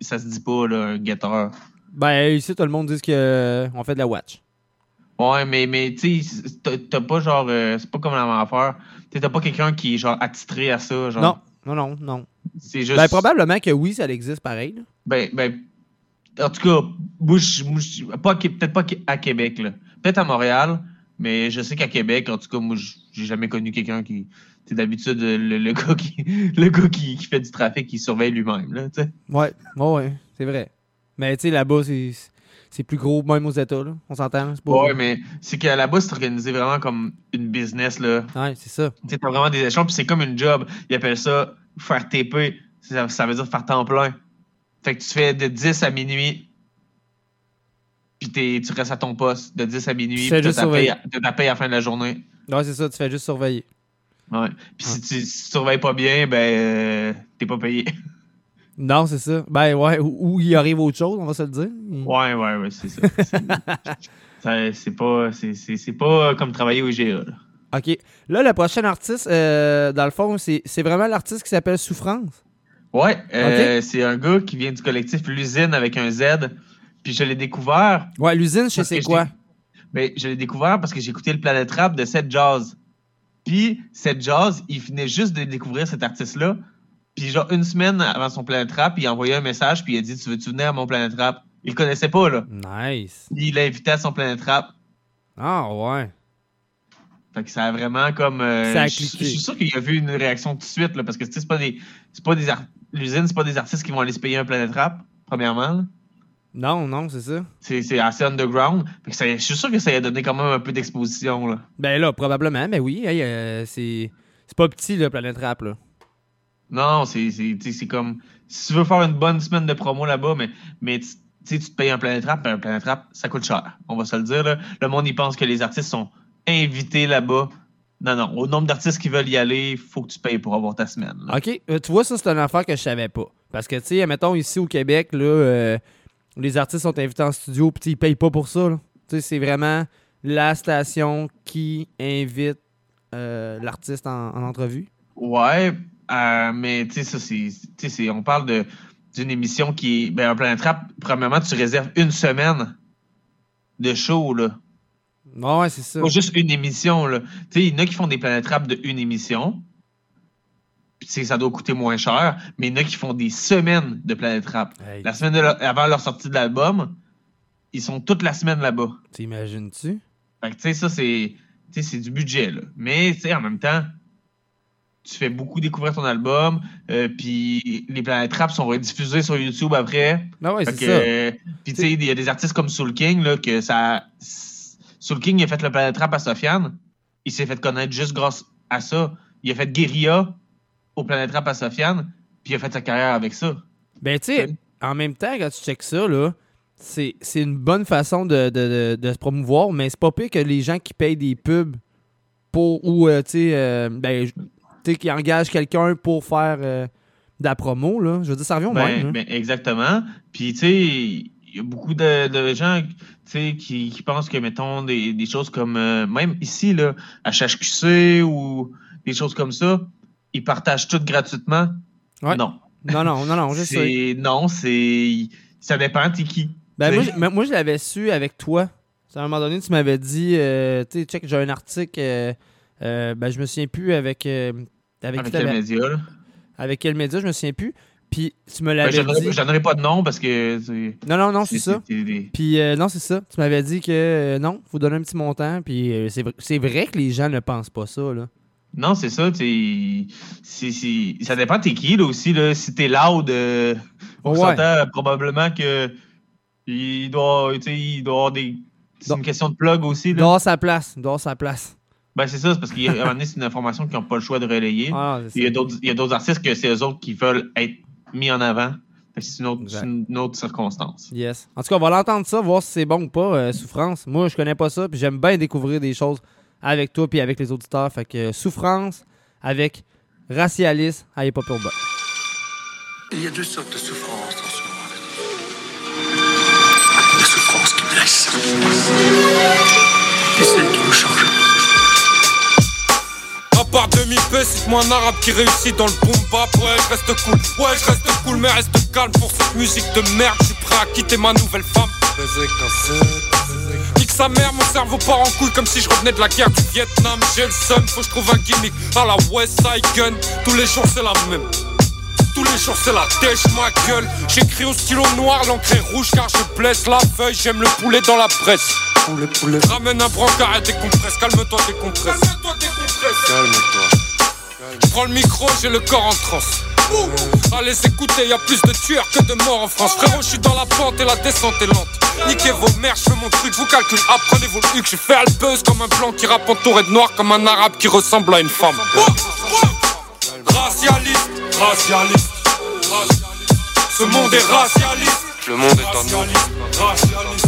ça se dit pas, là, un guetteur. Ben, ici, tout le monde dit qu'on fait de la watch. Ouais, mais, mais tu sais, t'as- pas genre. euh, c'est pas comme la même affaire. T'as pas quelqu'un qui est genre attitré à ça. Genre. Non, non, non, non. C'est juste. Ben, probablement que oui, ça existe pareil. là. Ben, ben, en tout cas, moi, peut-être pas à Québec, là. Peut-être à Montréal, mais je sais qu'à Québec, en tout cas, moi, j'ai jamais connu quelqu'un qui. Sais, d'habitude, le, le gars, qui, le gars qui, qui fait du trafic, qui surveille lui-même, là, tu sais. Ouais, ouais, ouais, c'est vrai. Mais tu sais, là-bas, c'est c'est plus gros, même aux États, là. On s'entend, c'est pas... Ouais, mais c'est que là-bas, c'est organisé vraiment comme une business, là. Ouais, c'est ça. Tu sais, t'as vraiment des échelons, puis c'est comme une job. Ils appellent ça faire TP. Ça, ça veut dire faire temps plein. Fait que tu fais de 10 à minuit, puis tu restes à ton poste de 10 à minuit, Tu juste ta, paye, à- t'as ta paye à la fin de la journée. Ouais, c'est ça, tu fais juste surveiller. Ouais. Puis si tu si tu surveilles pas bien, ben, euh, t'es pas payé. Non, c'est ça. Ben ouais, ou, ou il arrive autre chose, on va se le dire. Ouais, ouais, ouais, c'est ça. C'est- pas, c'est pas comme travailler au IGA, là. OK. Là, le prochain artiste, euh, dans le fond, c'est vraiment l'artiste qui s'appelle Souffrance. Ouais, euh, c'est un gars qui vient du collectif L'usine avec un Z. Puis je l'ai découvert. Ouais, l'usine, je sais quoi. Ben, je l'ai découvert parce que j'ai écouté le Planet Rap de Seth Jazz. Puis Seth Jazz, il venait juste de découvrir cet artiste-là. Puis genre une semaine avant son Planet Rap, il a envoyé un message puis il a dit Tu veux-tu venir à mon Planet Rap? Il le connaissait pas, là. Nice. Puis il l'a invité à son Planet Rap. Ah, ouais. Fait que ça a vraiment comme. euh, Ça a je suis- cliqué. je suis sûr qu'il a vu une réaction tout de suite, là, parce que c'est pas des. C'est pas des L'usine, c'est pas des artistes qui vont aller se payer un Planet Rap, premièrement. là. Non, non, c'est ça. C'est assez underground. Fait que ça- je suis sûr que ça a donné quand même un peu d'exposition. là. Ben là, probablement, mais oui, hey, euh, c'est c'est pas petit, le Planète Rap, là. Non, c'est c'est- comme. Si tu veux faire une bonne semaine de promo là-bas, mais, mais tu te payes un Planet Rap, ben, un Planet Rap, ça coûte cher. On va se le dire. Là. Le monde, il pense que les artistes sont invités là-bas. Non, non. Au nombre d'artistes qui veulent y aller, il faut que tu payes pour avoir ta semaine. là. OK, euh, tu vois, ça, c'est une affaire que je savais pas. Parce que, tu sais, mettons, ici au Québec, là, euh, les artistes sont invités en studio, puis ils payent pas pour ça. Tu sais, c'est vraiment la station qui invite euh, l'artiste en, en entrevue. Ouais, euh, mais tu sais, ça, c'est. tu sais, c'est- On parle de d'une émission qui est. Ben, un Planet Rap, premièrement, tu réserves une semaine de show, là. Ouais, c'est ça. Pas juste une émission, là. Tu sais, il y en a qui font des Planet Rap de une émission. Puis, ça doit coûter moins cher. Mais il y en a qui font des semaines de Planet Rap. Hey. La semaine de leur- avant leur sortie de l'album, ils sont toute la semaine là-bas. T'imagines-tu? Fait que, tu sais, ça, c'est. Tu sais, c'est du budget, là. Mais, tu sais, en même temps, tu fais beaucoup découvrir ton album, euh, puis les Planet Rap sont rediffusés sur YouTube après. Ah ouais, c'est ça. euh, puis, tu sais, il y a des artistes comme Soul King, là, que ça. Soul King, il a fait le Planet Rap à Sofiane. Il s'est fait connaître juste grâce à ça. Il a fait Guerilla au Planet Rap à Sofiane, puis il a fait sa carrière avec ça. Ben, tu sais, en même temps, quand tu checkes ça, là, c'est c'est une bonne façon de, de- de- de se promouvoir, mais c'est pas pire que les gens qui payent des pubs pour ou, euh, tu sais, euh, ben, tu sais, qui engagent quelqu'un pour faire euh, de la promo, là. Je veux dire, ça revient au Ben, même. ben, exactement. Puis, tu sais, il y a beaucoup de, de gens tu sais, qui, qui pensent que, mettons, des, des choses comme, euh, même ici, là, à HQC ou des choses comme ça, ils partagent tout gratuitement? Ouais. Non. Non, non, non, non, je sais. Non, c'est. Ça dépend, t'es qui? Ben, moi, je- moi, je l'avais su avec toi. À un moment donné, tu m'avais dit, euh, tu sais, check, j'ai un article, euh, euh, ben, je me souviens plus avec. euh, avec quel média, là? Avec quel média, je me souviens plus. Puis tu me Ben, l'avais dit. J'en aurais pas de nom parce que. Non, non, non, c'est ça. Puis euh, non, c'est ça. Tu m'avais dit que euh, non, faut donner un petit montant. Puis euh, c'est vrai- que les gens ne pensent pas ça, là. Non, c'est ça, ça dépend t'es qui, là, aussi, là. Si t'es loud, euh, on Ouais. s'entend probablement que il doit, il avoir des... C'est une question de plug aussi, Il là. doit avoir sa place. Il doit avoir sa place. Ben, c'est ça, c'est parce qu'à un moment donné, c'est une information qu'ils n'ont pas le choix de relayer. Ah, il y a d'autres il y a d'autres artistes que c'est eux autres qui veulent être mis en avant. C'est une autre, c'est une autre circonstance. Yes. En tout cas, on va l'entendre ça, voir si c'est bon ou pas, euh, Souffrance. Moi, je connais pas ça, puis j'aime bien découvrir des choses avec toi puis avec les auditeurs. Fait que euh, Souffrance avec Racialis à Hip Hop Urbain. Il y a deux sortes de souffrances dans ce monde. La souffrance qui blesse. Et celle qui nous change. À part demi-peu, cite-moi un arabe qui réussit dans le boom bap. Ouais, je reste cool, ouais, je reste cool, mais reste calme pour cette musique de merde. Je suis prêt à quitter ma nouvelle femme. Nique sa mère, mon cerveau part en couille comme si je revenais de la guerre du Vietnam. J'ai le seum, faut que je trouve un gimmick à la West Side Gun. Tous les jours, c'est la même. Tous les jours c'est la dèche ma gueule. J'écris au stylo noir, l'encre est rouge car je blesse la feuille J'aime le poulet dans la presse. Poulet, poulet Ramène un brancard et décompresse Calme-toi, décompresse. Calme-toi, décompresse. Calme-toi. Je prends le micro, j'ai le corps en transe. Allez écoutez, y a plus de tueurs que de morts en France. Frérot, je suis dans la pente et la descente est lente. Niquez vos mères, je fais mon truc, vous calculez, apprenez vos hucs Je fais le buzz comme un blanc qui rappe entouré de noir Comme un arabe qui ressemble à une femme Racialiste, racialiste, racialiste. Ce monde est racialiste. Le monde est en nous. Racialiste,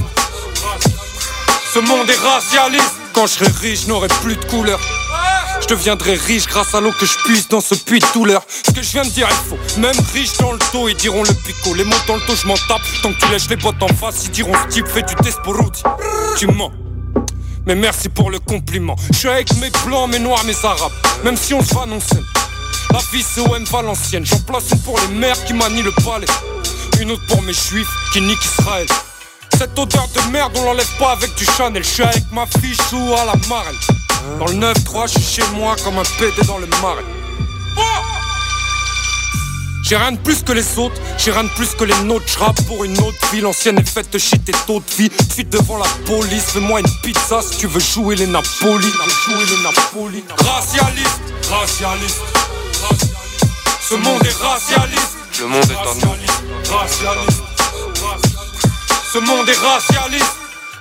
Ce monde est racialiste. Quand je serai riche, je n'aurai plus de couleur. Je deviendrai riche grâce à l'eau que je puise dans ce puits de douleur. Ce que je viens de dire est faux. Même riche dans le dos, ils diront le pico. Les mots dans le dos, je m'en tape. Tant que tu lèches les bottes en face, ils diront ce type fait du Tesporouti. Tu mens. Mais merci pour le compliment. Je suis avec mes blancs, mes noirs, mes arabes. Même si on se va, non. La vie c'est OM Valenciennes. J'en place une pour les mères qui manient le palais. Une autre pour mes juifs qui niquent Israël. Cette odeur de merde, on l'enlève pas avec du Chanel. Je suis avec ma fille chou à la marelle. Dans le 9-3, je suis chez moi comme un pédé dans le marais. J'ai rien de plus que les autres, j'ai rien de plus que les nôtres. Je rappe pour une autre vie, l'ancienne est faite de shit et taux de vie. Fuite devant la police, fais-moi une pizza si tu veux jouer les Napoli. Jouer les Napoli. Racialiste, racialiste. Ce monde est racialiste. Le monde est en nous. Racialiste. Ce monde est racialiste.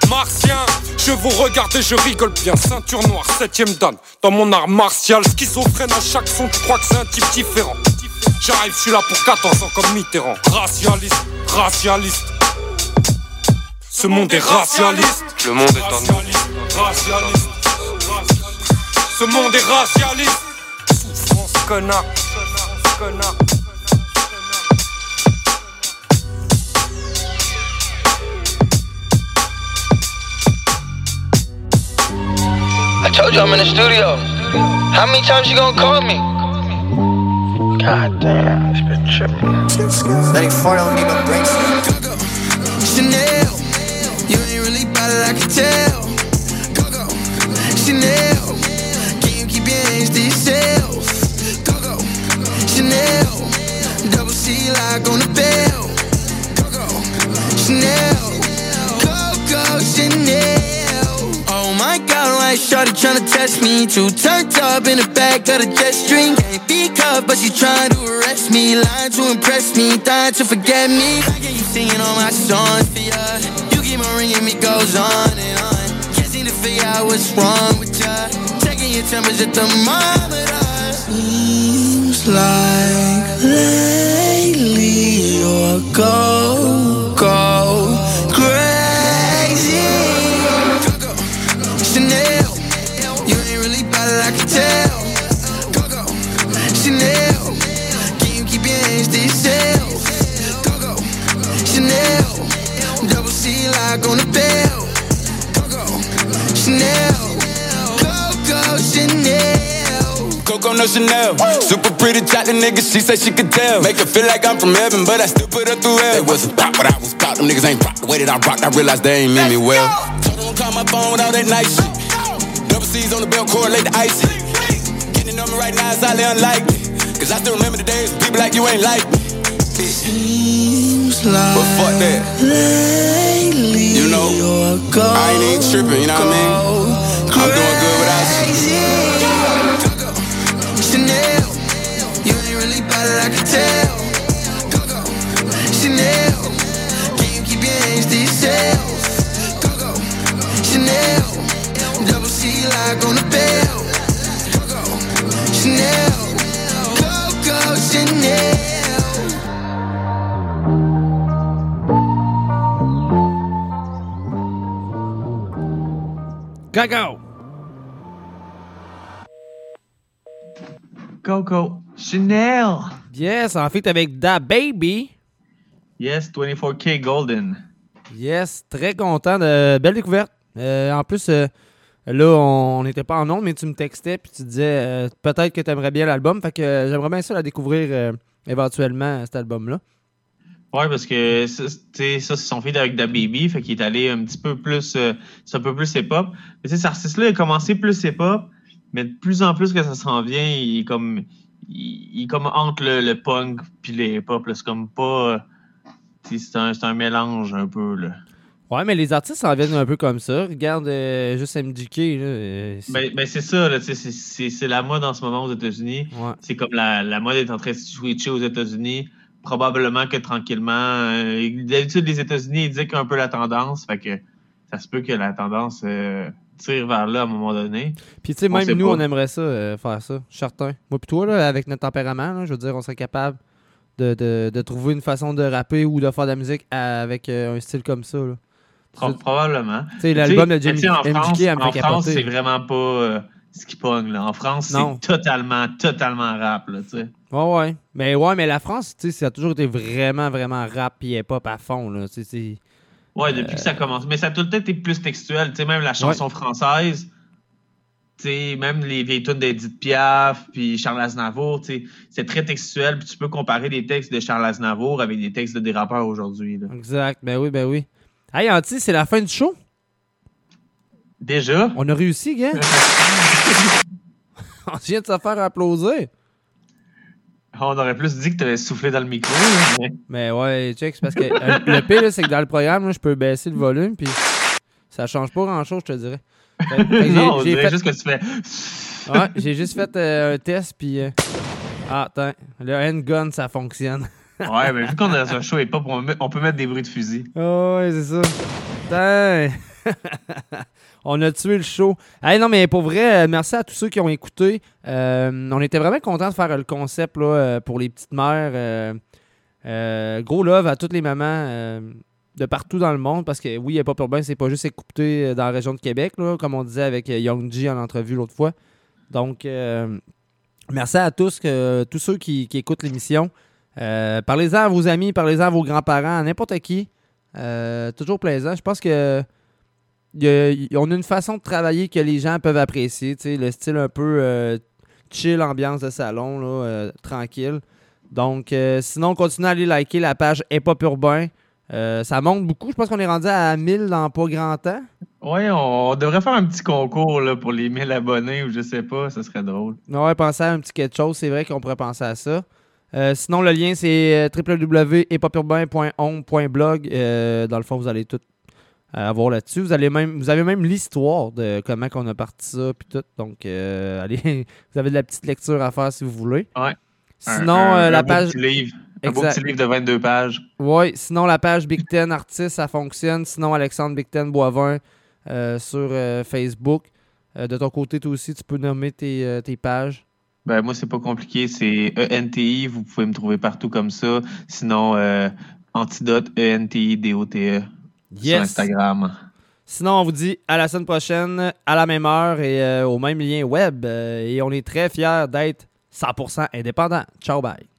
Martien, je vous regarde et je rigole bien. Ceinture noire, septième dan. Dans mon art martial, schizophrène à chaque son, tu crois que c'est un type différent. J'arrive, je suis là pour 14 ans comme Mitterrand. Racialiste, racialiste. Ce monde est racialiste. Le monde est nous. Racialiste. Ce monde est racialiste. Souffrance, connard. Connard. I told you I'm in the studio. How many times you gonna call me? God damn, it's been tripping. Letting four don't need no brakes. Chanel, you ain't really bad it, I can tell. Go go, Chanel, can you keep your hands to yourself? Chanel, double C lock on the bell. Go, Chanel, go go Chanel. Oh my God, like Shorty tryna test me. Too turned up in the back of the jet stream. Can't be cuffed, but she trying to arrest me. Lying to impress me, dying to forget me. I get you singing all my songs for ya. You keep on ringing me, goes on and on. Can't seem to figure out what's wrong with ya. Checking your temperature, thermometer. Like lately go, go crazy. Go, Chanel, you ain't really it, I can tell. Go, Chanel, can you keep your hands to yourself? Go, Chanel, double C on the bell. Go, Chanel, go, Chanel. Coco no Chanel. Super pretty chocolate nigga, she said she could tell. Make her feel like I'm from heaven, but I still put her through hell. They wasn't pop, but I was pop. Them niggas ain't pop. The way that I rocked, I realized they ain't mean me well. Told them call my phone with all that nice shit. Double C's on the belt, correlate the ice. Getting on me right now is highly unlikely. Cause I still remember the days when people like you ain't like me. But fuck that. You know, I ain't even tripping, you know what I mean? I'm doing good I can tell. Coco, Chanel, can you keep your hands to yourself? Coco, Chanel, double C like on the bell. Coco, Chanel, Coco, Chanel. Coco! Coco Chanel. Yes, en fait avec Da Baby. Yes, 24K Golden. Yes, très content de belle découverte. Euh, en plus, euh, là, on n'était pas en ondes, mais tu me textais puis tu disais euh, peut-être que tu aimerais bien l'album. Fait que euh, j'aimerais bien ça la découvrir euh, éventuellement, cet album-là. Ouais, parce que ça, ça c'est son feed avec Da Baby, fait qu'il est allé un petit peu plus, euh, c'est un peu plus hip-hop. Mais tu sais, cet artiste-là, il a commencé plus hip-hop, mais de plus en plus que ça s'en vient, il est comme, il, est comme entre le, le punk puis le hip-hop, là. C'est comme pas, euh, c'est un, un mélange un peu, là. Ouais, mais les artistes s'en viennent un peu comme ça. Regarde euh, juste MDK. Euh, c'est- Ben, ben c'est ça, c'est- la mode en ce moment aux États-Unis. C'est comme la, la mode est en train de switcher aux États-Unis. Probablement que tranquillement. euh, D'habitude, les États-Unis, ils disent un peu la tendance. Fait que ça se peut que la tendance tire vers là à un moment donné. Puis, tu sais, même nous, pas. on aimerait ça, euh, faire ça. Certain. Moi, puis toi, là, avec notre tempérament, là, je veux dire, on serait capable de, de- de trouver une façon de rapper ou de faire de la musique à- avec euh, un style comme ça. Là. Pro- probablement. Tu sais, l'album de Tu sais, Jim- tu sais, en France, France, c'est vraiment pas euh, ce qui pogne. Là. En France, c'est totalement, totalement rap. Là, tu sais. Ouais, ouais. Mais ouais, mais la France, tu sais, ça a toujours été vraiment, vraiment rap et hip-hop à fond. Là. Tu sais, c'est- Ouais, depuis que ça commence. Mais ça a tout le temps été plus textuel. Tu sais, même la chanson française, tu sais, même les vieilles tunes d'Edith Piaf, puis Charles Aznavour, tu sais, c'est très textuel. Puis tu peux comparer des textes de Charles Aznavour avec des textes de des rappeurs aujourd'hui. Exact. Ben oui, ben oui. Hey, Anti, c'est la fin du show? Déjà? On a réussi, gars. on vient de se faire applaudir. On aurait plus dit que tu avais soufflé dans le micro. là, mais- ouais, check, c'est parce que euh, le pire, c'est que dans le programme, là, je peux baisser le volume, puis ça change pas grand-chose, je te dirais. Fait- fait non, on j'ai fait- juste que tu fais. Ouais, j'ai juste fait euh, un test, puis... euh, Ah, attends, le handgun, ça fonctionne. Ouais, mais vu qu'on est dans un show et pas, on, peut mettre des bruits de fusil. Ah ouais, c'est ça. Putain. On a tué le show. Hey, non, mais pour vrai, euh, merci à tous ceux qui ont écouté. Euh, on était vraiment contents de faire le concept euh, pour les petites mères. Euh, euh, gros love à toutes les mamans euh, de partout dans le monde parce que oui, il n'y a pas urbain, c'est pas juste écouté euh, dans la région de Québec, comme on disait avec euh, Young G en entrevue l'autre fois. Donc, euh, merci à tous, tous ceux qui, écoutent l'émission. Euh, parlez-en à vos amis, parlez-en à vos grands-parents, à n'importe qui. Euh, toujours plaisant. Je pense que y a- y- on a une façon de travailler que les gens peuvent apprécier. tu sais, Le style un peu euh, chill, ambiance de salon, là, euh, tranquille. Donc, euh, sinon, continuez à aller liker la page Hip Hop Urbain. Ça monte beaucoup. Je pense qu'on est rendu à 1000 dans pas grand temps. Ouais, on, on devrait faire un petit concours là, pour les 1000 abonnés ou je sais pas, ça serait drôle. Ouais, pensez à un petit quelque chose. C'est vrai qu'on pourrait penser à ça. Euh, sinon, le lien, c'est www.hiphopurbain.on.blog. Euh, dans le fond, vous allez tout euh, avoir là-dessus. Vous, allez même, vous avez même l'histoire de comment on a parti ça, puis tout. Donc, euh, allez, vous avez de la petite lecture à faire si vous voulez. Ouais. Sinon, Un- un- euh, la un beau page. petit livre. Un beau petit livre de 22 pages. Oui, sinon la page Big Ten Artist, ça fonctionne. Sinon, Alexandre Big Ten Boivin euh, sur euh, Facebook. De ton côté, toi aussi, tu peux nommer tes, tes pages. Ben, moi, c'est pas compliqué. C'est ENTI. Vous pouvez me trouver partout comme ça. Sinon, Antidote, ENTI, D-O-T-E. Sur Yes. Instagram. Sinon, on vous dit à la semaine prochaine, à la même heure et euh, au même lien web. Euh, et on est très fiers d'être 100% indépendant. Ciao, bye.